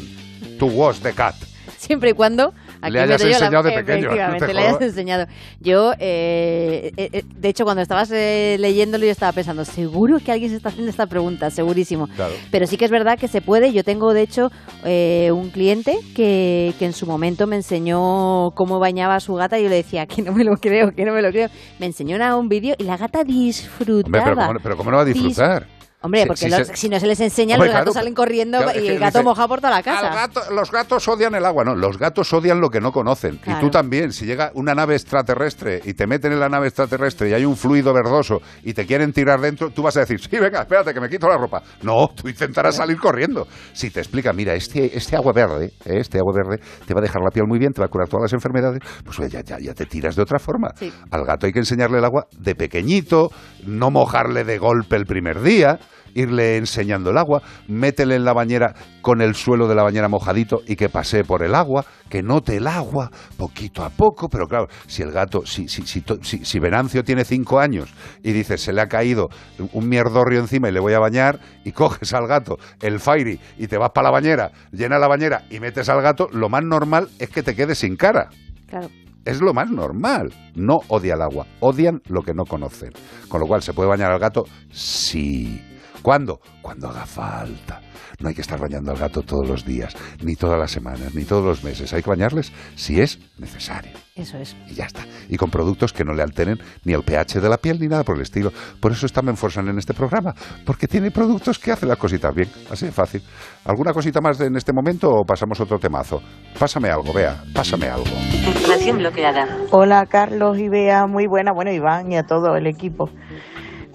To wash the cat. Siempre y cuando Le hayas la- enseñado de pequeño, no Efectivamente, le hayas enseñado. Yo, eh, eh, eh, de hecho, cuando estabas eh, leyéndolo, yo estaba pensando, seguro que alguien se está haciendo esta pregunta, segurísimo. Claro. Pero sí que es verdad que se puede. Yo tengo, de hecho, eh, un cliente que, que en su momento me enseñó cómo bañaba a su gata y yo le decía, que no me lo creo, que no me lo creo. Me enseñó una- un vídeo y la gata disfrutaba. Hombre, pero ¿cómo, pero ¿cómo no va a disfrutar? Hombre, porque si los- se- si no se les enseña, Hombre, los gatos claro, salen corriendo claro, y el gato dice, mojado por toda la casa. Gato- los gatos odian el agua, no, los gatos odian lo que no conocen. Y tú también, si llega una nave extraterrestre y te meten en la nave extraterrestre y hay un fluido verdoso y te quieren tirar dentro, tú vas a decir, sí, venga, espérate, que me quito la ropa. No, tú intentarás salir corriendo. Si te explica, mira, este, este agua verde, eh, este agua verde te va a dejar la piel muy bien, te va a curar todas las enfermedades, pues ya, ya, ya te tiras de otra forma. Sí. Al gato hay que enseñarle el agua de pequeñito, no mojarle de golpe el primer día, irle enseñando el agua, métele en la bañera con el suelo de la bañera mojadito y que pasee por el agua, que note el agua poquito a poco, pero claro, si el gato, si, si, si, si- si Venancio tiene cinco años y dices se le ha caído un mierdorrio encima y le voy a bañar y coges al gato el fairy y te vas para la bañera, llena la bañera y metes al gato, lo más normal es que te quedes sin cara. Claro. Es lo más normal. No odia el agua, odian lo que no conocen. Con lo cual, ¿se puede bañar al gato? Sí. ¿Cuándo? Cuando haga falta. No hay que estar bañando al gato todos los días, ni todas las semanas, ni todos los meses. Hay que bañarles si es necesario. Eso es. Y ya está. Y con productos que no le alteren ni el pH de la piel ni nada por el estilo. Por eso está Menforsan en este programa. Porque tiene productos que hacen las cositas bien. Así de fácil. ¿Alguna cosita más de- en este momento o pasamos otro temazo? Pásame algo, vea. Pásame algo. Activación bloqueada. Hola Carlos y Bea, muy buena, bueno Iván y a todo el equipo.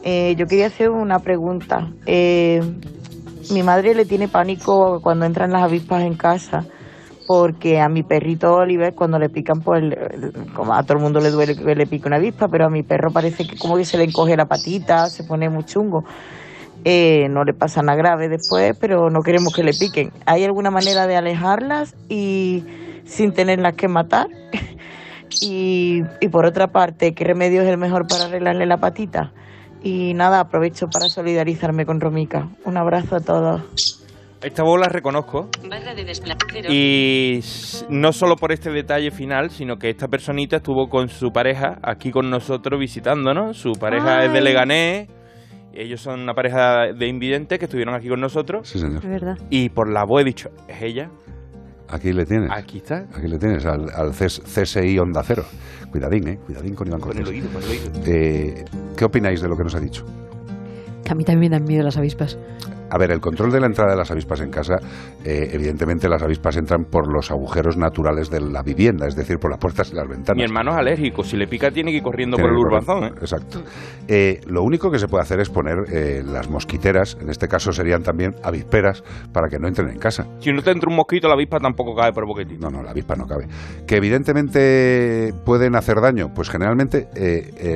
Eh, yo quería hacer una pregunta. Eh, mi madre le tiene pánico cuando entran las avispas en casa porque a mi perrito Oliver cuando le pican pues como a todo el mundo le duele que le pique una avispa pero a mi perro parece que como que se le encoge la patita se pone muy chungo Eh, no le pasa nada grave después pero no queremos que le piquen ¿hay alguna manera de alejarlas y sin tenerlas que matar. y, y por otra parte, ¿qué remedio es el mejor para arreglarle la patita? Y nada, aprovecho para solidarizarme con Romica. Un abrazo a todos. Esta voz la reconozco. Y no solo por este detalle final, sino que esta personita estuvo con su pareja aquí con nosotros visitándonos. Su pareja es de. Leganés. Ellos son una pareja de invidentes que estuvieron aquí con nosotros. Sí, señor. Es verdad. Y por la voz he dicho, ¿es ella? Aquí le tienes. Aquí está. Aquí le tienes, al, al CS CSI Onda Cero. Cuidadín, ¿eh? Cuidadín con Iván Cortés. Eh, ¿Qué opináis de lo que nos ha dicho? Que a mí también me dan miedo las avispas. A ver, el control de la entrada de las avispas en casa, eh, evidentemente las avispas entran por los agujeros naturales de la vivienda, es decir, por las puertas y las ventanas. Mi hermano es alérgico. Si le pica, tiene que ir corriendo por el urbazón. ¿eh? Exacto. Eh, lo único que se puede hacer es poner las mosquiteras, en este caso serían también avisperas, para que no entren en casa. Si no te entra un mosquito, la avispa tampoco cae por boquetito. No, no, la avispa no cabe. Que evidentemente pueden hacer daño, pues generalmente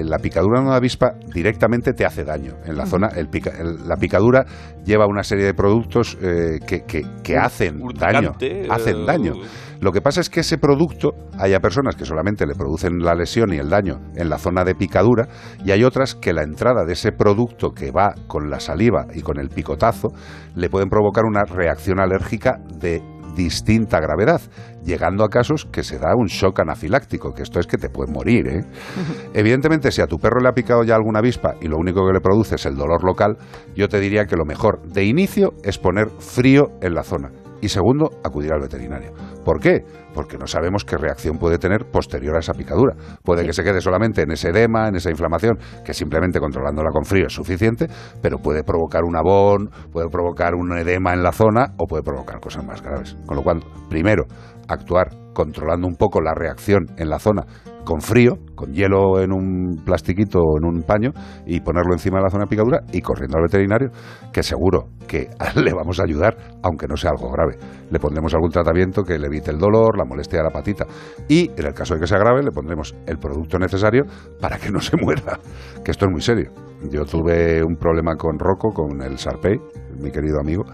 la picadura de una avispa directamente te hace daño. En la zona, el pica- el- la picadura lleva una serie de productos eh, que, que- que hacen daño. Hacen eh, daño. Lo que pasa es que ese producto, haya personas que solamente le producen la lesión y el daño en la zona de picadura, y hay otras que la entrada de ese producto que va con la saliva y con el picotazo le pueden provocar una reacción alérgica de distinta gravedad, llegando a casos que se da un shock anafiláctico, que esto es que te puede morir. ¿eh? Evidentemente, si a tu perro le ha picado ya alguna avispa y lo único que le produce es el dolor local, yo te diría que lo mejor de inicio es poner frío en la zona. Y segundo, acudir al veterinario. ¿Por qué? Porque no sabemos qué reacción puede tener posterior a esa picadura. Puede que se quede solamente en ese edema, en esa inflamación, que simplemente controlándola con frío es suficiente, pero puede provocar un abón, puede provocar un edema en la zona o puede provocar cosas más graves. Con lo cual, primero, actuar controlando un poco la reacción en la zona con frío, con hielo en un plastiquito o en un paño y ponerlo encima de la zona de picadura y corriendo al veterinario, que seguro que le vamos a ayudar, aunque no sea algo grave. Le pondremos algún tratamiento que le evite el dolor, la molestia de la patita y, en el caso de que sea grave, le pondremos el producto necesario para que no se muera, que esto es muy serio. Yo tuve un problema con Rocco, con el Sarpey, mi querido amigo,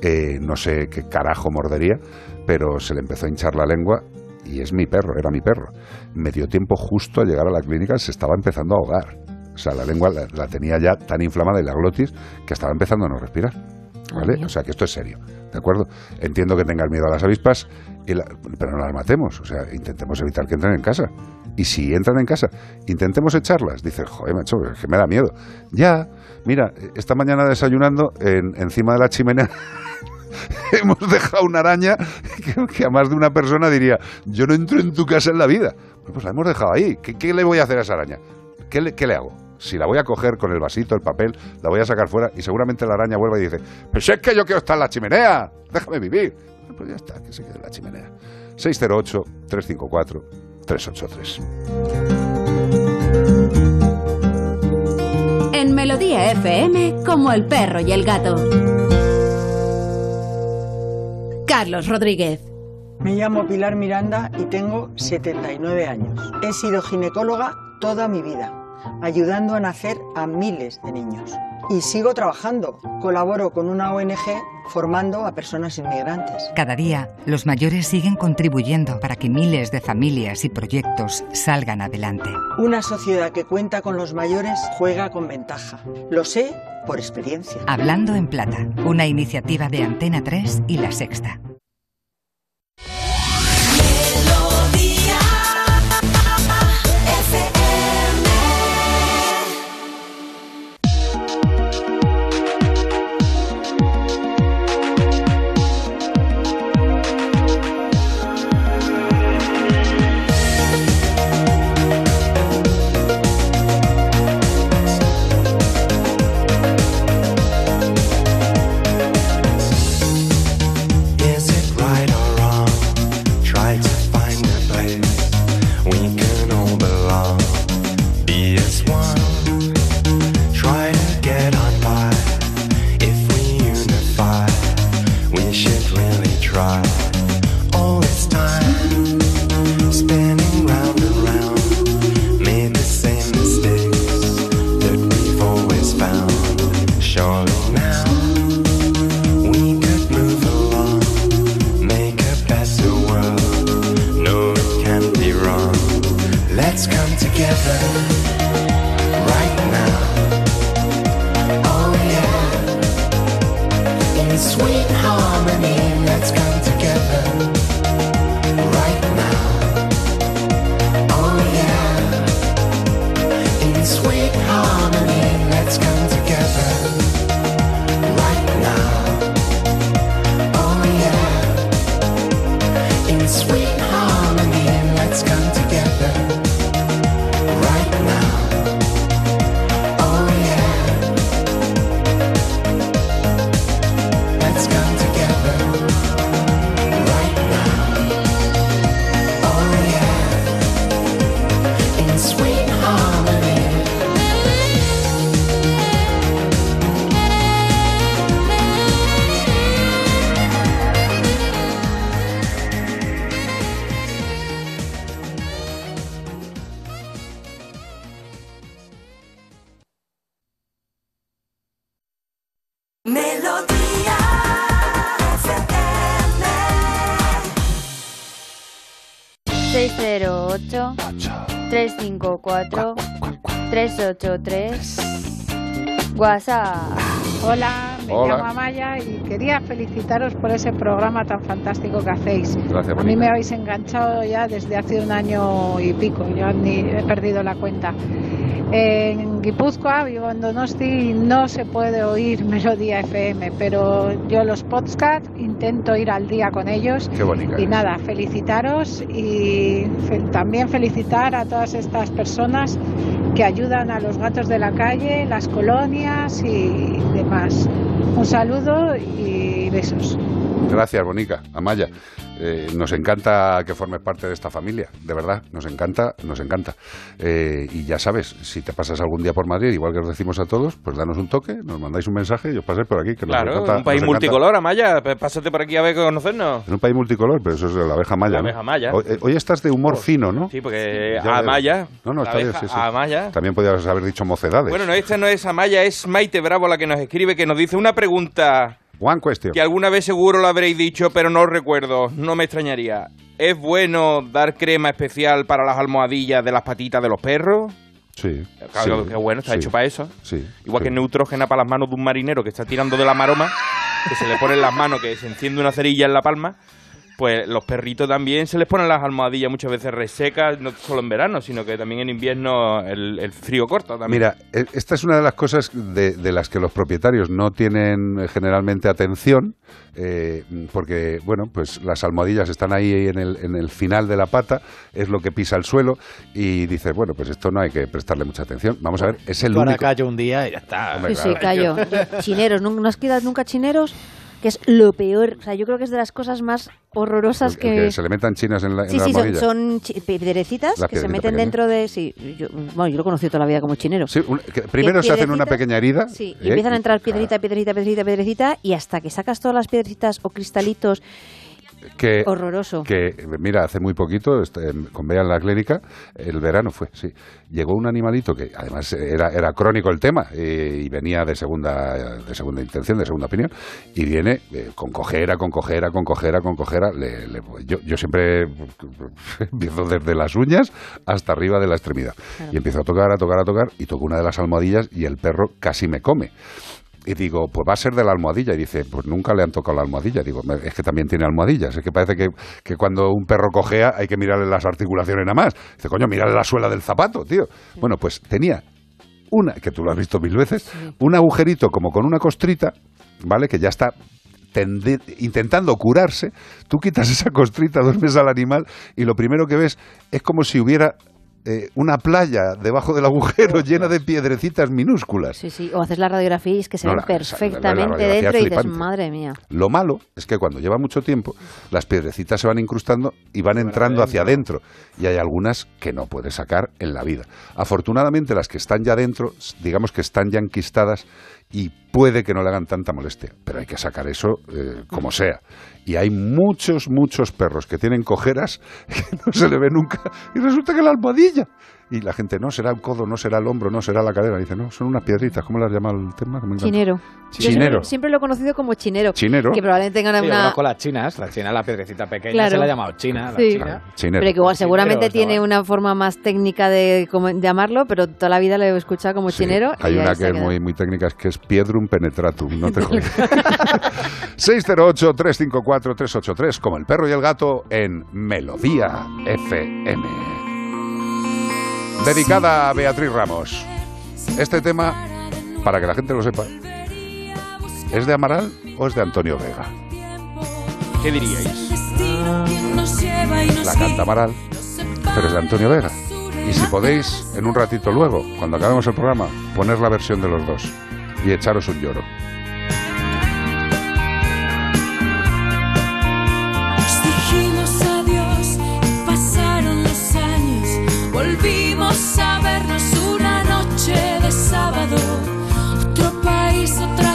eh, no sé qué carajo mordería, pero se le empezó a hinchar la lengua y es mi perro, era mi perro. Me dio tiempo justo a llegar a la clínica, se estaba empezando a ahogar. O sea, la lengua la, la tenía ya tan inflamada y la glotis que estaba empezando a no respirar. ¿Vale? O sea, que esto es serio, ¿de acuerdo? Entiendo que tengas miedo a las avispas, y la- pero no las matemos. O sea, intentemos evitar que entren en casa. Y si entran en casa, intentemos echarlas. Dices, joder, macho, es que me da miedo. Ya, mira, esta mañana desayunando en- encima de la chimenea hemos dejado una araña que, a más de una persona diría, yo no entro en tu casa en la vida. Pues la hemos dejado ahí. ¿Qué, le voy a hacer a esa araña? ¿Qué le, hago? Si la voy a coger con el vasito, el papel, la voy a sacar fuera y seguramente la araña vuelva y dice, pero si es que yo quiero estar en la chimenea, déjame vivir. Pues ya está, que se quede en la chimenea. 608-354-383. En Melodía FM, como el perro y el gato. Carlos Rodríguez. Me llamo Pilar Miranda y tengo 79 años. He sido ginecóloga toda mi vida, ayudando a nacer a miles de niños. Y sigo trabajando. Colaboro con una ONG formando a personas inmigrantes. Cada día, los mayores siguen contribuyendo para que miles de familias y proyectos salgan adelante. Una sociedad que cuenta con los mayores juega con ventaja. Lo sé por experiencia. Hablando en Plata, una iniciativa de Antena 3 y La Sexta. 383 WhatsApp. Hola, me Hola. llamo Amaya y quería felicitaros por ese programa tan fantástico que hacéis. Gracias, A mí me habéis enganchado ya desde hace un año y pico, ya ni he perdido la cuenta. En Guipúzcoa, vivo en Donosti y no se puede oír Melodía FM, pero yo los podcasts intento ir al día con ellos. Qué bonita Y nada, felicitaros y fe- también felicitar a todas estas personas que ayudan a los gatos de la calle, las colonias y demás. Un saludo y besos. Gracias, Bonica, Amaya. Eh, nos encanta que formes parte de esta familia, de verdad, nos encanta, nos encanta. Eh, y ya sabes, si te pasas algún día por Madrid, igual que os decimos a todos, pues danos un toque, nos mandáis un mensaje y os pasáis por aquí. Que nos Claro, encanta- un país nos multicolor, Amaya. Pásate por aquí a ver conocernos. Es un país multicolor, pero eso es de la abeja maya. La ¿no? abeja maya. Hoy, eh, hoy estás de humor fino, ¿no? Sí, porque Ya Amaya. No, no, está bien, sí, sí. Amaya. También podías haber dicho mocedades. Bueno, no, esta no es Amaya, es Maite Bravo la que nos escribe, que nos dice una pregunta One question. que alguna vez seguro lo habréis dicho, pero no recuerdo, no me extrañaría. ¿Es bueno dar crema especial para las almohadillas de las patitas de los perros? Sí. Claro, sí, bueno, está sí, hecho para eso. Sí. Igual que neutrógena para las manos de un marinero que está tirando de la maroma, que se le pone en las manos, que se enciende una cerilla en la palma. Pues los perritos también se les ponen las almohadillas muchas veces resecas, no solo en verano, sino que también en invierno el, el frío corta también. Mira, e- esta es una de las cosas de, de las que los propietarios no tienen generalmente atención, eh, porque, bueno, pues las almohadillas están ahí en el, en el final de la pata, es lo que pisa el suelo, y dices, bueno, pues esto no hay que prestarle mucha atención. Vamos a ver, es el Tú ahora único... callo un día y ya está. Hombre, Sí, sí, callo. Chineros, ¿no, no has quedado nunca chineros? Que es lo peor. O sea, yo creo que es de las cosas más horrorosas que... que se le metan chinas en la, en Sí, la sí, son, piedrecitas que se meten dentro de... Sí, yo, bueno, yo lo he conocido toda la vida como chinero. Sí, un- que primero se hacen una pequeña herida. Sí, y ¿eh? empiezan a entrar piedrecita, piedrecita, piedrecita, piedrecita, y hasta que sacas todas las piedrecitas o cristalitos, que, horroroso. Que, mira, hace muy poquito, este, con Bea en la clínica, el verano fue, sí. Llegó un animalito que además era, era crónico el tema eh, y venía de segunda, de segunda intención, de segunda opinión, y viene eh, con cojera, con cojera, con cojera, con cojera. le- le- yo, yo siempre empiezo desde las uñas hasta arriba de la extremidad. Y empiezo a tocar, a tocar, a tocar, y toco una de las almohadillas y el perro casi me come. Y digo, pues va a ser de la almohadilla. Y dice, pues nunca le han tocado la almohadilla. Digo, "Me- es que también tiene almohadillas. Es que parece que, que cuando un perro cojea hay que mirarle las articulaciones nada más. Dice, coño, mírale la suela del zapato, tío. Bueno, pues tenía una, que tú lo has visto mil veces, un agujerito como con una costrita, ¿vale? Que ya está intentando curarse. Tú quitas esa costrita, duermes al animal y lo primero que ves es como si hubiera eh, una playa debajo del agujero llena de piedrecitas minúsculas. sí, sí, o haces la radiografía y es que se No, ven perfectamente dentro y dices, madre mía. Lo malo es que cuando lleva mucho tiempo, las piedrecitas se van incrustando y van entrando hacia adentro. Y hay algunas que no puedes sacar en la vida. Afortunadamente, las que están ya dentro, digamos que están ya enquistadas y puede que no le hagan tanta molestia. Pero hay que sacar eso eh, como sea. Y hay muchos, muchos perros que tienen cojeras que no se le ve nunca. Y resulta que la almohadilla. Y la gente, no, será el codo, no será el hombro, no será la cadera. dice, no, son unas piedritas. ¿Cómo las llama el tema? Que me encanta. Chinero. Yo Chinero. siempre, siempre lo he conocido como chinero. Chinero. Que probablemente tengan Sí, yo una... conozco las chinas, la china, la piedrecita pequeña, Claro. se la ha llamado china, la Sí. china. Chinero. Pero que igual seguramente Chinero, tiene chaval. una forma más técnica de llamarlo, pero toda la vida lo he escuchado como chinero. Hay una que es muy, muy técnica, es que es piedrum penetratum, no te jodas. 608-354-383, como el perro y el gato en Melodía FM. Dedicada a Beatriz Ramos. Este tema, para que la gente lo sepa, ¿es de Amaral o es de Antonio Vega? ¿Qué diríais? La canta Amaral, pero es de Antonio Vega. Y si podéis, en un ratito luego, cuando acabemos el programa, poner la versión de los dos y echaros un lloro. De sábado. Otro país, otra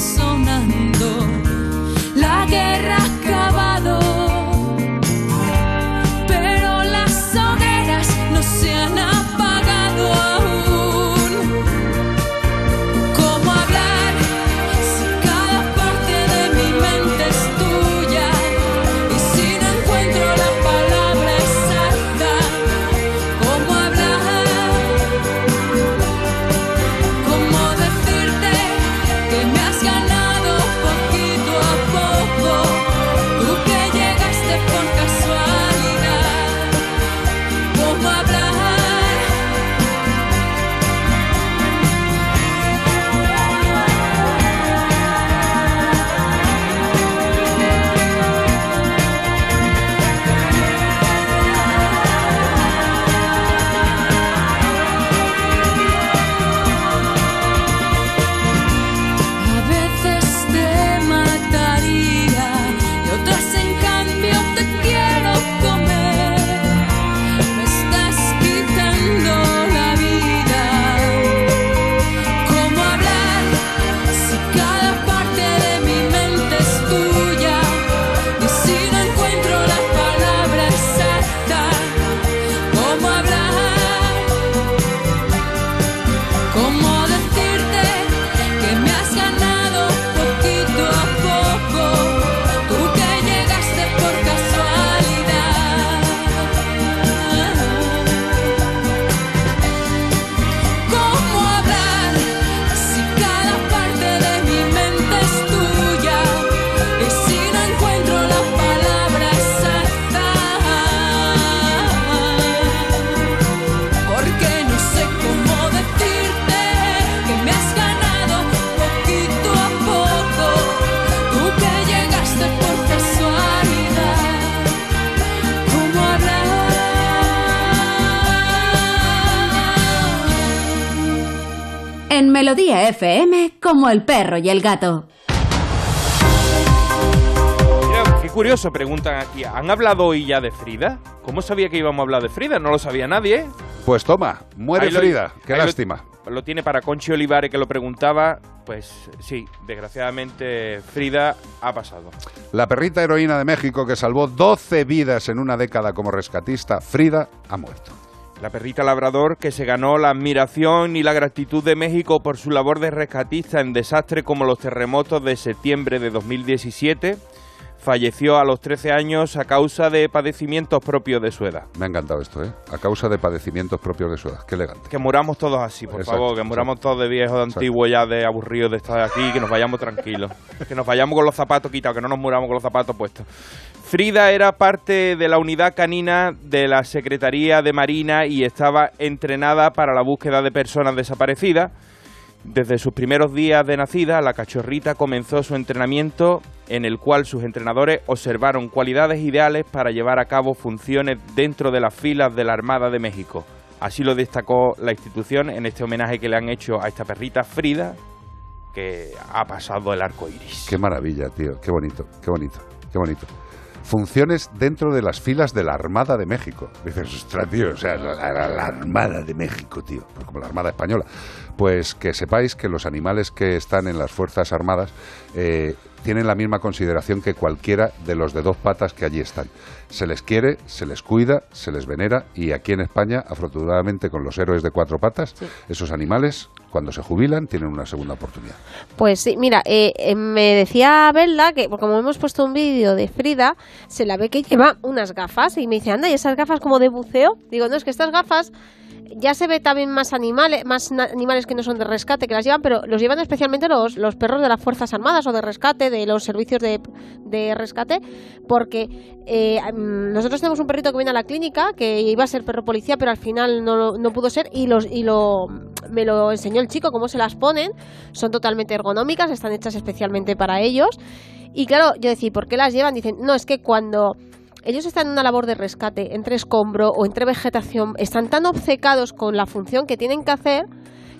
sonando, la guerra Melodía FM, como el perro y el gato. Mira, qué curioso, preguntan aquí. ¿Han hablado hoy ya de Frida? ¿Cómo sabía que íbamos a hablar de Frida? No lo sabía nadie. Pues toma, muere Ahí lo- Frida, qué ahí lo- lástima. Lo, tiene para Conchi Olivares que lo preguntaba. Pues sí, desgraciadamente Frida ha pasado. La perrita heroína de México que salvó 12 vidas en una década como rescatista, Frida, ha muerto. La perrita labrador que se ganó la admiración y la gratitud de México por su labor de rescatista en desastres como los terremotos de septiembre de 2017 falleció a los 13 años a causa de padecimientos propios de su edad. Me ha encantado esto, ¿eh? A causa de padecimientos propios de su edad. Qué elegante. Que muramos todos así, por Exacto, favor, que muramos todos de viejos, de antiguos, ya de aburridos de estar aquí, que nos vayamos tranquilos. que nos vayamos con los zapatos quitados, que no nos muramos con los zapatos puestos. Frida era parte de la unidad canina de la Secretaría de Marina y estaba entrenada para la búsqueda de personas desaparecidas. Desde sus primeros días de nacida, la cachorrita comenzó su entrenamiento en el cual sus entrenadores observaron cualidades ideales para llevar a cabo funciones dentro de las filas de la Armada de México. Así lo destacó la institución en este homenaje que le han hecho a esta perrita Frida, que ha pasado el arco iris. Qué maravilla, tío. Qué bonito, qué bonito, qué bonito. Funciones dentro de las filas de la Armada de México. Dices, ostras, tío, o sea, la, Armada de México, tío. Pues como la Armada Española. Pues que sepáis que los animales que están en las Fuerzas Armadas eh, tienen la misma consideración que cualquiera de los de dos patas que allí están. Se les quiere, se les cuida, se les venera y aquí en España, afortunadamente con los héroes de cuatro patas, esos animales, cuando se jubilan, tienen una segunda oportunidad. Pues sí, mira, eh, eh, me decía Belda que como hemos puesto un vídeo de Frida, se la ve que lleva unas gafas y me dice, anda, ¿y esas gafas como de buceo? Digo, no, es que estas gafas ya se ve también más animales, más animales que no son de rescate que las llevan, pero los llevan especialmente los, los perros de las Fuerzas Armadas o de rescate, de los servicios de, de rescate, porque eh, mm, nosotros tenemos un perrito que viene a la clínica que iba a ser perro policía, pero al final no, no pudo ser y, los, y lo, me lo enseñó el chico cómo se las ponen. Son totalmente ergonómicas, están hechas especialmente para ellos. Y claro, yo decía, ¿por qué las llevan? Dicen, no, es que cuando ellos están en una labor de rescate entre escombro o entre vegetación, están tan obcecados con la función que tienen que hacer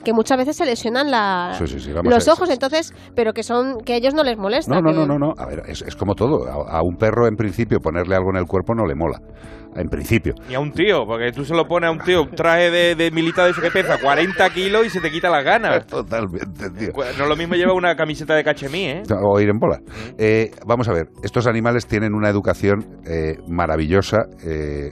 que muchas veces se lesionan la- Sí, sí, sí, vamos, los ojos, entonces, pero que son que a ellos no les molesta. No, no, que- no, no, no. A ver, es, es como todo. A, a un perro, en principio, ponerle algo en el cuerpo no le mola. En principio. Ni a un tío, porque tú se lo pones a un tío, un traje de, de militar de eso que pesa 40 kilos y se te quita las ganas. Totalmente, tío. No es lo mismo lleva una camiseta de cachemí, ¿eh? O ir en bola. Eh, vamos a ver, estos animales tienen una educación eh, maravillosa. eh,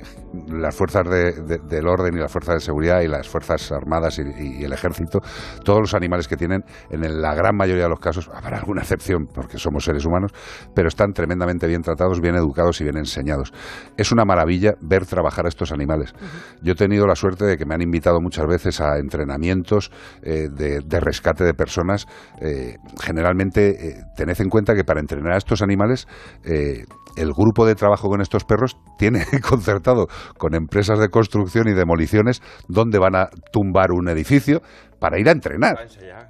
las fuerzas de- de- del orden y las fuerzas de seguridad y las fuerzas armadas y, y- y el ejército, todos los animales que tienen, en la gran mayoría de los casos, habrá alguna excepción porque somos seres humanos, pero están tremendamente bien tratados, bien educados y bien enseñados. Es una maravilla ver trabajar a estos animales. Yo he tenido la suerte de que me han invitado muchas veces a entrenamientos eh, de, de rescate de personas. eh, generalmente, eh, tened en cuenta que para entrenar a estos animales, el grupo de trabajo con estos perros tiene concertado con empresas de construcción y demoliciones donde van a tumbar un edificio para ir a entrenar.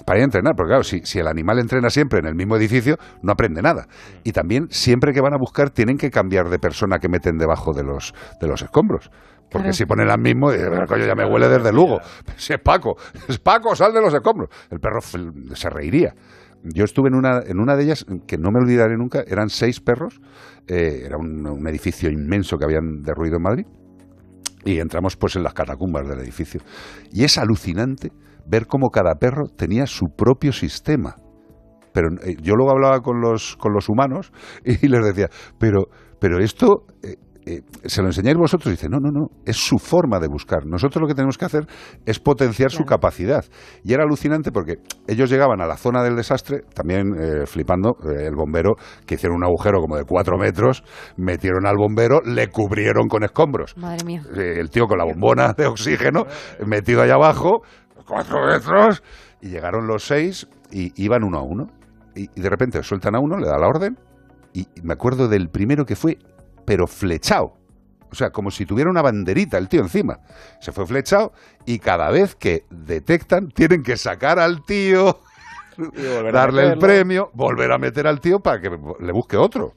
Para ir a entrenar, porque claro, si, si el animal entrena siempre en el mismo edificio, no aprende nada. Y también, siempre que van a buscar, tienen que cambiar de persona que meten debajo de los, de los escombros. Porque Claro. si ponen al mismo, eh, coño, ya me huele desde Lugo. Si es Paco, es Paco, sal de los escombros. El perro se reiría. Yo estuve en una, en una de ellas que no me olvidaré nunca, eran seis perros, eh, era un, edificio inmenso que habían derruido en Madrid, y entramos pues en las catacumbas del edificio. Y es alucinante ver cómo cada perro tenía su propio sistema. Pero eh, yo luego hablaba con los, con los humanos y les decía, pero, pero esto eh, eh, se lo enseñáis vosotros. Y dice, no, no, no, es su forma de buscar. Nosotros lo que tenemos que hacer es potenciar su capacidad. Y era alucinante porque ellos llegaban a la zona del desastre, también eh, flipando, eh, el bombero, que hicieron un agujero como de cuatro metros, metieron al bombero, le cubrieron con escombros. Madre mía. El tío con la bombona de oxígeno metido allá abajo, cuatro metros, y llegaron los seis y iban uno a uno. Y, y de repente sueltan a uno, le da la orden, y me acuerdo del primero que fue, pero flechado. O sea, como si tuviera una banderita el tío encima. Se fue flechado y cada vez que detectan tienen que sacar al tío, darle el premio, volver a meter al tío para que le busque otro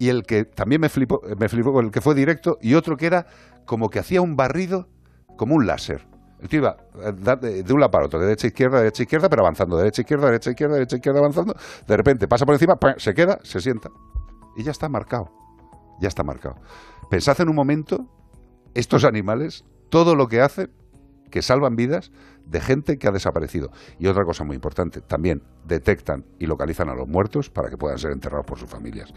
y el que también me flipó, me flipó con el que fue directo y otro que era como que hacía un barrido como un láser. El tío iba eh, de de un lado para otro, de derecha a izquierda, derecha a izquierda, pero avanzando, derecha a izquierda, derecha a izquierda, derecha a izquierda, avanzando. De repente pasa por encima, se queda, se sienta y ya está marcado. Ya está marcado. Pensad en un momento, estos animales, todo lo que hacen, que salvan vidas de gente que ha desaparecido. Y otra cosa muy importante, también detectan y localizan a los muertos para que puedan ser enterrados por sus familias.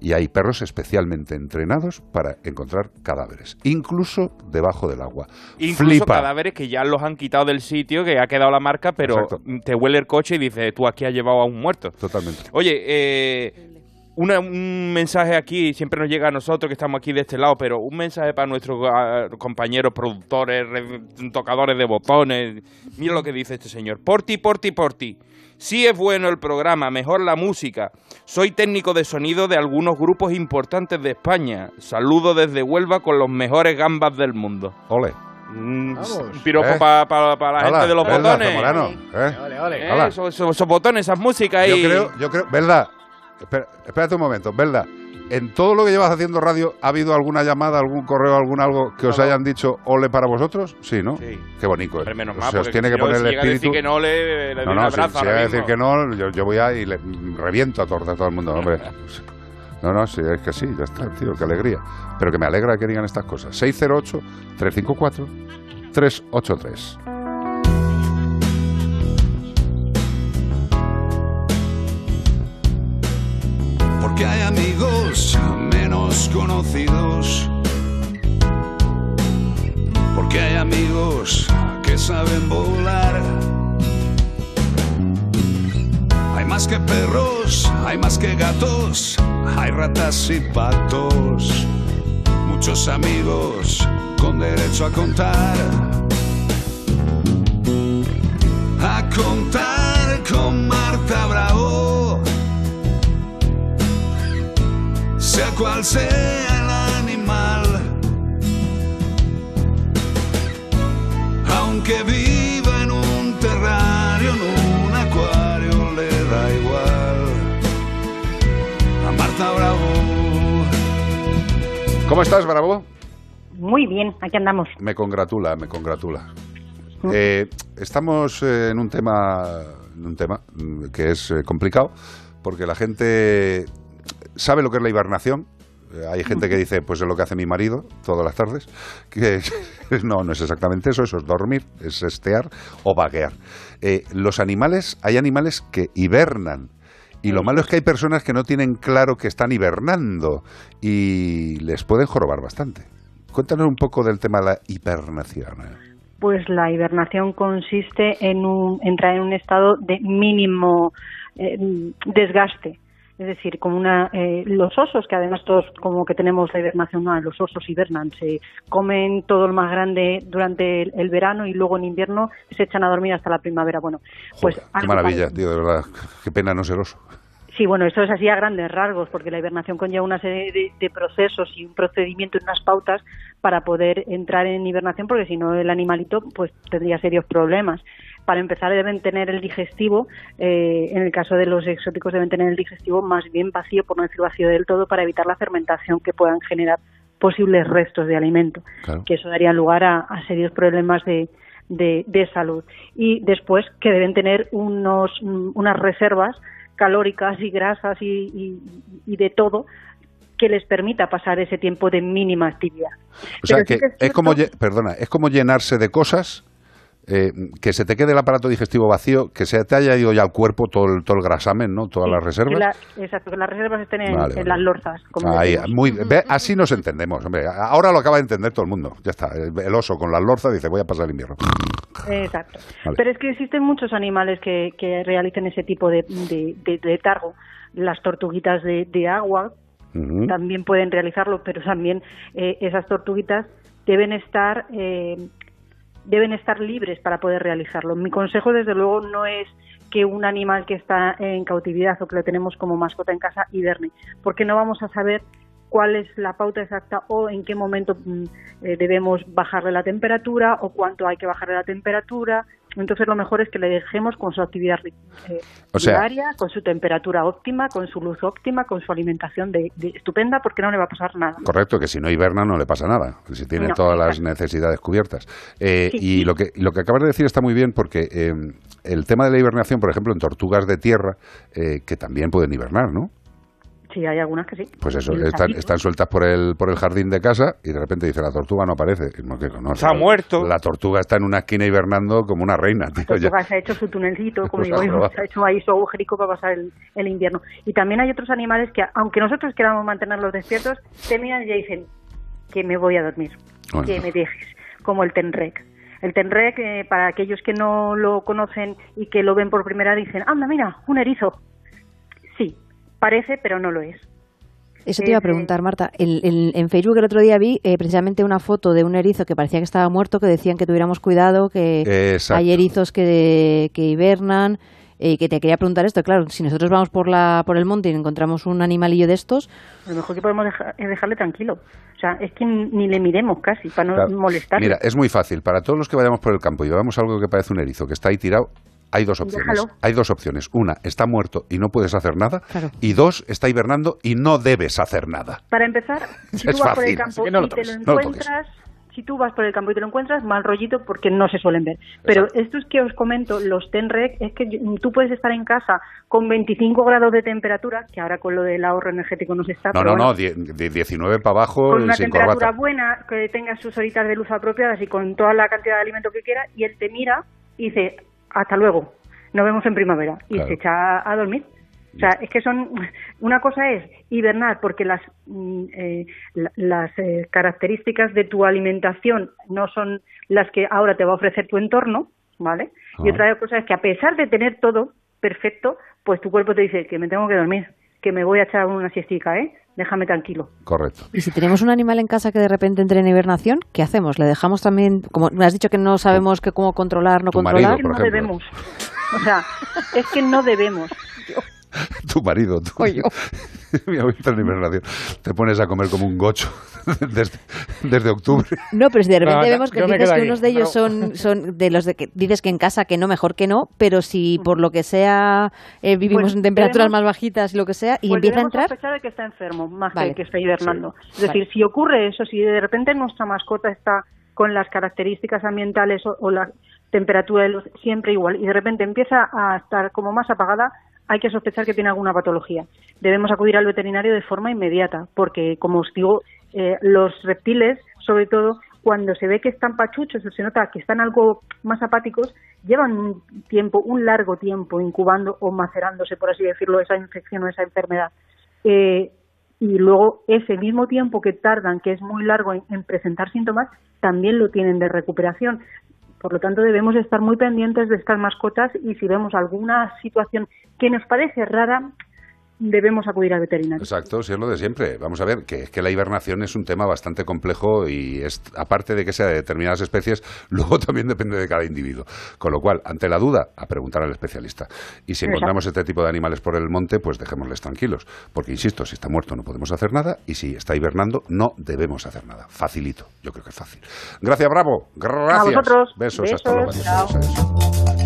Y hay perros especialmente entrenados para encontrar cadáveres, incluso debajo del agua. Incluso Flipa. cadáveres que ya los han quitado del sitio, que ha quedado la marca, pero Exacto. te huele el coche y dices, tú aquí has llevado a un muerto. Totalmente. Oye, eh, una- un mensaje aquí, siempre nos llega a nosotros que estamos aquí de este lado, pero un mensaje para nuestros ah, compañeros productores, re- tocadores de botones. Mira lo que dice este señor. Por ti, por ti, por ti. Sí es bueno el programa, mejor la música. Soy técnico de sonido de algunos grupos importantes de España. Saludo desde Huelva con los mejores gambas del mundo. Ole. Un piropo Eh. para la gente de los botones. ¿eh? Eh, Hala. esos, esos- esos botones, esas músicas Yo y... creo, yo creo, ¿verdad? Espera- espérate un momento, ¿verdad? En todo lo que llevas haciendo radio, ¿ha habido alguna llamada, algún correo, algún algo que os hayan dicho ole para vosotros? Sí, ¿no? Sí. Qué bonito. Hombre, menos Se os tiene que poner si el llega a decir espíritu. que no, le, le doy no, no, si, abrazo si llega a decir que no, yo, yo voy a y le reviento a torta a todo el mundo, hombre. No, no, sí, es que sí, ya está, tío, qué alegría. Pero que me alegra que digan estas cosas. 608-354-383. Porque hay amigos menos conocidos. Porque hay amigos que saben volar. Hay más que perros, hay más que gatos, hay ratas y patos. Muchos amigos con derecho a contar. A contar con Marta Bravo. Sea cual sea el animal. Aunque viva en un terrario, en un acuario, le da igual. A Marta Bravo. ¿Cómo estás, Bravo? Muy bien, aquí andamos. Me congratula, me congratula. Eh, estamos eh, en un tema, en un tema mm, que es eh, complicado porque la gente sabe lo que es la hibernación. Eh, Hay gente que dice, pues es lo que hace mi marido todas las tardes. Que no, no es exactamente eso, eso es dormir, es estear o vaguear. Eh, los animales, hay animales que hibernan. Y lo malo es que hay personas que no tienen claro que están hibernando y les pueden jorobar bastante. Cuéntanos un poco del tema de la hibernación. eh. Pues la hibernación consiste en un, entrar en un estado de mínimo eh, desgaste. Es decir, como una, eh, los osos, que además todos como que tenemos la hibernación, los osos hibernan, se comen todo lo más grande durante el, el verano y luego en invierno se echan a dormir hasta la primavera. Bueno, pues Qué maravilla, parecido. tío, de verdad. Qué pena no ser oso. Sí, bueno, esto es así a grandes rasgos, porque la hibernación conlleva una serie de, de procesos y un procedimiento y unas pautas para poder entrar en hibernación, porque si no el animalito pues tendría serios problemas. Para empezar deben tener el digestivo, eh, en el caso de los exóticos deben tener el digestivo más bien vacío, por no decir vacío del todo, para evitar la fermentación que puedan generar posibles restos de alimento, Claro. que eso daría lugar a, a serios problemas de, de, de salud. Y después que deben tener unos, unas reservas calóricas y grasas y, y- y de todo que les permita pasar ese tiempo de mínima actividad. O sea, Pero sí que es es como, perdona, es como llenarse de cosas, eh, que se te quede el aparato digestivo vacío, que se te haya ido ya al cuerpo todo el, todo el grasamen, ¿no? Todas las reservas. la- exacto, que las reservas estén en, Vale, en vale. las lorzas. Como Ahí, muy, ve, así nos entendemos, hombre. Ahora lo acaba de entender todo el mundo. Ya está. El, el oso con las lorzas dice, voy a pasar el invierno. Exacto. Vale. Pero es que existen muchos animales que, que realicen ese tipo de, de, de letargo. Las tortuguitas de, de agua también pueden realizarlo, pero también eh, esas tortuguitas deben estar eh, deben estar libres para poder realizarlo. Mi consejo, desde luego, no es que un animal que está en cautividad o que lo tenemos como mascota en casa hiberne, porque no vamos a saber cuál es la pauta exacta o en qué momento mm, eh, debemos bajarle la temperatura o cuánto hay que bajarle la temperatura. Entonces lo mejor es que le dejemos con su actividad eh, O sea- diaria, con su temperatura óptima, con su luz óptima, con su alimentación de, de- estupenda, porque no le va a pasar nada. Correcto, que si no hiberna no le pasa nada, si tiene No, todas las necesidades cubiertas. Eh, y lo que, lo que acabas de decir está muy bien porque eh, el tema de la hibernación, por ejemplo, en tortugas de tierra, eh, que también pueden hibernar, ¿no? Sí, hay algunas que sí. Pues eso, están, están sueltas por el, por el jardín de casa y de repente dice, la tortuga no aparece. No, que no, Se ha la- muerto. La tortuga está en una esquina hibernando como una reina, tío. La ya. tortuga se ha hecho su tunelcito, como Pues digo se ha hecho ahí su agujerico para pasar el, el invierno. Y también hay otros animales que, aunque nosotros queramos mantenerlos despiertos, te miran y ya dicen que me voy a dormir, Bueno. que me dejes, como el tenrec. El tenrec, eh, para aquellos que no lo conocen y que lo ven por primera vez, dicen, anda, mira, un erizo. Parece, pero no lo es. Eso te iba a Eh, preguntar, Marta. El- el- en Facebook el otro día vi eh, precisamente una foto de un erizo que parecía que estaba muerto, que decían que tuviéramos cuidado, que Exacto. hay erizos que, que hibernan. Y que te quería preguntar esto, claro, si nosotros vamos por la por el monte y encontramos un animalillo de estos, Lo mejor que podemos dejar es dejarle tranquilo. O sea, es que ni le miremos casi para no Claro. molestarle. Mira, es muy fácil. Para todos los que vayamos por el campo y veamos algo que parece un erizo que está ahí tirado, hay dos opciones. Déjalo. Hay dos opciones. Una, está muerto y no puedes hacer nada. Claro. Y dos, está hibernando y no debes hacer nada. Para empezar, si Es tú vas por fácil, el campo no y te toques, lo no lo toques. encuentras, si tú vas por el campo y te lo encuentras, mal rollito porque no se suelen ver. Pero estos que os comento, los Tenrec, es que tú puedes estar en casa con 25 grados de temperatura, que ahora con lo del ahorro energético no se está. No, pero no, bueno, no, die- de 19 para abajo Con y una sin temperatura corbata. buena, que tenga sus horitas de luz apropiadas y con toda la cantidad de alimento que quiera, y él te mira y dice, hasta luego, nos vemos en primavera, y Claro. se echa a dormir. O sea, es que son. Una cosa es hibernar porque las, mm, eh, la- las eh, características de tu alimentación no son las que ahora te va a ofrecer tu entorno, ¿vale? Y otra cosa es que a pesar de tener todo perfecto, pues tu cuerpo te dice que me tengo que dormir, que me voy a echar una siestica, ¿eh? Déjame tranquilo. Correcto. y si tenemos un animal en casa que de repente entre en hibernación, ¿qué hacemos? ¿Le dejamos también, como me has dicho que no sabemos que cómo controlar, no Tu controlar? marido, por no ejemplo. debemos. O sea, es que no debemos. Tu marido, tú. Mira, voy a entrar en hibernación. Te pones a comer como un gocho desde, desde octubre. No, pero si de repente No, vemos que yo dices que unos de ellos son, son de los de que dices que en casa que no, mejor que no, pero si por lo que sea eh, vivimos Pues en temperaturas más bajitas y lo que sea, y Pues empieza a entrar, sospechar de que está enfermo, más Vale. que que esté hibernando. Sí. Es decir, si ocurre eso, si de repente nuestra mascota está con las características ambientales o, o la temperatura de luz siempre igual y de repente empieza a estar como más apagada, hay que sospechar que tiene alguna patología. Debemos acudir al veterinario de forma inmediata, porque, como os digo, eh, los reptiles, sobre todo, cuando se ve que están pachuchos o se nota que están algo más apáticos, llevan un tiempo, un largo tiempo incubando o macerándose, por así decirlo, esa infección o esa enfermedad. Eh, y luego ese mismo tiempo que tardan, que es muy largo en, en presentar síntomas, también lo tienen de recuperación. Por lo tanto, debemos estar muy pendientes de estas mascotas y si vemos alguna situación que nos parece rara, debemos acudir al veterinario. Exacto, sí es lo de siempre. Vamos a ver, que es que la hibernación es un tema bastante complejo y es, aparte de que sea de determinadas especies, luego también depende de cada individuo. Con lo cual, ante la duda, a preguntar al especialista. Y si Exacto. encontramos este tipo de animales por el monte, pues dejémosles tranquilos. Porque, insisto, si está muerto no podemos hacer nada y si está hibernando no debemos hacer nada. Facilito, yo creo que es fácil. Gracias, Bravo. Gracias. A vosotros. Besos, hasta luego. Besos, Adiós, chao. adiós, adiós.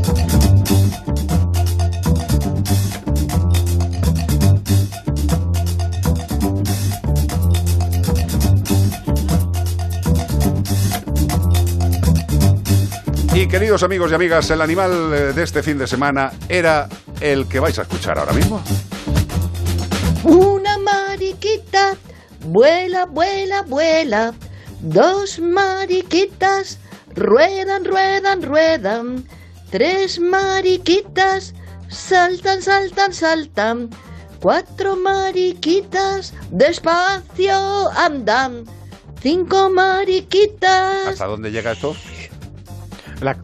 Queridos amigos y amigas, el animal eh, de este fin de semana era el que vais a escuchar ahora mismo. Una mariquita vuela, vuela, vuela. Dos mariquitas ruedan, ruedan, ruedan. Tres mariquitas saltan, saltan, saltan. Cuatro mariquitas despacio andan. Cinco mariquitas. ¿Hasta dónde llega esto?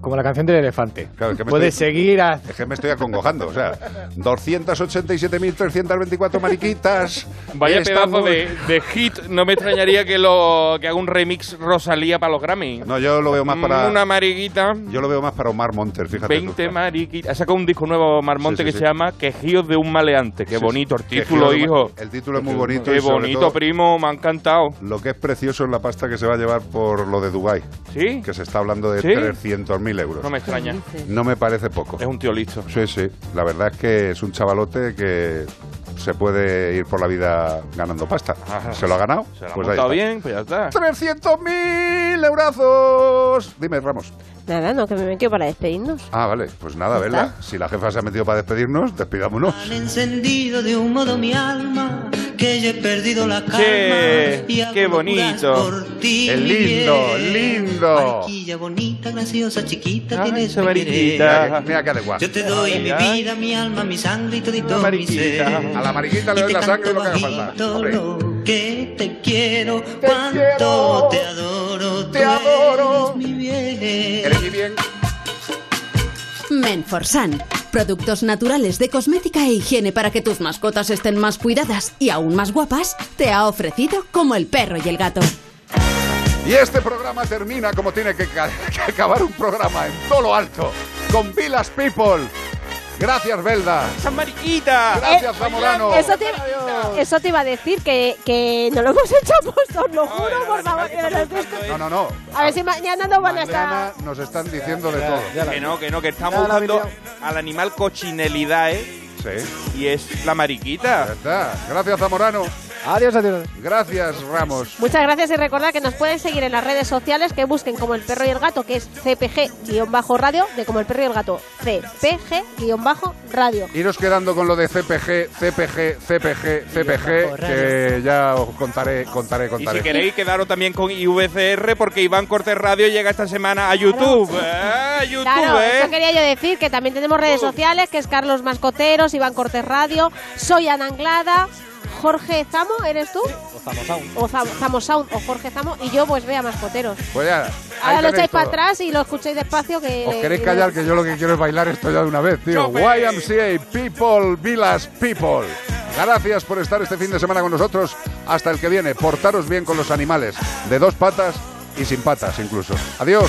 Como la canción del elefante. Claro, es que Puedes estoy, seguir a... Es que me estoy acongojando, o sea, 287.324 mariquitas. Vaya pedazo de, hit, no me extrañaría que lo que haga un remix Rosalía para los Grammy. No, yo lo veo más para... Una mariquita. Yo lo veo más para Omar Monter, fíjate 20 mariquitas. Ha sacado un disco nuevo Omar Monter que se llama Quejíos de un maleante. Qué bonito el título, hijo. El título es muy bonito. Qué bonito, primo, me ha encantado. Lo que es precioso es la pasta que se va a llevar por lo de Dubai Sí. Que se está hablando de 300 200.000 euros. No me extraña. No me parece poco. Es un tío listo. Sí, sí. La verdad es que es un chavalote que se puede ir por la vida ganando pasta. Se lo ha ganado. Se lo ha pues bien, pues ya está. ¡300.000 eurazos! Dime, Ramos. Nada, no, que me metió para despedirnos. Ah, vale. Pues nada, Ya Vela. Si la jefa se ha metido para despedirnos, despidámonos. Han encendido de un modo mi alma que yo he perdido la calma. Y hago qué bonito. por ti, Es lindo, lindo. Mariquilla bonita, graciosa, chiquita, Ay, tienes esa mi mariquita. querer. Mira qué adecuado. Yo te doy Ay, mi vida, mi alma, mi sangre y todito mi ser. A la mariquita le doy la sangre y lo que haga falta. Hombre. Que te quiero, quiero. cuánto te adoro, Te tú adoro. eres mi bien. Eres mi bien. Menforsan, Productos naturales de cosmética e higiene para que tus mascotas estén más cuidadas y aún más guapas, te ha ofrecido como el perro y el gato. Y este programa termina como tiene que, que acabar un programa en todo lo alto, con Vilas People. Gracias, Belda. ¡Esa mariquita! Gracias, Zamorano. Eso te, eso te iba a decir, que, que no lo hemos hecho aposta, os lo juro, por favor. que lo No, no, no. A ver si mañana no van a estar. nos están diciendo de todo. Que no, que no, que estamos buscando al animal cochinelidad, ¿eh? Sí. Y es la mariquita. Ya está. Gracias, Zamorano. Adiós, adiós. Gracias, Ramos. Muchas gracias y recordad que nos pueden seguir en las redes sociales que busquen como el perro y el gato, que es CPG-radio, de como el perro y el gato, CPG-radio. Iros quedando con lo de CPG, CPG, CPG, CPG, que ya os contaré, contaré, Y contaré. si queréis quedaros también con IVCR, porque Iván Cortés Radio llega esta semana a YouTube. ¿eh? YouTube, Claro, ¿eh? eso quería yo decir, que también tenemos redes sociales, que es Carlos Mascoteros, Iván Cortés Radio, soy Ana Anglada, Jorge Zamo, ¿eres tú? O Zamo, Zamo Sound, o Jorge Zamo, y yo pues vea Mascoteros. Pues ya. Ahora lo echáis para atrás y lo escucháis despacio que... Os queréis que- callar que yo lo que quiero es bailar esto ya de una vez, tío. YMCA, People, Vilas People. Gracias por estar este fin de semana con nosotros. Hasta el que viene. Portaros bien con los animales. De dos patas y sin patas incluso. Adiós.